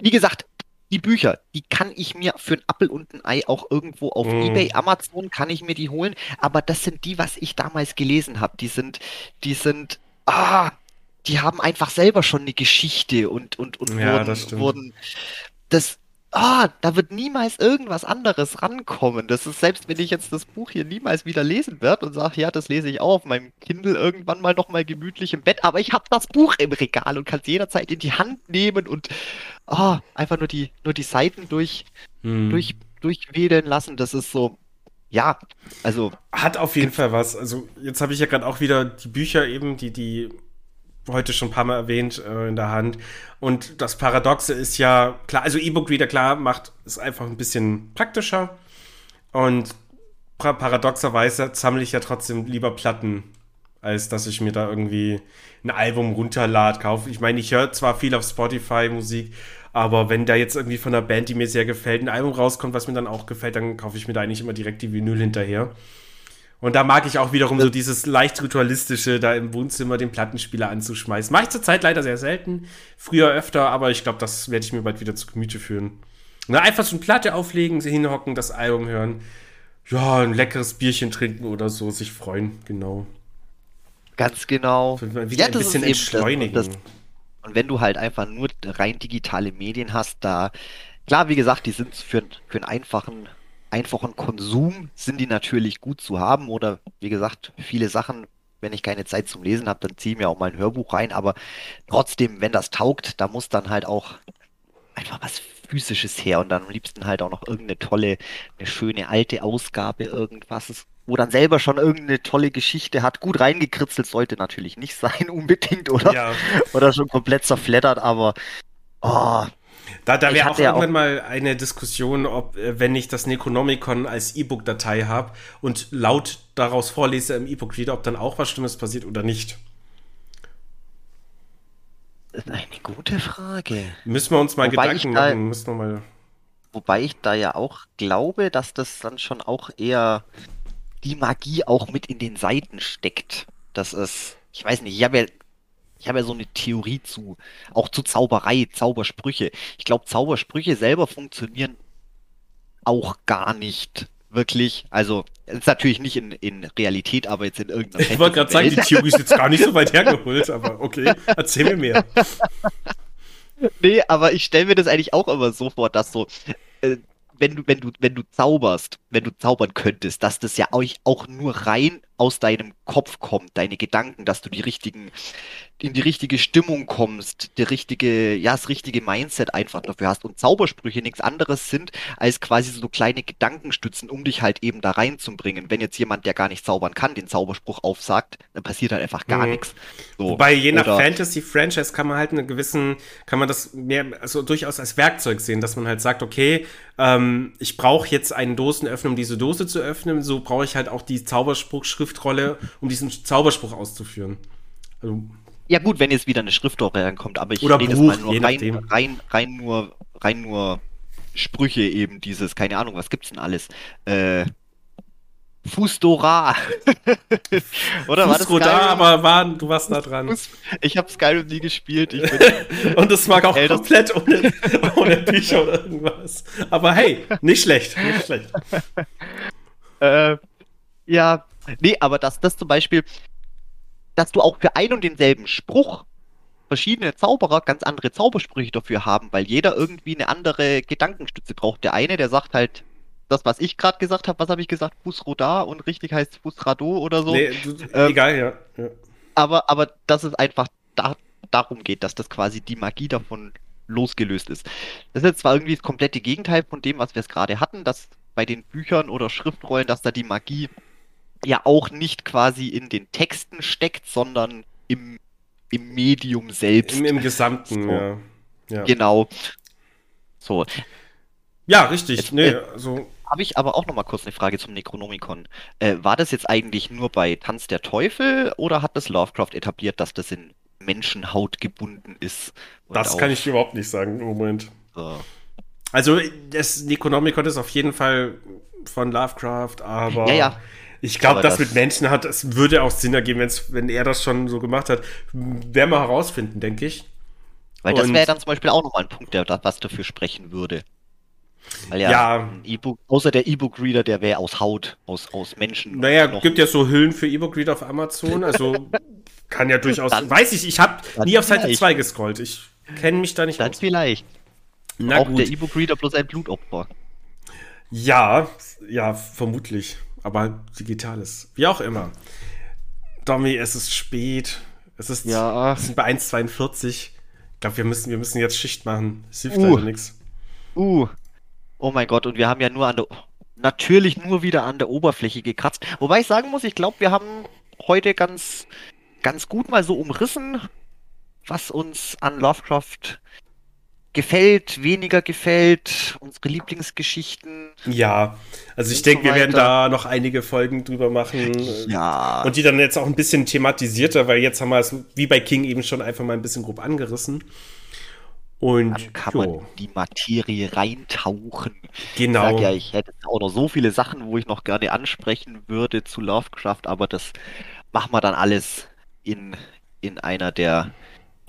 wie gesagt, die Bücher, die kann ich mir für ein Appel und ein Ei auch irgendwo auf mm. eBay, Amazon kann ich mir die holen. Aber das sind die, was ich damals gelesen habe. Die sind, die sind, ah, die haben einfach selber schon eine Geschichte und, und, und ja, wurden, das wurden, das, ah, da wird niemals irgendwas anderes rankommen. Das ist, selbst wenn ich jetzt das Buch hier niemals wieder lesen werde und sage, ja, das lese ich auch auf meinem Kindle irgendwann mal nochmal gemütlich im Bett, aber ich habe das Buch im Regal und kann es jederzeit in die Hand nehmen und ah, einfach nur die, nur die Seiten durch, hm. durch, durchwedeln lassen. Das ist so, ja, also. Hat auf jeden Fall was. Also, jetzt habe ich ja gerade auch wieder die Bücher eben, die, die heute schon ein paar Mal erwähnt, äh, in der Hand. Und das Paradoxe ist ja, klar, also E-Book-Reader, klar, macht es einfach ein bisschen praktischer. Und paradoxerweise sammle ich ja trotzdem lieber Platten, als dass ich mir da irgendwie ein Album runterlade, kaufe. Ich meine, ich höre zwar viel auf Spotify Musik, aber wenn da jetzt irgendwie von einer Band, die mir sehr gefällt, ein Album rauskommt, was mir dann auch gefällt, dann kaufe ich mir da eigentlich immer direkt die Vinyl hinterher. Und da mag ich auch wiederum so dieses leicht ritualistische, da im Wohnzimmer den Plattenspieler anzuschmeißen. Mache ich zurzeit leider sehr selten. Früher öfter, aber ich glaube, das werde ich mir bald wieder zu Gemüte führen. Na, einfach so eine Platte auflegen, hinhocken, das Album hören. Ja, ein leckeres Bierchen trinken oder so, sich freuen, genau. Ganz genau. Wieder ja, ein bisschen entschleunigen. Das, das, und wenn du halt einfach nur rein digitale Medien hast, da, klar, wie gesagt, die sind für, für einen einfachen einfachen Konsum sind die natürlich gut zu haben oder wie gesagt, viele Sachen, wenn ich keine Zeit zum Lesen habe, dann ziehe ich mir auch mal ein Hörbuch rein, aber trotzdem, wenn das taugt, da muss dann halt auch einfach was physisches her und dann am liebsten halt auch noch irgendeine tolle, eine schöne alte Ausgabe, irgendwas. Wo dann selber schon irgendeine tolle Geschichte hat. Gut reingekritzelt sollte natürlich nicht [LAUGHS] sein, unbedingt, oder? Ja. Oder schon komplett zerfleddert, aber oh, Da, da wäre auch irgendwann mal eine Diskussion, ob, äh, wenn ich das Necronomicon als E-Book-Datei habe und laut daraus vorlese im E-Book-Reader, ob dann auch was Schlimmes passiert oder nicht. das ist eine gute Frage. Müssen wir uns mal Wobei Gedanken da- machen. Müssen wir mal. Wobei ich da ja auch glaube, dass das dann schon auch eher die Magie auch mit in den Seiten steckt. Das ist, ich weiß nicht, ich habe ja, ich habe ja so eine Theorie zu, auch zu Zauberei, Zaubersprüche. Ich glaube, Zaubersprüche selber funktionieren auch gar nicht wirklich. Also, es ist natürlich nicht in, in Realität, aber jetzt in irgendeiner Ich wollte gerade sagen, die. Theorie ist jetzt gar nicht so weit [LAUGHS] hergeholt, aber okay, erzähl mir mehr. [LAUGHS] Nee, aber ich stelle mir das eigentlich auch immer so vor, dass so, äh, wenn du, wenn du, wenn du zauberst, wenn du zaubern könntest, dass das ja auch, auch nur rein aus deinem Kopf kommt, deine Gedanken, dass du die richtigen, in die richtige Stimmung kommst, die richtige, ja, das richtige Mindset einfach dafür hast. Und Zaubersprüche nichts anderes sind als quasi so kleine Gedankenstützen, um dich halt eben da reinzubringen. Wenn jetzt jemand, der gar nicht zaubern kann, den Zauberspruch aufsagt, dann passiert halt einfach gar Mhm. nichts. So. Wobei je nach Fantasy-Franchise kann man halt einen gewissen, kann man das mehr, also durchaus als Werkzeug sehen, dass man halt sagt, okay, ähm, ich brauche jetzt einen Dosenöffner, um diese Dose zu öffnen, so brauche ich halt auch die Zauberspruch-Schriftrolle, um diesen Zauberspruch auszuführen. Also, Ja gut, wenn jetzt wieder eine Schriftrolle reinkommt, aber ich Oder rede jetzt Buch, mal nur rein, rein, rein nur, rein nur Sprüche eben dieses, keine Ahnung, was gibt's denn alles? Äh, Fusdora. [LAUGHS] Oder war das da, Skyrim? aber war, du warst da dran. Ich habe Skyrim nie gespielt. [LAUGHS] Und das mag auch das- komplett ohne, ohne Bücher oder irgendwas. Aber hey, nicht schlecht, nicht schlecht. [LAUGHS] äh, ja, nee, aber dass das zum Beispiel, dass du auch für ein und denselben Spruch verschiedene Zauberer ganz andere Zaubersprüche dafür haben, weil jeder irgendwie eine andere Gedankenstütze braucht. Der eine, der sagt halt das, was ich gerade gesagt habe, was habe ich gesagt? Fusroda und richtig heißt Fusrado oder so. Nee, Ähm, egal, ja. ja. Aber, aber dass es einfach da, darum geht, dass das quasi die Magie davon losgelöst ist. Das ist jetzt zwar irgendwie das komplette Gegenteil von dem, was wir es gerade hatten, dass bei den Büchern oder Schriftrollen, dass da die Magie ja auch nicht quasi in den Texten steckt, sondern im, im Medium selbst. Im, Im Gesamten, So. ja. Ja. Genau. So, ja, richtig. Jetzt- nee, äh, also, habe ich aber auch noch mal kurz eine Frage zum Necronomicon. Äh, war das jetzt eigentlich nur bei Tanz der Teufel oder hat das Lovecraft etabliert, dass das in Menschenhaut gebunden ist? Das kann ich überhaupt nicht sagen im Moment. äh, Also, das Necronomicon ist auf jeden Fall von Lovecraft, aber Ja, ja. ich glaube, das, das- mit Menschen hat, es würde auch Sinn ergeben, wenn's, wenn er das schon so gemacht hat. Werden wir herausfinden, denke ich. Weil das wäre dann zum Beispiel auch nochmal ein Punkt, der was dafür sprechen würde. Weil ja, Ja. E-Book, außer der E-Book-Reader, der wäre aus Haut, aus, aus Menschen. Naja, gibt ja so Hüllen für E-Book-Reader auf Amazon, also [LAUGHS] kann ja durchaus. Dann- weiß ich, ich habe nie auf Seite vielleicht. 2 gescrollt. Ich kenne mich da nicht Dann aus. vielleicht. Na auch der gut. E-Book-Reader bloß ein Blutopfer. Ja, ja, vermutlich. Aber digitales. Wie auch immer. Domi, es ist spät. Es ist. Ja. Wir sind bei 1,42. Ich glaube, wir müssen, wir müssen jetzt Schicht machen. Es hilft Uh. leider nichts. Uh. Oh mein Gott, und wir haben ja nur an der, natürlich nur wieder an der Oberfläche gekratzt. Wobei ich sagen muss, ich glaube, wir haben heute ganz, ganz gut mal so umrissen, was uns an Lovecraft gefällt, weniger gefällt, unsere Lieblingsgeschichten. Ja, also ich denke, so wir werden da noch einige Folgen drüber machen. Ja. Und die dann jetzt auch ein bisschen thematisierter, weil jetzt haben wir es wie bei King eben schon einfach mal ein bisschen grob angerissen. Und Dann kann jo, man in die Materie reintauchen. Ich genau. sag ja, ich hätte auch noch so viele Sachen, wo ich noch gerne ansprechen würde zu Lovecraft, aber das machen wir dann alles in, in einer der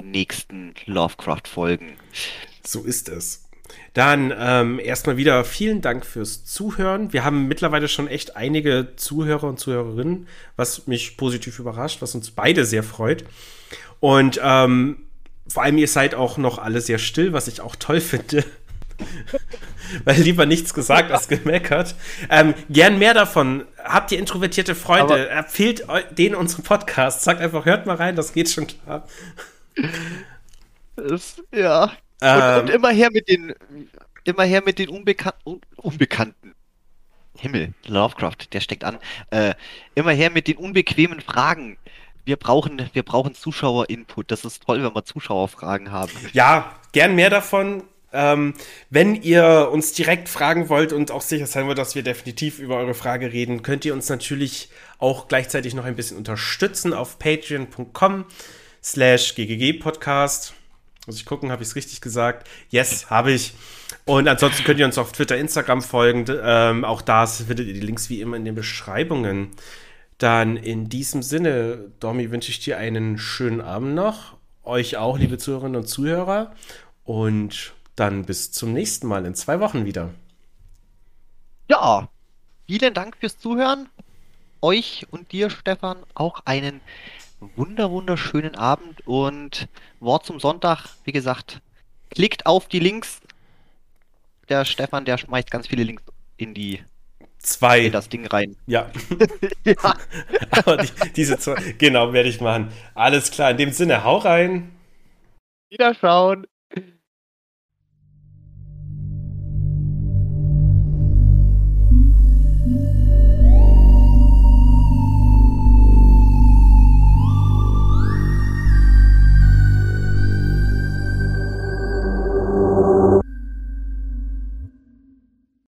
nächsten Lovecraft-Folgen. So ist es. Dann ähm, erstmal wieder vielen Dank fürs Zuhören. Wir haben mittlerweile schon echt einige Zuhörer und Zuhörerinnen, was mich positiv überrascht, was uns beide sehr freut. Und ähm, vor allem ihr seid auch noch alle sehr still, was ich auch toll finde. Weil lieber nichts gesagt als gemeckert. Ähm, gern mehr davon. Habt ihr introvertierte Freunde? Aber- Empfehlt eu- denen unseren Podcast. Sagt einfach, hört mal rein, das geht schon klar. Das, ja. Ähm, und, und immer her mit den, immer her mit den Unbekan Un Unbekannten. Himmel, Lovecraft, der steckt an. Äh, immer her mit den unbequemen Fragen. Wir brauchen, wir brauchen Zuschauer-Input. Das ist toll, wenn wir Zuschauerfragen haben. Ja, gern mehr davon. Ähm, wenn ihr uns direkt fragen wollt und auch sicher sein wollt, dass wir definitiv über eure Frage reden, könnt ihr uns natürlich auch gleichzeitig noch ein bisschen unterstützen auf patreon.com slash ggg-podcast. Muss ich gucken, habe ich es richtig gesagt? Yes, habe ich. Und ansonsten könnt ihr uns auf Twitter, Instagram folgen. Ähm, auch da findet ihr die Links wie immer in den Beschreibungen. Dann in diesem Sinne, Domi, wünsche ich dir einen schönen Abend noch. Euch auch, liebe Zuhörerinnen und Zuhörer. Und dann bis zum nächsten Mal in zwei Wochen wieder. Ja, vielen Dank fürs Zuhören. Euch und dir, Stefan, auch einen wunder wunderschönen Abend und Wort zum Sonntag. Wie gesagt, klickt auf die Links. Der Stefan, der schmeißt ganz viele Links in die Zwei. in das Ding rein. Ja, ja. [LAUGHS] [LAUGHS] aber die, diese zwei, genau, werde ich machen. Alles klar, in dem Sinne, hau rein. Wiederschauen.